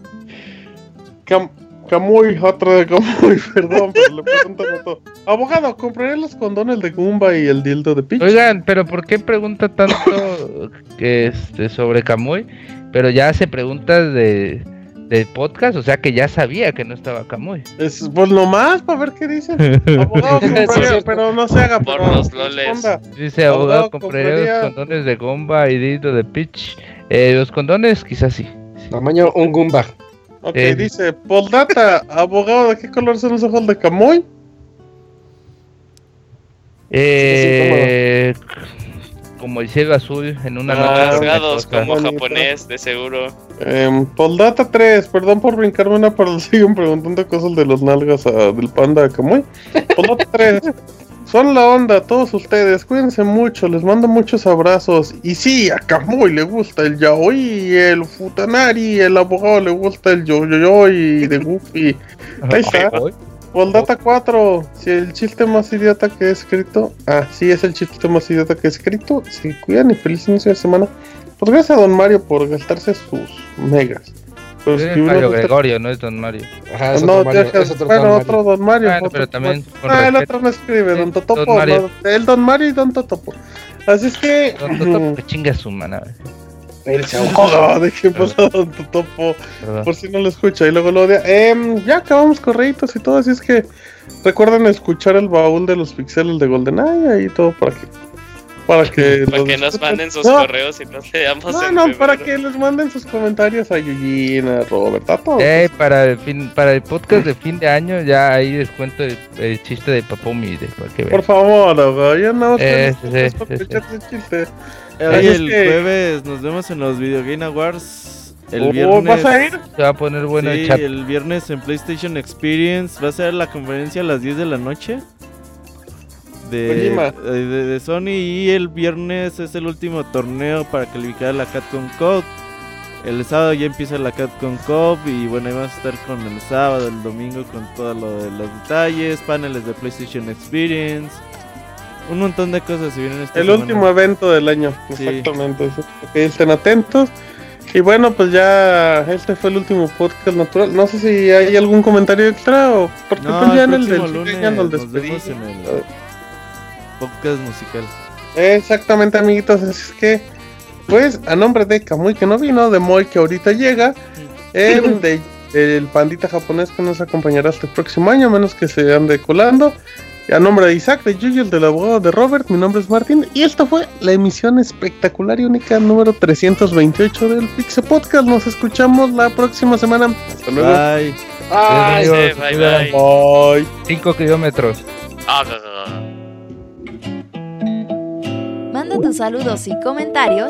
Cam, Kamui, otra de Kamui, perdón, pero le preguntan a todo. Abogado, ¿compraría los condones de Goomba y el dildo de Peach?
Oigan, pero ¿por qué pregunta tanto que este, sobre Kamui? Pero ya hace preguntas de, de podcast, o sea que ya sabía que no estaba Kamui.
Es, pues nomás, para ver qué dicen. Abogado, compraría, pero no se haga,
Por los loles.
Dice
Abogado,
abogado, compraré
compraría-
los condones de Gomba y Dito de Peach. Eh, los condones, quizás sí.
Tamaño un Goomba.
Ok,
Eh.
dice, Poldata, abogado, ¿de qué color son los ojos de Camoy?
Eh, como el cielo azul en una
Ah,
noche
Rasgados como
Bonito.
japonés, de seguro.
Eh, Poldata 3, perdón por brincarme una, pero siguen preguntando cosas de los nalgas a- del panda Camoy. Poldata 3, son la onda, todos ustedes, cuídense mucho, les mando muchos abrazos. Y sí, a Camoy le gusta el yaoi, el futanari, el abogado le gusta el yoyoy de Goofy. Ahí está.
Hoy.
Poldata 4, si el chiste más idiota que he escrito, ah, sí es el chiste más idiota que he escrito, se cuidan y feliz inicio de semana. Pues gracias a Don Mario por gastarse sus megas.
Es Mario Gregorio, no es Don Mario.
Ajá, es
no,
otro Mario,
deja-
es otro
bueno,
Mario.
otro Don Mario.
Bueno,
otro
pero
Don
también con
Ah, el otro no escribe,
Sí,
Don Totopo.
Don Mario.
no, el Don Mario y Don Totopo. Así es que.
Don Totopo, que chinga su mana.
Ahogó.
Oh, ¿De qué pasó Don?
Perdón.
Por si no lo escucha y luego lo odia. Em, ya acabamos correitos y todo, así es que recuerden escuchar el baúl de los pixeles de GoldenEye y todo por aquí. Para que,
Para que nos manden sus
No,
correos y nos leamos
No, no, para que les manden sus comentarios a Yujin, a Robert, a todos.
Eh, para el fin, para el podcast de fin de año ya ahí les cuento el, el chiste de Papumi de para que
Por favor, ya no.
Eh, sí, sí, sí,
echarse
el
que-
jueves nos vemos en los Video Game Awards. El
Oh,
viernes.
¿Vas a ir?
Se va a poner bueno
sí,
el chat.
el viernes en PlayStation Experience va a ser la conferencia a las 10 de la noche. De, de, de Sony y el viernes es el último torneo para calificar a la Capcom Cup. El sábado ya empieza la Capcom Cup y bueno, ahí vamos a estar con el sábado, el domingo con todo lo de los detalles, paneles de PlayStation Experience. Un montón de cosas se vienen esta
El
semana.
último evento del año,
Sí.
exactamente. Que estén atentos. Y bueno, pues ya este fue el último podcast natural. No sé si hay algún comentario extra o porque
No,
pues ya
el
en el del
lunes
año nos despedimos.
en el podcast musical.
Exactamente, amiguitos. Así es que, pues, a nombre de Kamui que no vino, de Moy que ahorita llega, el de el pandita japonés que nos acompañará este próximo año, a menos que se ande colando. Y a nombre de Isaac, de Yuji, el del abogado de Robert, mi nombre es Martín. Y esta fue la emisión espectacular y única número 328 del Pixel Podcast. Nos escuchamos la próxima semana. Hasta luego.
Bye.
Bye.
Amigos,
bye,
cuidan.
bye.
Bye.
5 kilómetros.
Ah, ah, ah.
Manda tus saludos y comentarios